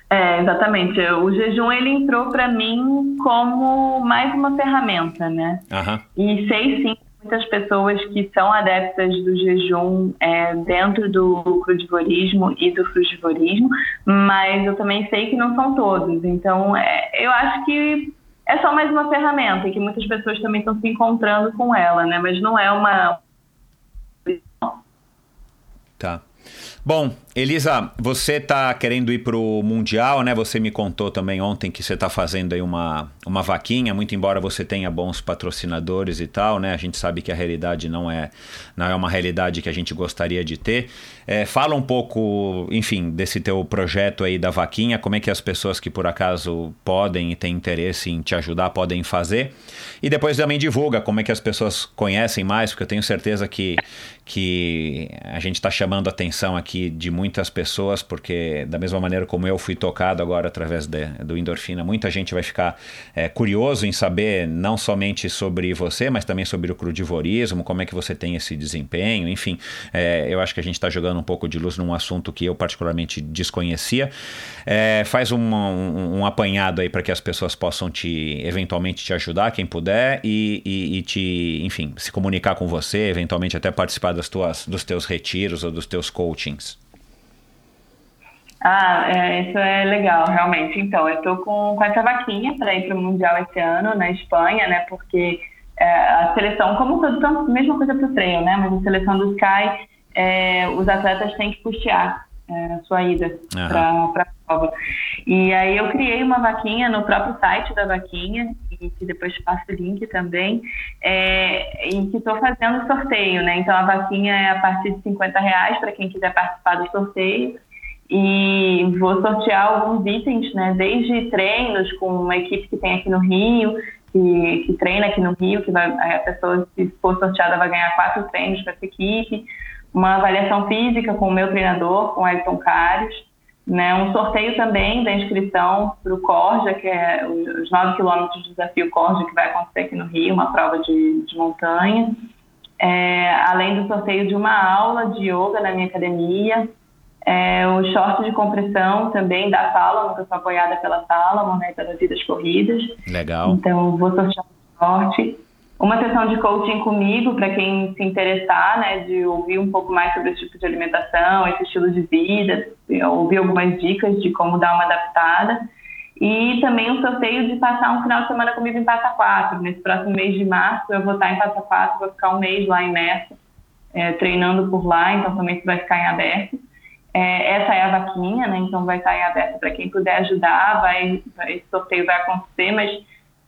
É, exatamente. O jejum ele entrou para mim como mais uma ferramenta, né? Uhum. E sei sim muitas pessoas que são adeptas do jejum é, dentro do crudivorismo e do frugivorismo, mas eu também sei que não são todos. Então, é, eu acho que é só mais uma ferramenta e que muitas pessoas também estão se encontrando com ela, né? Mas não é uma. Tá. Bom, Elisa, você está querendo ir para o Mundial, né? Você me contou também ontem que você está fazendo aí uma, uma vaquinha, muito embora você tenha bons patrocinadores e tal, né? A gente sabe que a realidade não é, não é uma realidade que a gente gostaria de ter. É, fala um pouco, enfim, desse teu projeto aí da vaquinha, como é que as pessoas que por acaso podem e têm interesse em te ajudar podem fazer. E depois também divulga como é que as pessoas conhecem mais, porque eu tenho certeza que, que a gente está chamando atenção aqui de muitos muitas pessoas, porque da mesma maneira como eu fui tocado agora através de, do endorfina, muita gente vai ficar é, curioso em saber não somente sobre você, mas também sobre o crudivorismo, como é que você tem esse desempenho, enfim, é, eu acho que a gente está jogando um pouco de luz num assunto que eu particularmente desconhecia. É, faz um, um, um, apanhado aí para que as pessoas possam te eventualmente te ajudar, quem puder, e, e, e te, enfim, se comunicar com você, eventualmente até participar das tuas, dos teus retiros ou dos teus coachings. Ah, é, isso é legal, realmente. Então, eu estou com, com essa vaquinha para ir para o Mundial esse ano na Espanha, né? Porque é, a seleção, como todo, então, mesma coisa para o treino, né? Mas a seleção do Sky, é, os atletas têm que custear é, a sua ida uhum. para a prova. E aí eu criei uma vaquinha no próprio site da vaquinha, e que depois passo o link também, é, em que estou fazendo sorteio, né? Então a vaquinha é a partir de 50 reais para quem quiser participar do sorteio e vou sortear alguns itens, né? Desde treinos com uma equipe que tem aqui no Rio, que, que treina aqui no Rio, que vai, a pessoa, se for sorteada, vai ganhar quatro treinos para essa equipe, uma avaliação física com o meu treinador, com o Elton Cares, né? Um sorteio também da inscrição para o Corja, que é os 9 quilômetros do desafio Corja, que vai acontecer aqui no Rio, uma prova de, de montanha. É, além do sorteio de uma aula de yoga na minha academia, é, o short de compressão também da Salomon, que eu sou apoiada pela Salomon, né, pelas vidas corridas. Legal. Então, vou sortear um short. Uma sessão de coaching comigo, para quem se interessar, né, de ouvir um pouco mais sobre esse tipo de alimentação, esse estilo de vida, ouvir algumas dicas de como dar uma adaptada. E também um sorteio de passar um final de semana comigo em Passa Quatro. Nesse próximo mês de março, eu vou estar em Passa Quatro, vou ficar um mês lá em Messa, é, treinando por lá, então também isso vai ficar em aberto. É, essa é a vaquinha, né? Então vai estar em aberto para quem puder ajudar, vai, esse sorteio vai acontecer, mas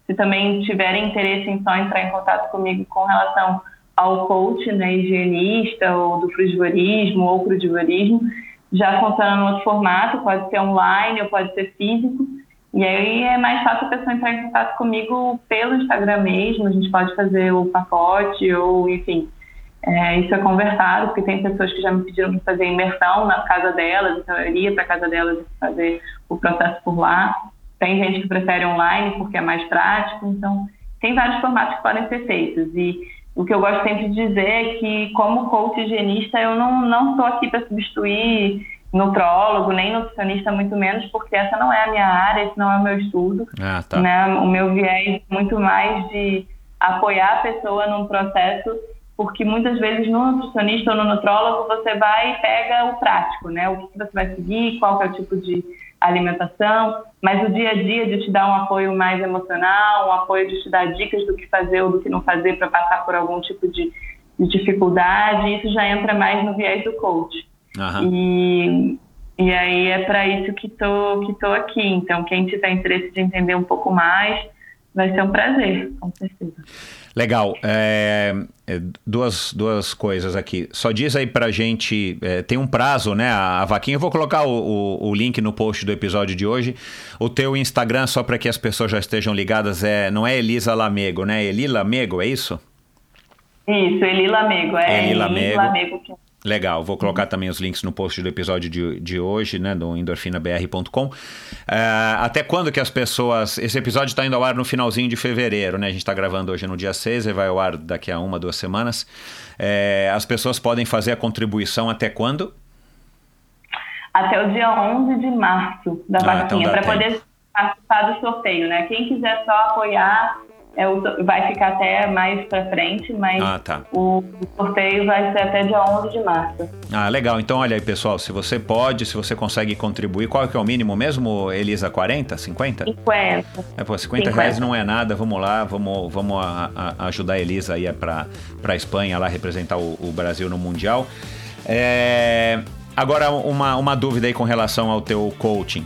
se também tiverem interesse em só entrar em contato comigo com relação ao coach, né, higienista, ou do frugivorismo ou crudivorismo, já funciona no outro formato, pode ser online ou pode ser físico. E aí é mais fácil a pessoa entrar em contato comigo pelo Instagram mesmo, a gente pode fazer o pacote ou, enfim, é, isso é conversado, porque tem pessoas que já me pediram para fazer imersão na casa delas, então eu iria para a casa delas fazer o processo por lá. Tem gente que prefere online porque é mais prático, então tem vários formatos que podem ser feitos. E o que eu gosto sempre de dizer é que, como coach higienista, eu não, não estou aqui para substituir nutrólogo, nem nutricionista, muito menos, porque essa não é a minha área, esse não é o meu estudo. Ah, tá. né? O meu viés é muito mais de apoiar a pessoa num processo porque muitas vezes no nutricionista ou no nutrólogo você vai e pega o prático, né? O que você vai seguir, qual é o tipo de alimentação, mas o dia a dia de te dar um apoio mais emocional, um apoio de te dar dicas do que fazer ou do que não fazer para passar por algum tipo de, de, dificuldade, isso já entra mais no viés do coach. Uhum. E, e aí é para isso que tô, que tô aqui. Então, quem tiver interesse de entender um pouco mais, vai ser um prazer, com certeza. Legal. É, é, duas, duas coisas aqui. Só diz aí pra gente, é, tem um prazo, né? A, a vaquinha, eu vou colocar o, o, o, link no post do episódio de hoje. O teu Instagram, só para que as pessoas já estejam ligadas, é não é Elisa Lamego, né? Eli Lamego, é isso? Isso, Eli Lamego. É Eli Lamego. Lamego que... Legal, vou colocar também os links no post do episódio de, de hoje, né, do endorfinabr.com. Uh, até quando que as pessoas. Esse episódio está indo ao ar no finalzinho de fevereiro, né? A gente está gravando hoje no dia 6 e vai ao ar daqui a uma, duas semanas. Uh, as pessoas podem fazer a contribuição até quando? Até o dia 11 de março da ah, vaquinha, então para poder participar do sorteio, né? Quem quiser só apoiar é, vai ficar até mais para frente, mas ah, tá. o sorteio vai ser até dia 11 de março. Ah, legal. Então, olha aí, pessoal, se você pode, se você consegue contribuir, qual que é o mínimo mesmo, Elisa? 40, 50? 50. É, pô, 50, 50. reais não é nada, vamos lá, vamos, vamos a, a ajudar a Elisa aí para a Espanha lá representar o, o Brasil no Mundial. É, agora, uma, uma dúvida aí com relação ao teu coaching.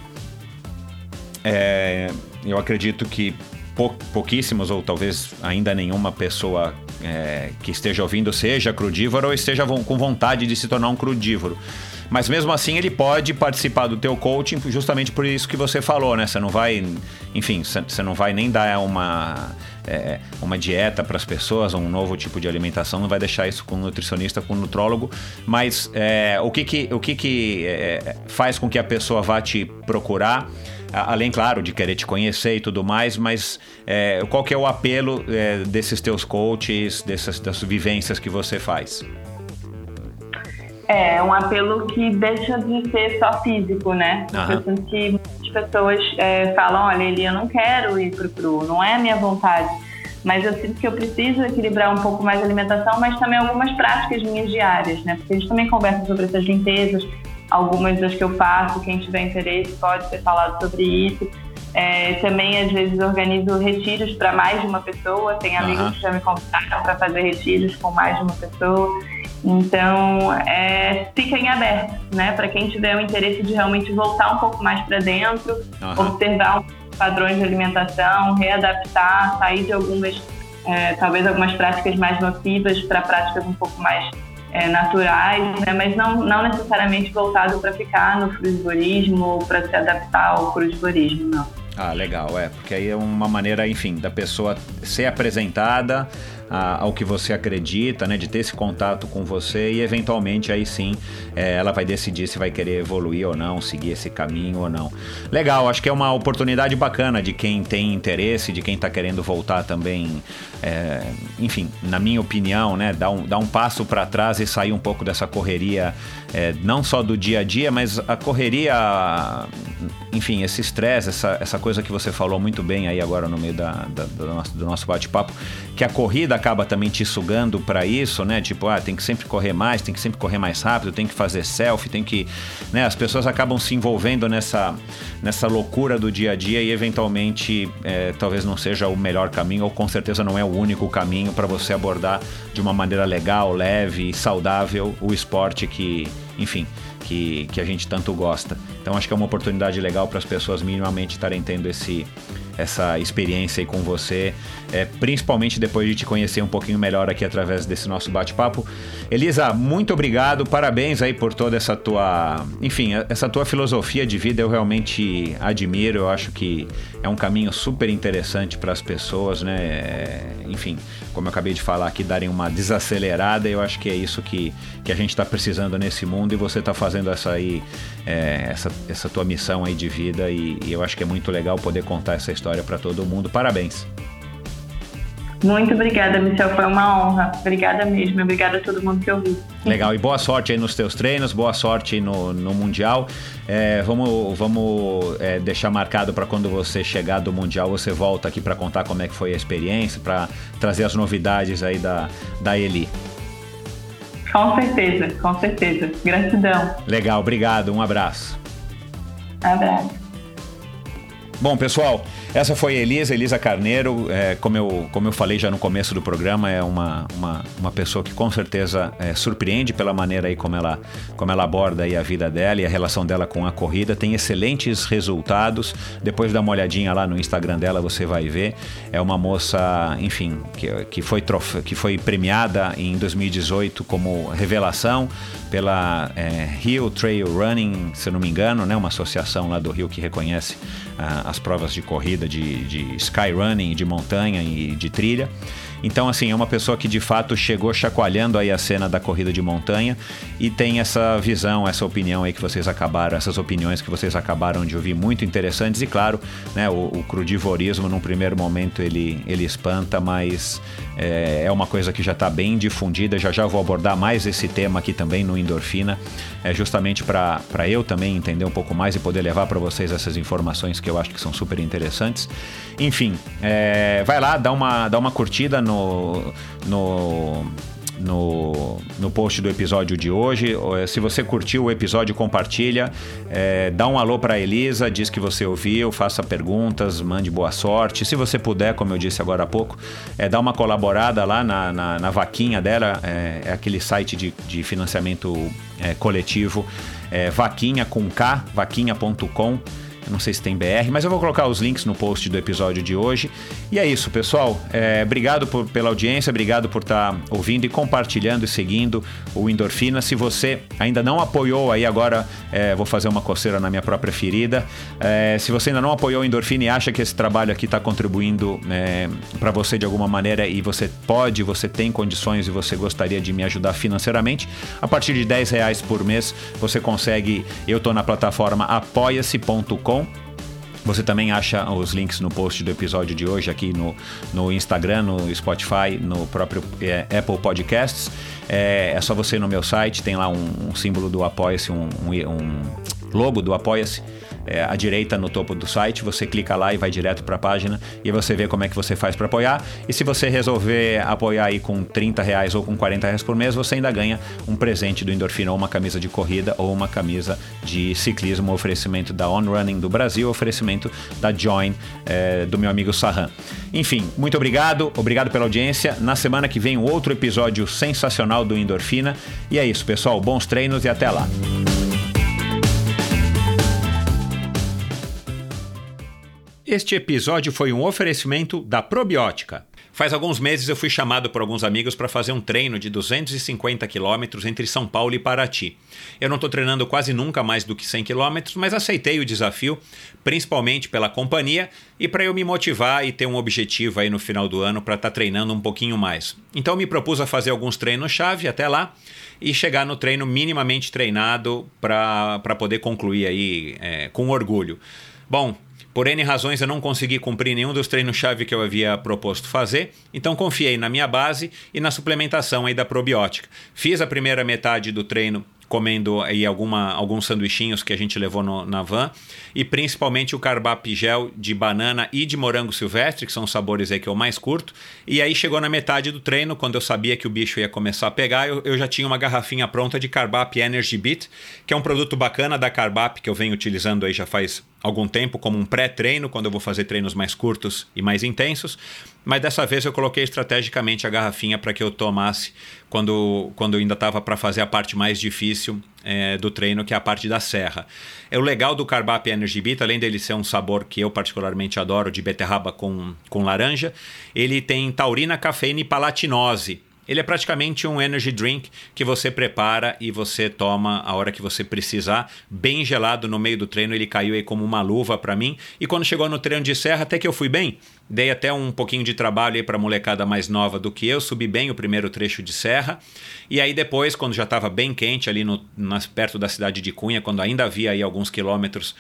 É, eu acredito que pou, pouquíssimos ou talvez ainda nenhuma pessoa é, que esteja ouvindo seja crudívoro ou esteja com vontade de se tornar um crudívoro. Mas mesmo assim ele pode participar do teu coaching justamente por isso que você falou, né? Você não vai, enfim, você não vai nem dar uma é, uma dieta para as pessoas, um novo tipo de alimentação, não vai deixar isso com o nutricionista, com o nutrólogo. Mas é, o que que, o que, que é, faz com que a pessoa vá te procurar? Além, claro, de querer te conhecer e tudo mais, mas é, qual que é o apelo é, desses teus coaches, dessas, das vivências que você faz? É, um apelo que deixa de ser só físico, né? Uhum. Eu sinto que muitas pessoas é, falam, olha, Eli, eu não quero ir pro cru, não é a minha vontade. Mas eu sinto que eu preciso equilibrar um pouco mais a alimentação, mas também algumas práticas minhas diárias, né? Porque a gente também conversa sobre essas limpezas, algumas das que eu faço, quem tiver interesse pode ser falado sobre isso. É, também, às vezes, organizo retiros para mais de uma pessoa. Tem amigos uhum. que já me convidaram para fazer retiros com mais de uma pessoa. Então, é, fiquem abertos, né? Para quem tiver o interesse de realmente voltar um pouco mais para dentro, uhum. observar padrões de alimentação, readaptar, sair de algumas, é, talvez algumas práticas mais nocivas para práticas um pouco mais é, naturais, né? mas não, não necessariamente voltado para ficar no crudivorismo ou para se adaptar ao crudivorismo, não. Ah, legal, é, porque aí é uma maneira, enfim, da pessoa ser apresentada a, ao que você acredita, né, de ter esse contato com você e eventualmente aí sim é, ela vai decidir se vai querer evoluir ou não, seguir esse caminho ou não. Legal, acho que é uma oportunidade bacana de quem tem interesse, de quem está querendo voltar também, é, enfim, na minha opinião, né, dar um, dar um passo para trás e sair um pouco dessa correria, é, não só do dia a dia, mas a correria, enfim, esse estresse, essa, essa coisa que você falou muito bem aí agora no meio da, da do nosso, do nosso bate-papo, que a corrida acaba também te sugando para isso, né? Tipo, ah, tem que sempre correr mais, tem que sempre correr mais rápido, tem que fazer selfie, tem que, né? As pessoas acabam se envolvendo nessa nessa loucura do dia a dia e eventualmente é, talvez não seja o melhor caminho ou com certeza não é o único caminho para você abordar de uma maneira legal, leve e saudável o esporte que, enfim, que, que a gente tanto gosta. Então acho que é uma oportunidade legal para as pessoas minimamente estarem tendo esse essa experiência aí com você, é, principalmente depois de te conhecer um pouquinho melhor aqui através desse nosso bate-papo. Elisa, muito obrigado, parabéns aí por toda essa tua, enfim, essa tua filosofia de vida eu realmente admiro, eu acho que é um caminho super interessante para as pessoas, né? É, enfim, como eu acabei de falar aqui, darem uma desacelerada, eu acho que é isso que, que a gente está precisando nesse mundo e você está fazendo essa aí, é, essa, essa tua missão aí de vida e, e eu acho que é muito legal poder contar essa história para todo mundo. Parabéns. Muito obrigada, Michel. Foi uma honra. Obrigada mesmo. Obrigada a todo mundo que ouviu. Legal. E boa sorte aí nos teus treinos, boa sorte no, no Mundial. É, vamos vamos é, deixar marcado para quando você chegar do Mundial, você volta aqui para contar como é que foi a experiência, para trazer as novidades aí da, da Eli. Com certeza, com certeza. Gratidão. Legal, obrigado. Um abraço. Um abraço. Bom, pessoal, essa foi Elisa, Elisa Carneiro. É, como, eu, como eu falei já no começo do programa, é uma, uma, uma pessoa que com certeza é, surpreende pela maneira aí como ela, como ela aborda aí a vida dela e a relação dela com a corrida. Tem excelentes resultados. Depois dá uma olhadinha lá no Instagram dela, você vai ver. É uma moça, enfim, que, que, foi, trofe, que foi premiada em 2018 como revelação pela é, Rio Trail Running, se eu não me engano, né? uma associação lá do Rio que reconhece ah, as provas de corrida de, de skyrunning, de montanha e de trilha. Então, assim, é uma pessoa que de fato chegou chacoalhando aí a cena da corrida de montanha e tem essa visão, essa opinião aí que vocês acabaram, essas opiniões que vocês acabaram de ouvir muito interessantes e claro, né, o, o crudivorismo num primeiro momento ele, ele espanta, mas é, é uma coisa que já está bem difundida. Já já vou abordar mais esse tema aqui também no Endorfina, é justamente para eu também entender um pouco mais e poder levar para vocês essas informações que eu acho que são super interessantes. Enfim, é, vai lá, dá uma, dá uma curtida no, no no, no post do episódio de hoje. Eh, se você curtiu o episódio, compartilha. É, dá um alô para Elisa, diz que você ouviu, faça perguntas, mande boa sorte. Se você puder, como eu disse agora há pouco, é, dá uma colaborada lá na, na, na vaquinha dela, é, é, aquele site de, de financiamento coletivo, vaquinha com K, vaquinha.com. Eu não sei se tem BR, mas eu vou colocar os links no post do episódio de hoje. E é isso, pessoal. É, obrigado por, pela audiência, obrigado por estar tá ouvindo e compartilhando e seguindo o Endorfina. Se você ainda não apoiou, aí agora é, vou fazer uma coceira na minha própria ferida. É, se você ainda não apoiou o Endorfina e acha que esse trabalho aqui está contribuindo é, para você de alguma maneira e você pode, você tem condições e você gostaria de me ajudar financeiramente, a partir de 10 reais por mês você consegue. Eu estou na plataforma apoia-se.com você também acha os links no post do episódio de hoje aqui no, no Instagram, no Spotify, no próprio é, Apple Podcasts. É, é, só você no meu site, tem lá um, um símbolo do Apoia-se, um, um, um logo do Apoia-se é, à direita no topo do site, você clica lá e vai direto para a página e você vê como é que você faz para apoiar. E se você resolver apoiar aí com 30 reais ou com 40 reais por mês, você ainda ganha um presente do Endorfina, ou uma camisa de corrida ou uma camisa de ciclismo, oferecimento da On Running do Brasil, oferecimento da Join é, do meu amigo Sahan. Enfim, muito obrigado, obrigado pela audiência. Na semana que vem, outro episódio sensacional do Endorfina. E é isso, pessoal. Bons treinos e até lá. Este episódio foi um oferecimento da Probiótica. Faz alguns meses eu fui chamado por alguns amigos para fazer um treino de 250 quilômetros entre São Paulo e Paraty. Eu não estou treinando quase nunca mais do que 100 quilômetros, mas aceitei o desafio, principalmente pela companhia e para eu me motivar e ter um objetivo aí no final do ano para estar tá treinando um pouquinho mais. Então me propus a fazer alguns treinos-chave até lá e chegar no treino minimamente treinado para poder concluir aí é, com orgulho. Bom, por N razões eu não consegui cumprir nenhum dos treinos-chave que eu havia proposto fazer, então confiei na minha base e na suplementação aí da probiótica. Fiz a primeira metade do treino comendo aí alguma, alguns sanduichinhos que a gente levou no, na van e principalmente o carbap gel de banana e de morango silvestre, que são os sabores aí que eu mais curto. E aí chegou na metade do treino, quando eu sabia que o bicho ia começar a pegar, eu, eu já tinha uma garrafinha pronta de carbap Energy Beat, que é um produto bacana da carbap que eu venho utilizando aí já faz algum tempo como um pré-treino, quando eu vou fazer treinos mais curtos e mais intensos. Mas dessa vez eu coloquei estrategicamente a garrafinha para que eu tomasse quando, quando ainda estava para fazer a parte mais difícil é, do treino, que é a parte da serra. É o legal do Carbap Energy Beat, além dele ser um sabor que eu particularmente adoro, de beterraba com, com laranja, ele tem taurina, cafeína e palatinose. Ele é praticamente um energy drink que você prepara e você toma a hora que você precisar, bem gelado no meio do treino. Ele caiu aí como uma luva para mim. E quando chegou no treino de serra, até que eu fui bem. Dei até um pouquinho de trabalho aí para molecada mais nova do que eu, subi bem o primeiro trecho de serra. E aí depois, quando já estava bem quente ali no, nas, perto da cidade de Cunha, quando ainda havia aí alguns quilômetros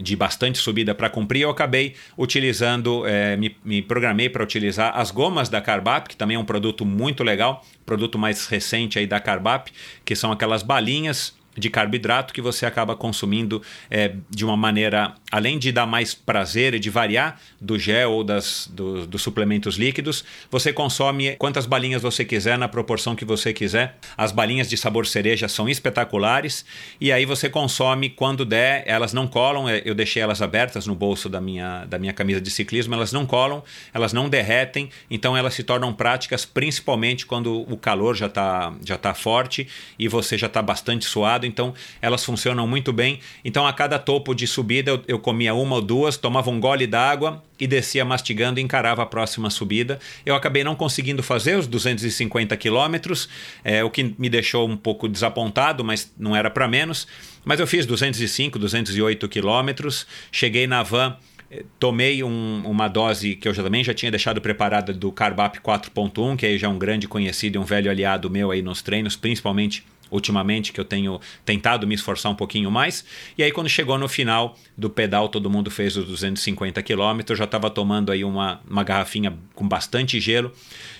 de bastante subida para cumprir, eu acabei utilizando, é, me, me, programei para utilizar as gomas da Carbap, que também é um produto muito legal, produto mais recente aí da Carbap, que são aquelas balinhas de carboidrato que você acaba consumindo é, de uma maneira, além de dar mais prazer e de variar do gel ou das, do, dos suplementos líquidos, você consome quantas balinhas você quiser, na proporção que você quiser. As balinhas de sabor cereja são espetaculares e aí você consome quando der, elas não colam, é, eu deixei elas abertas no bolso da minha, da minha camisa de ciclismo, elas não colam, elas não derretem, então elas se tornam práticas principalmente quando o calor já está já tá forte e você já está bastante suado então elas funcionam muito bem. Então a cada topo de subida eu, eu comia uma ou duas, tomava um gole d'água e descia mastigando e encarava a próxima subida. Eu acabei não conseguindo fazer os 250 quilômetros, é, o que me deixou um pouco desapontado, mas não era para menos. Mas eu fiz 205, 208 quilômetros, cheguei na van eh, tomei um, uma dose que eu já, também já tinha deixado preparada do Carbap 4.1, que aí já é um grande conhecido e um velho aliado meu aí nos treinos, principalmente ultimamente que eu tenho tentado me esforçar um pouquinho mais. E aí quando chegou no final do pedal, todo mundo fez os 250 quilômetros, eu já estava tomando aí uma, uma garrafinha com bastante gelo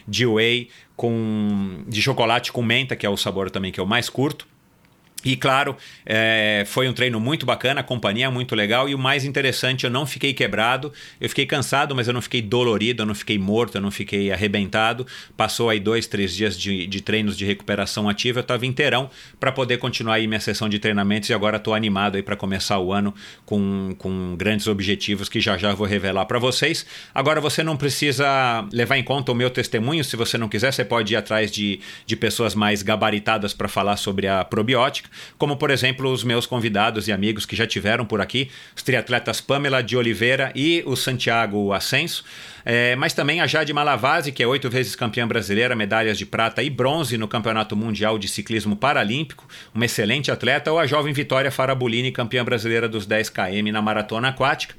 de whey com de chocolate com menta, que é o sabor também que eu mais curto. E claro, é, foi um treino muito bacana, a companhia é muito legal. E o mais interessante, eu não fiquei quebrado, eu fiquei cansado, mas eu não fiquei dolorido, eu não fiquei morto, eu não fiquei arrebentado. Passou aí dois, três dias de, de treinos de recuperação ativa, eu estava inteirão para poder continuar aí minha sessão de treinamentos. E agora estou animado aí para começar o ano com, com grandes objetivos que já já vou revelar para vocês. Agora você não precisa levar em conta o meu testemunho, se você não quiser, você pode ir atrás de, de pessoas mais gabaritadas para falar sobre a probiótica como por exemplo os meus convidados e amigos que já tiveram por aqui, os triatletas Pamela de Oliveira e o Santiago Ascenso. É, mas também a Jade Malavase, que é oito vezes campeã brasileira, medalhas de prata e bronze no Campeonato Mundial de Ciclismo Paralímpico, uma excelente atleta, ou a jovem Vitória Farabolini, campeã brasileira dos 10 km na maratona aquática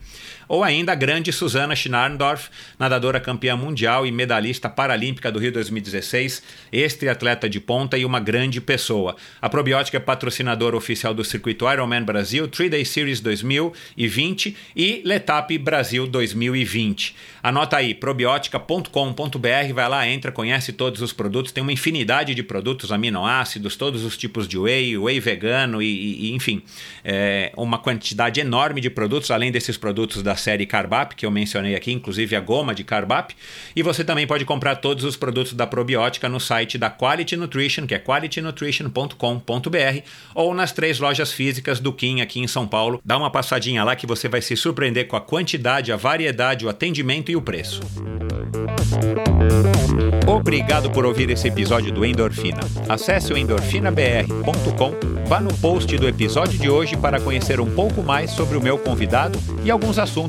ou ainda a grande Susana Schnarndorf, nadadora campeã mundial e medalhista paralímpica do Rio 2016, ex-triatleta de ponta e uma grande pessoa. A Probiótica é patrocinadora oficial do circuito Ironman Brasil, 3-Day Series 2020 e Letap Brasil 2020. Anota aí, probiótica.com.br, vai lá, entra, conhece todos os produtos, tem uma infinidade de produtos, aminoácidos, todos os tipos de whey, whey vegano e, e enfim, é, uma quantidade enorme de produtos, além desses produtos da série Carbap, que eu mencionei aqui, inclusive a goma de Carbap. E você também pode comprar todos os produtos da probiótica no site da Quality Nutrition, que é qualitynutrition.com.br, ou nas três lojas físicas do Kim aqui em São Paulo. Dá uma passadinha lá que você vai se surpreender com a quantidade, a variedade, o atendimento e o preço. Obrigado por ouvir esse episódio do Endorfina. Acesse o endorfinabr.com, vá no post do episódio de hoje para conhecer um pouco mais sobre o meu convidado e alguns assuntos